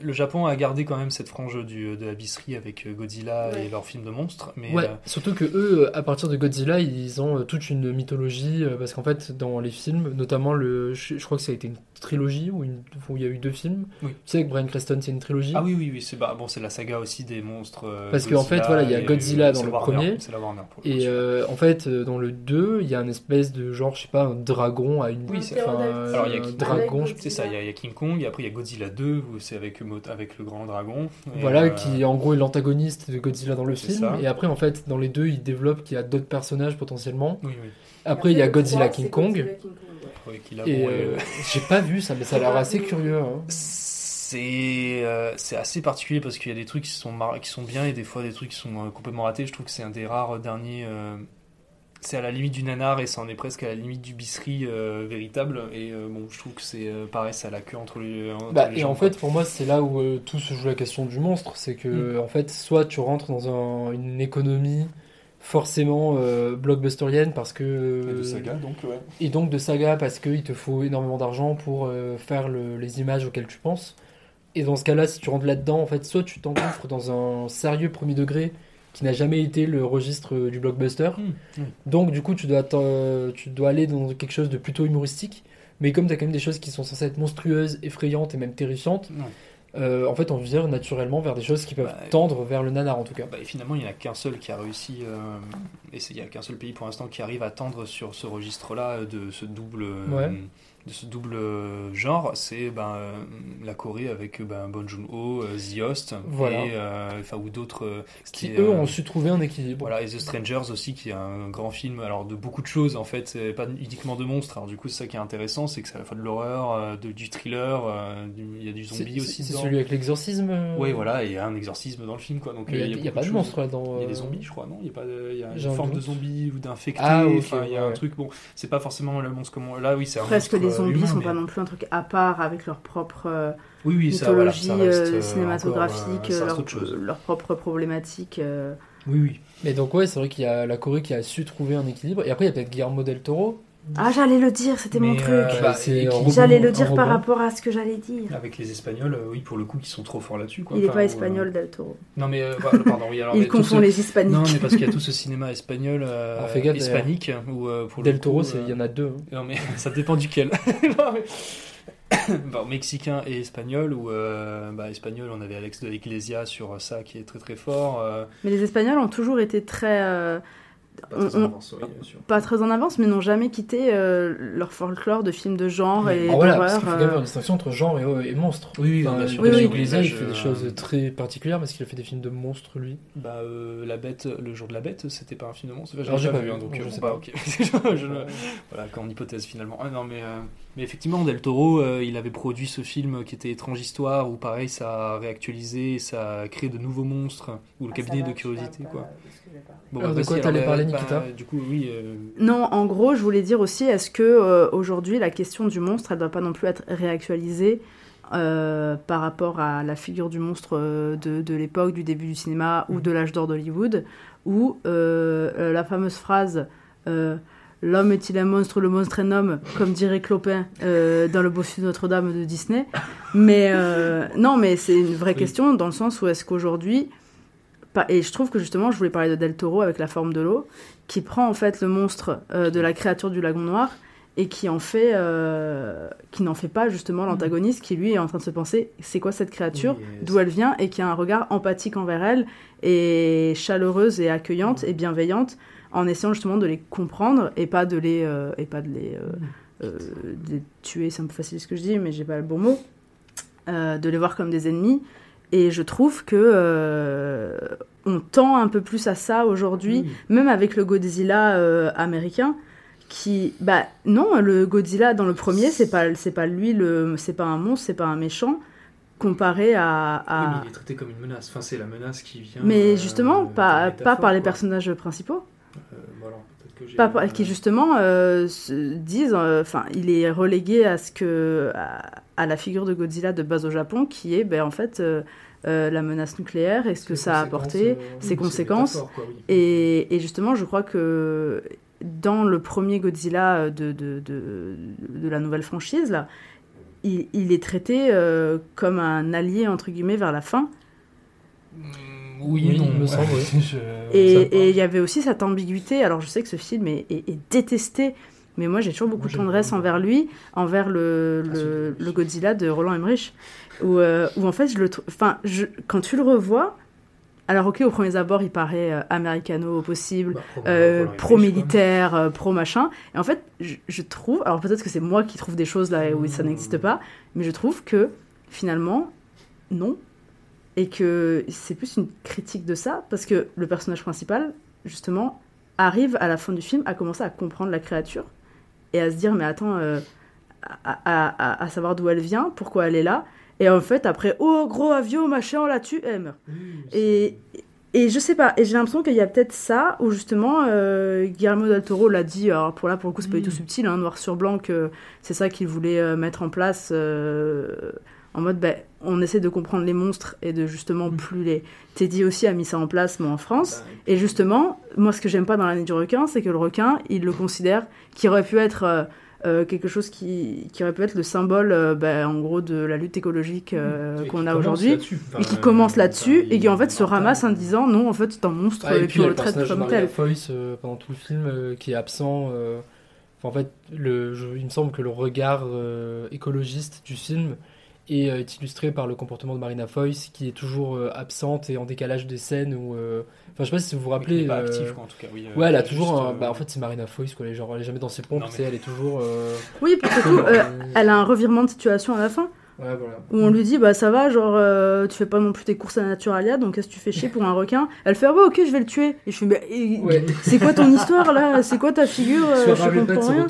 Le Japon a gardé quand même cette frange du, de la bisserie avec euh, Godzilla et leurs films de monstres. Mais, Ouais, euh, surtout que eux, à partir de Godzilla, ils ont euh, toute une mythologie, euh, parce qu'en fait, dans les films, notamment le, je, je crois que ça a été une trilogie où, une- où il y a eu deux films. Oui. Tu sais, avec Brian Creston, c'est une trilogie. Ah oui, oui, oui, c'est bah, bon, c'est la saga aussi des monstres. euh, Parce qu'en fait, Godzilla voilà, il y a Godzilla dans le Warner, premier. C'est la Warner. Pour le coup, Et euh, en fait, dans le 2, il y a un espèce de genre, je sais pas, un dragon à une. Oui, c'est Alors il y a King dragon. Kong, c'est ça, il y, a- il y a King Kong, et après il y a Godzilla 2, où c'est avec, avec le grand dragon. Et, Voilà, euh, qui en gros est l'antagoniste de Godzilla dans le film. ça. Et après, en fait, dans les deux, il développe qu'il y a d'autres personnages potentiellement. Oui, oui. Après, il y a Godzilla King Kong. Ouais, qu'il a, Et euh, j'ai pas vu ça, mais ça a l'air assez curieux. hein. C'est euh, c'est assez particulier parce qu'il y a des trucs qui sont, mar- qui sont bien et des fois des trucs qui sont euh, complètement ratés. Je trouve que c'est un des rares derniers. euh, c'est à la limite du nanar et ça en est presque à la limite du bisserie euh, véritable. Et euh, bon, je trouve que c'est euh, pareil, ça a la queue entre les. entre Bah, les et en quoi. fait, pour moi, c'est là où euh, tout se joue la question du monstre. C'est que, Mm. en fait, soit tu rentres dans un- une économie forcément euh, blockbusterienne parce que. Et de saga, donc, ouais. Et donc de saga parce qu'il te faut énormément d'argent pour euh, faire le- les images auxquelles tu penses. Et dans ce cas-là, si tu rentres là-dedans, en fait, soit tu t'engouffres dans un sérieux premier degré qui n'a jamais été le registre du blockbuster. Mm. Donc, du coup, tu dois, tu dois aller dans quelque chose de plutôt humoristique. Mais comme tu as quand même des choses qui sont censées être monstrueuses, effrayantes et même terrifiantes, euh, en fait, on vire naturellement vers des choses qui peuvent Bah, tendre vers le nanar en tout cas. Bah, et finalement, il n'y en a qu'un seul qui a réussi, euh, et il n'y a qu'un seul pays pour l'instant qui arrive à tendre sur ce registre-là euh, de ce double, euh, Ouais. De ce double euh, genre. C'est ben, euh, la Corée avec euh, ben, Bon Joon-ho, euh, The Host, Voilà. et, euh, enfin, ou d'autres euh, Qui, est, eux, euh, ont su trouver un équilibre. Voilà, et The Strangers aussi, qui est un grand film, alors de beaucoup de choses en fait, c'est pas uniquement de monstres. Alors du coup, c'est ça qui est intéressant, c'est que c'est à la fois de l'horreur, euh, de- du thriller, euh, il y a du zombie aussi. C'est celui avec l'exorcisme euh Oui, voilà, et il y a un exorcisme dans le film, quoi. Donc, Il y a- pas de choses. monstre là-dedans, Il y a des zombies, je crois, non? Il y a pas, de- il y a une un forme de zombie ou d'infecté. Ah, ok, enfin, il y a un truc. Bon, c'est pas forcément le monstre comme on- là, oui, c'est un Presque monstre, les zombies humain, sont mais- pas non plus un truc à part avec leur propre Oui, oui, ça, voilà, mythologie ça reste, cinématographique, encore, euh, ça reste leur, leur propre problématique. euh. Oui, oui. Mais donc, ouais, c'est vrai qu'il y a la Corée qui a su trouver un équilibre. Et après, il y a peut-être Guillermo del Toro. Ah, j'allais le dire, c'était mon truc. euh, bah, J'allais le dire par rapport à ce que j'allais dire. Avec les Espagnols, euh, oui, pour le coup, qui sont trop forts là-dessus. quoi. Il est Enfin, pas euh, espagnol, Del Toro. Non, mais euh, pardon, oui, alors. Il confond ce- les hispaniques. Non, mais parce qu'il y a tout ce cinéma espagnol, euh, Alors, fais gaffe, hispanique, où euh, pour Del le Toro, euh, il y en a deux. hein. Non, mais ça dépend duquel. Non, mais- Bon, mexicain et espagnol, ou euh, bah, espagnol, on avait Alex de l'Iglesia sur ça qui est très très fort. euh, Mais les Espagnols ont toujours été très. euh, Pas très on- en on- avance, oui, bien sûr. pas très en avance, mais n'ont jamais quitté euh, leur folklore de films de genre et Alors voilà, parce d'horreur. qu'il faut euh. quand même faire une distinction entre genre et, et monstre. Oui, oui, Enfin, bien sûr, sûr. Iglesias, il fait des choses très particulières parce qu'il a fait des films de monstres, lui. Bah, euh, la bête, le jour de la bête, c'était pas un film de monstre. Enfin, Alors, j'ai pas pas vu, hein, donc je euh, sais bon, pas. bah, ok. je, je le- voilà, qu'en hypothèse finalement. Ah, non, mais, euh, mais effectivement, Del Toro, euh, il avait produit ce film qui était Étrange Histoire, où pareil, ça a réactualisé, ça a créé de nouveaux monstres, ou le Ah, cabinet va, de curiosité, quoi. pas Bon, Alors, de quoi t'allais bah, parler, bah, Nikita Du coup, oui. euh, Non, en gros, je voulais dire aussi, est-ce que euh, aujourd'hui la question du monstre, elle doit pas non plus être réactualisée euh, par rapport à la figure du monstre euh, de, de l'époque, du début du cinéma ou de l'âge d'or d'Hollywood, où euh, euh, la fameuse phrase euh, L'homme est-il un monstre, le monstre un homme, comme dirait Clopin euh, dans le bossu de Notre-Dame de Disney. Mais euh, non, mais c'est une vraie Oui. question dans le sens où est-ce qu'aujourd'hui, et je trouve que justement, je voulais parler de Del Toro avec la forme de l'eau, qui prend en fait le monstre euh, de la créature du lagon noir et qui en fait, euh, qui n'en fait pas justement l'antagoniste, qui lui est en train de se penser, c'est quoi cette créature, d'où elle vient, et qui a un regard empathique envers elle, et chaleureuse et accueillante et bienveillante, en essayant justement de les comprendre et pas de les, euh, et pas de les, euh, de les tuer, c'est un peu facile ce que je dis, mais j'ai pas le bon mot, de les voir comme des ennemis. Et je trouve que euh, on tend un peu plus à ça aujourd'hui, même avec le Godzilla euh, américain, qui, bah non, le Godzilla dans le premier, c'est pas, c'est pas lui, le, c'est pas un monstre, c'est pas un méchant, comparé à, à- Oui, mais il est traité comme une menace. Enfin, c'est la menace qui vient. mais euh, justement, pas, par les quoi. personnages principaux. Que j'ai- Pas par- qui justement se disent, enfin, il est relégué à ce que à, à la figure de Godzilla de base au Japon, qui est, ben en fait, euh, euh, la menace nucléaire et ce que ça a apporté, euh, ses oui, conséquences. métaphores, quoi, oui. Et, et justement, je crois que dans le premier Godzilla de, de, de, de la nouvelle franchise, là, il, il est traité euh, comme un allié, entre guillemets, vers la fin. Oui, Oui, non, il me semble, oui. je- Et il y avait aussi cette ambiguïté. Alors, je sais que ce film est, est- est détesté, mais moi, j'ai toujours beaucoup de tendresse envers lui, envers le, Ah, le, Godzilla de Roland Emmerich, où, euh, où en fait, je le enfin, je, quand tu le revois, alors ok, au premier abord, il paraît euh, americano au possible, Bah, pro- euh, pro-militaire, euh, pro-machin. Et en fait, je, je trouve, alors peut-être que c'est moi qui trouve des choses là où ça Mmh. n'existe pas, mais je trouve que finalement, non. Et que c'est plus une critique de ça, parce que le personnage principal, justement, arrive à la fin du film à commencer à comprendre la créature et à se dire, mais attends, euh, à, à- à- à savoir d'où elle vient, pourquoi elle est là. Et en fait, après, oh gros avion, machin, on la tue, elle meurt. Et, et je sais pas, et j'ai l'impression qu'il y a peut-être ça, où justement, euh, Guillermo del Toro l'a dit, alors pour là, pour le coup, c'est pas du tout subtil, hein, noir sur blanc, que c'est ça qu'il voulait euh, mettre en place, euh, en mode, ben, on essaie de comprendre les monstres et de justement plus les... Teddy aussi a mis ça en place, mais en France. Et justement, moi, ce que j'aime pas dans l'année du requin, c'est que le requin, il le considère qu'il aurait pu être... euh, euh, quelque chose qui, qui aurait pu être le symbole, euh, ben, en gros, de la lutte écologique euh, qui qu'on a aujourd'hui, et qui euh, commence là-dessus, enfin, et qui en fait se ramasse en disant non, en fait, c'est un monstre, et, et puis puis il y on a le le traite comme tel. Euh, pendant tout le film euh, qui est absent. euh, en fait, le, je- il me semble que le regard euh, écologiste du film est, euh, est illustré par le comportement de Marina Foïs qui est toujours euh, absente et en décalage des scènes où. euh, Enfin, je sais pas si vous vous Oui, rappelez. n'est pas euh, quoi, en tout cas, oui, ouais, elle a juste, toujours. un- euh, bah, en fait, c'est Marina Foïs, quoi. Elle est, genre, elle est jamais dans ses pompes, Non, tu mais- sais, elle est toujours. euh, Oui, puis surtout, euh, elle a un revirement de situation à la fin. Ouais, voilà. Où on lui dit, bah ça va, genre, euh, tu fais pas non plus tes courses à Naturalia, donc qu'est-ce que tu fais chier pour un requin? Elle fait, ah ouais, ok, je vais le tuer. Et je fais, mais et- Ouais. c'est quoi ton histoire là? C'est quoi ta figure Euh, Je comprends rien.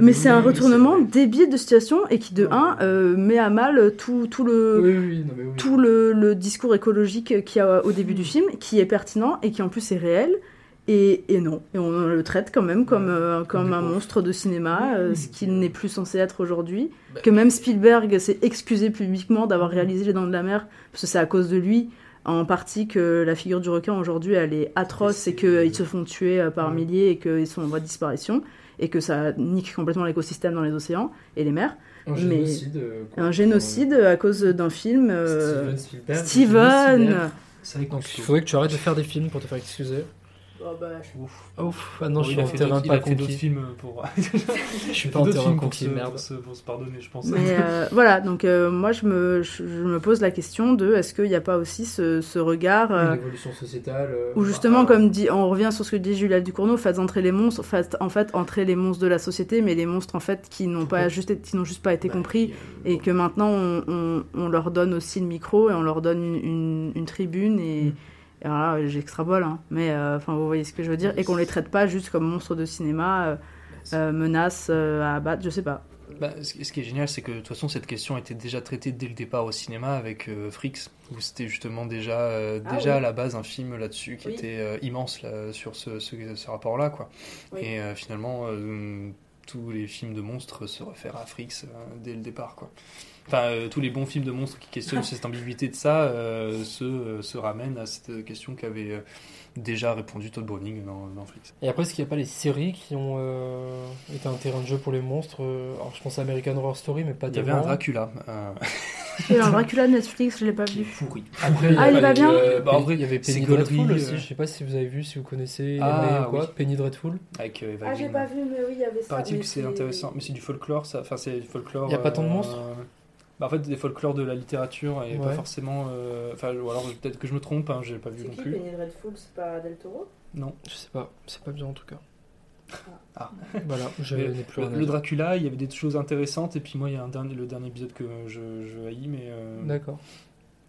Mais c'est un retournement débile de situation et qui, de un, euh, met à mal tout, tout le. Oui, oui, non, mais oui. tout le, le discours écologique qu'il y a au début du film, qui est pertinent et qui en plus est réel. Et, et non, et on le traite quand même comme, euh, comme un monstre de cinéma, euh, ce qu'il n'est plus censé être aujourd'hui. Bah, que même Spielberg s'est excusé publiquement d'avoir réalisé Les Dents de la Mer, parce que c'est à cause de lui, en partie, que la figure du requin aujourd'hui, elle est atroce et qu'ils se font tuer euh, par milliers et qu'ils sont en voie de disparition, et que ça nique complètement l'écosystème dans les océans et les mers. Un Mais- génocide, euh, un génocide à cause d'un film. Steven Spielberg, Steven. il faudrait que tu arrêtes de faire des films pour te faire excuser. Oh bah, Ouf, ah non, Bon, je il suis a en terrain d'autres- il pas a fait d'autres conquis. films pour. Je suis Il pas en terrain films pour conquis, se- merde. Pour se, pour se pardonner, je pense. Mais euh, voilà, donc euh, moi je me, je, je me pose la question de est-ce qu'il n'y a pas aussi ce, ce regard euh, Une évolution sociétale. euh, où justement, comme dit, on revient sur ce que dit Julia Ducournau, faites entrer les monstres, faites en fait entrer les monstres de la société, mais les monstres en fait qui n'ont pas juste, qui n'ont juste pas été compris et que maintenant on, on- on leur donne aussi le micro et on leur donne une, une- une tribune et, et alors là j'extrapole, hein, mais euh, enfin vous voyez ce que je veux dire et qu'on les traite pas juste comme monstres de cinéma, euh, euh, menaces à abattre, je sais pas. Bah, ce, qui- est génial, c'est que de toute façon, cette question était déjà traitée dès le départ au cinéma avec euh, Freaks, où c'était justement déjà, euh, Ah déjà oui. à la base un film là-dessus qui Oui. était euh, immense là, sur ce, ce, ce rapport-là. quoi. Oui. Et finalement, tous les films de monstres se réfèrent à euh, dès le départ. Quoi. Enfin, euh, tous les bons films de monstres qui questionnent cette ambiguïté de ça euh, se, euh, se ramènent à cette question qu'avait déjà répondu Todd Browning dans, dans. Et après, est-ce qu'il n'y a pas les séries qui ont euh, été un terrain de jeu pour les monstres Alors, je pense à American Horror Story, mais pas Il y avait tellement. un Dracula. euh, Il y a un Dracula de Netflix, je l'ai pas vu. Pourri. Après, Ah, il est pas bien euh, Bah, en vrai, il y avait Penny Dreadful euh. aussi. Je sais pas si vous avez vu, si vous connaissez, Ah, ou quoi. oui. Penny Dreadful. avec euh, Eva Ah, j'ai pas vu, mais oui, il y avait ça. Paraît-il que c'est intéressant, mais c'est du folklore, ça. Enfin, c'est du folklore. Y a pas tant de euh, monstres bah, En fait, des folklores de la littérature et pas forcément. euh, Enfin, ou alors peut-être que je me trompe, hein, j'ai pas vu non plus. Dreadful C'est pas Del Toro? Non. Je sais pas, c'est pas bien en tout cas. Ah. Voilà, je Mais n'ai plus le, rien. Dracula, il y avait des choses intéressantes, et puis moi, il y a un dernier, le dernier épisode que je, je haïs, mais. euh, D'accord.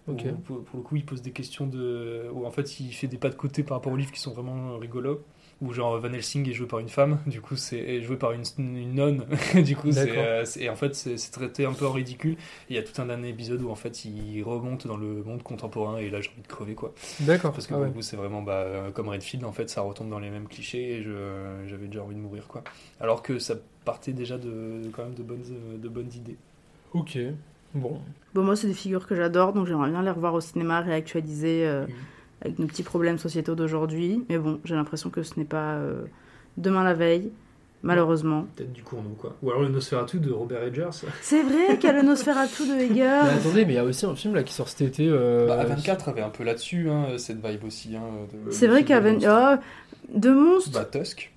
où, Ok. pour, pour le coup, il pose des questions de. où en fait, il fait des pas de côté par rapport aux livres qui sont vraiment rigolos. Où genre Van Helsing est joué par une femme, du coup c'est est joué par une, une nonne, du coup c'est, euh, c'est- et en fait c'est, traité un peu en ridicule. Il y a tout un dernier épisode où en fait il remonte dans le monde contemporain et là j'ai envie de crever quoi. D'accord. Parce que ah pour ouais. le coup c'est vraiment bah, euh, comme Redfield en fait ça retombe dans les mêmes clichés et je, j'avais déjà envie de mourir quoi. Alors que ça partait déjà de quand même de bonnes, euh, de bonnes idées. Ok. Bon. Bon, moi, c'est des figures que j'adore, donc j'aimerais bien les revoir au cinéma, réactualisées euh, avec nos petits problèmes sociétaux d'aujourd'hui. Mais bon, j'ai l'impression que ce n'est pas euh, demain la veille, malheureusement. Peut-être du Cournot, quoi. Ou alors le Nosferatu de Robert Edgers. C'est vrai qu'il y a le Nosferatu de Heger. Mais attendez, mais il y a aussi un film là qui sort cet été. euh, Bah, A24 avait un peu là-dessus hein, cette vibe aussi. Hein, C'est vrai film qu'il y de avait. monstres. Oh, de monstres Bah Tusk.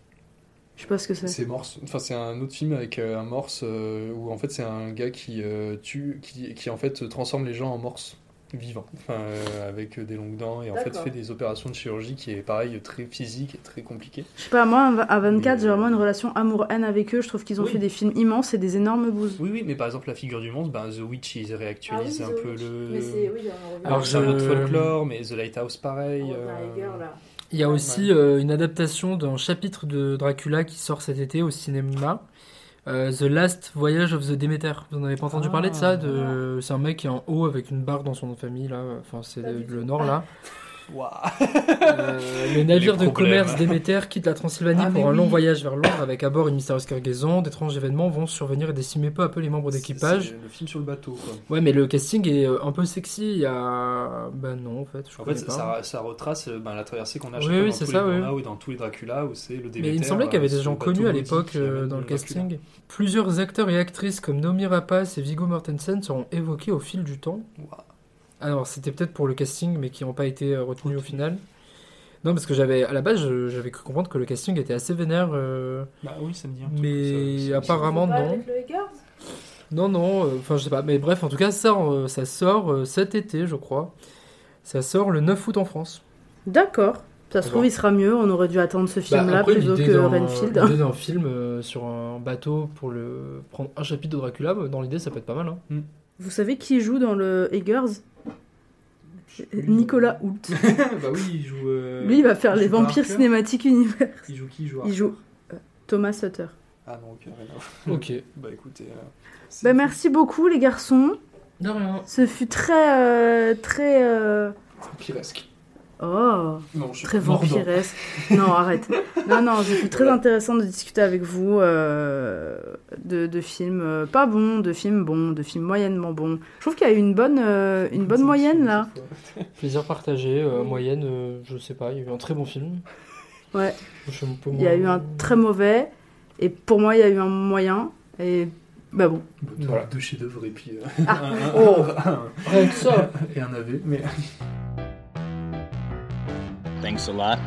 Je sais pas ce que c'est. C'est Morse. Enfin, c'est un autre film avec euh, un morse euh, où en fait c'est un gars qui euh, tue, qui, qui en fait transforme les gens en morse vivants, enfin, euh, avec euh, des longues dents et en fait fait des opérations de chirurgie qui est pareil très physique et très compliqué. Je sais pas, moi, à 24, j'ai vraiment une relation amour-haine avec eux. Je trouve qu'ils ont Oui. fait des films immenses et des énormes bouses. Oui, oui, mais par exemple la figure du monstre, ben, The Witch ils réactualisent Ah oui, un The peu Witch. le. Mais c'est- oui, Alors, c'est un autre folklore, mais The Lighthouse pareil. Euh, là. Il y a aussi euh, une adaptation d'un chapitre de Dracula qui sort cet été au cinéma. Euh, the Last Voyage of the Demeter. Vous en avez pas entendu Ah. parler de ça de... C'est un mec qui est en haut avec une barre dans son nom de famille là. Enfin c'est le nord là. Euh, le navire de commerce Déméter quitte la Transylvanie Ah, pour mais un long voyage vers Londres avec à bord une mystérieuse cargaison. D'étranges événements vont survenir et décimer peu à peu les membres d'équipage. C'est le film sur le bateau quoi. Ouais, mais le casting est euh, un peu sexy. Il y a. Ben non, en fait. Je En fait, pas. ça, ça retrace euh, ben, la traversée qu'on a Oui, oui, dans c'est tous ça, les oui. Burnout et dans tous les Dracula où c'est le Mais Déméter. il me semblait qu'il y avait euh, des gens connus à l'époque euh, dans le Dracula. casting. Plusieurs acteurs et actrices comme Nomi Rapace et Viggo Mortensen seront évoqués au fil du temps. Alors c'était peut-être pour le casting, mais qui n'ont pas été euh, retenus au final. Non, parce que j'avais à la base, j'avais cru comprendre que le casting était assez vénère. euh, Bah oui, ça me dit un truc, Mais ça- ça- apparemment non. Non, non. euh, Enfin, je sais pas. Mais bref, en tout cas, ça, euh, ça sort euh, cet été, je crois. Ça sort le 9 août en France. D'accord. Ça se trouve, il sera mieux. On aurait dû attendre ce Bah, film-là plutôt que Renfield. L'idée d'un film euh, sur un bateau pour le prendre un chapitre de Dracula, dans l'idée, ça peut être pas mal. Hein. Vous savez qui joue dans le Eggers? Nicolas Hoult. bah oui, il joue. euh, Lui, il va faire il les vampires cinématiques univers. Il joue qui Il joue Il joue euh, Thomas Sutter. Ah non, ok, rien. Ok. Bah écoutez. euh, Bah, merci beaucoup, les garçons. De rien. Ce fut très. euh, très. euh, Vampiresque. Oh, Non, je très vampiresque. non, arrête. Non, non, c'est très intéressant de discuter avec vous euh, de, de films euh, pas bons, de films bons, de films moyennement bons. Je trouve qu'il y a eu une bonne, euh, une bonne moyenne là. Plaisir partagé, euh, moyenne, euh, je sais pas, il y a eu un très bon film. Ouais. Il y a eu un très mauvais, et pour moi, il y a eu un moyen, et bah bon. Deux, Voilà. deux chefs-d'œuvre et puis. euh, Ah. un- un- Oh. un- Rien que ça. Et un AV, mais. Thanks a lot.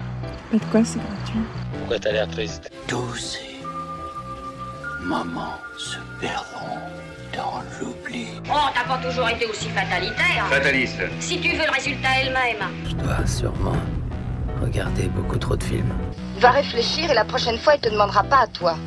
Mais pourquoi c'est gratuit Pourquoi t'as l'air triste Tous ces moments se perdront dans l'oubli. Oh, t'as pas toujours été aussi fatalitaire. Fataliste. Si tu veux le résultat elle-même. Je dois sûrement regarder beaucoup trop de films. Va réfléchir et la prochaine fois, il te demandera pas à toi.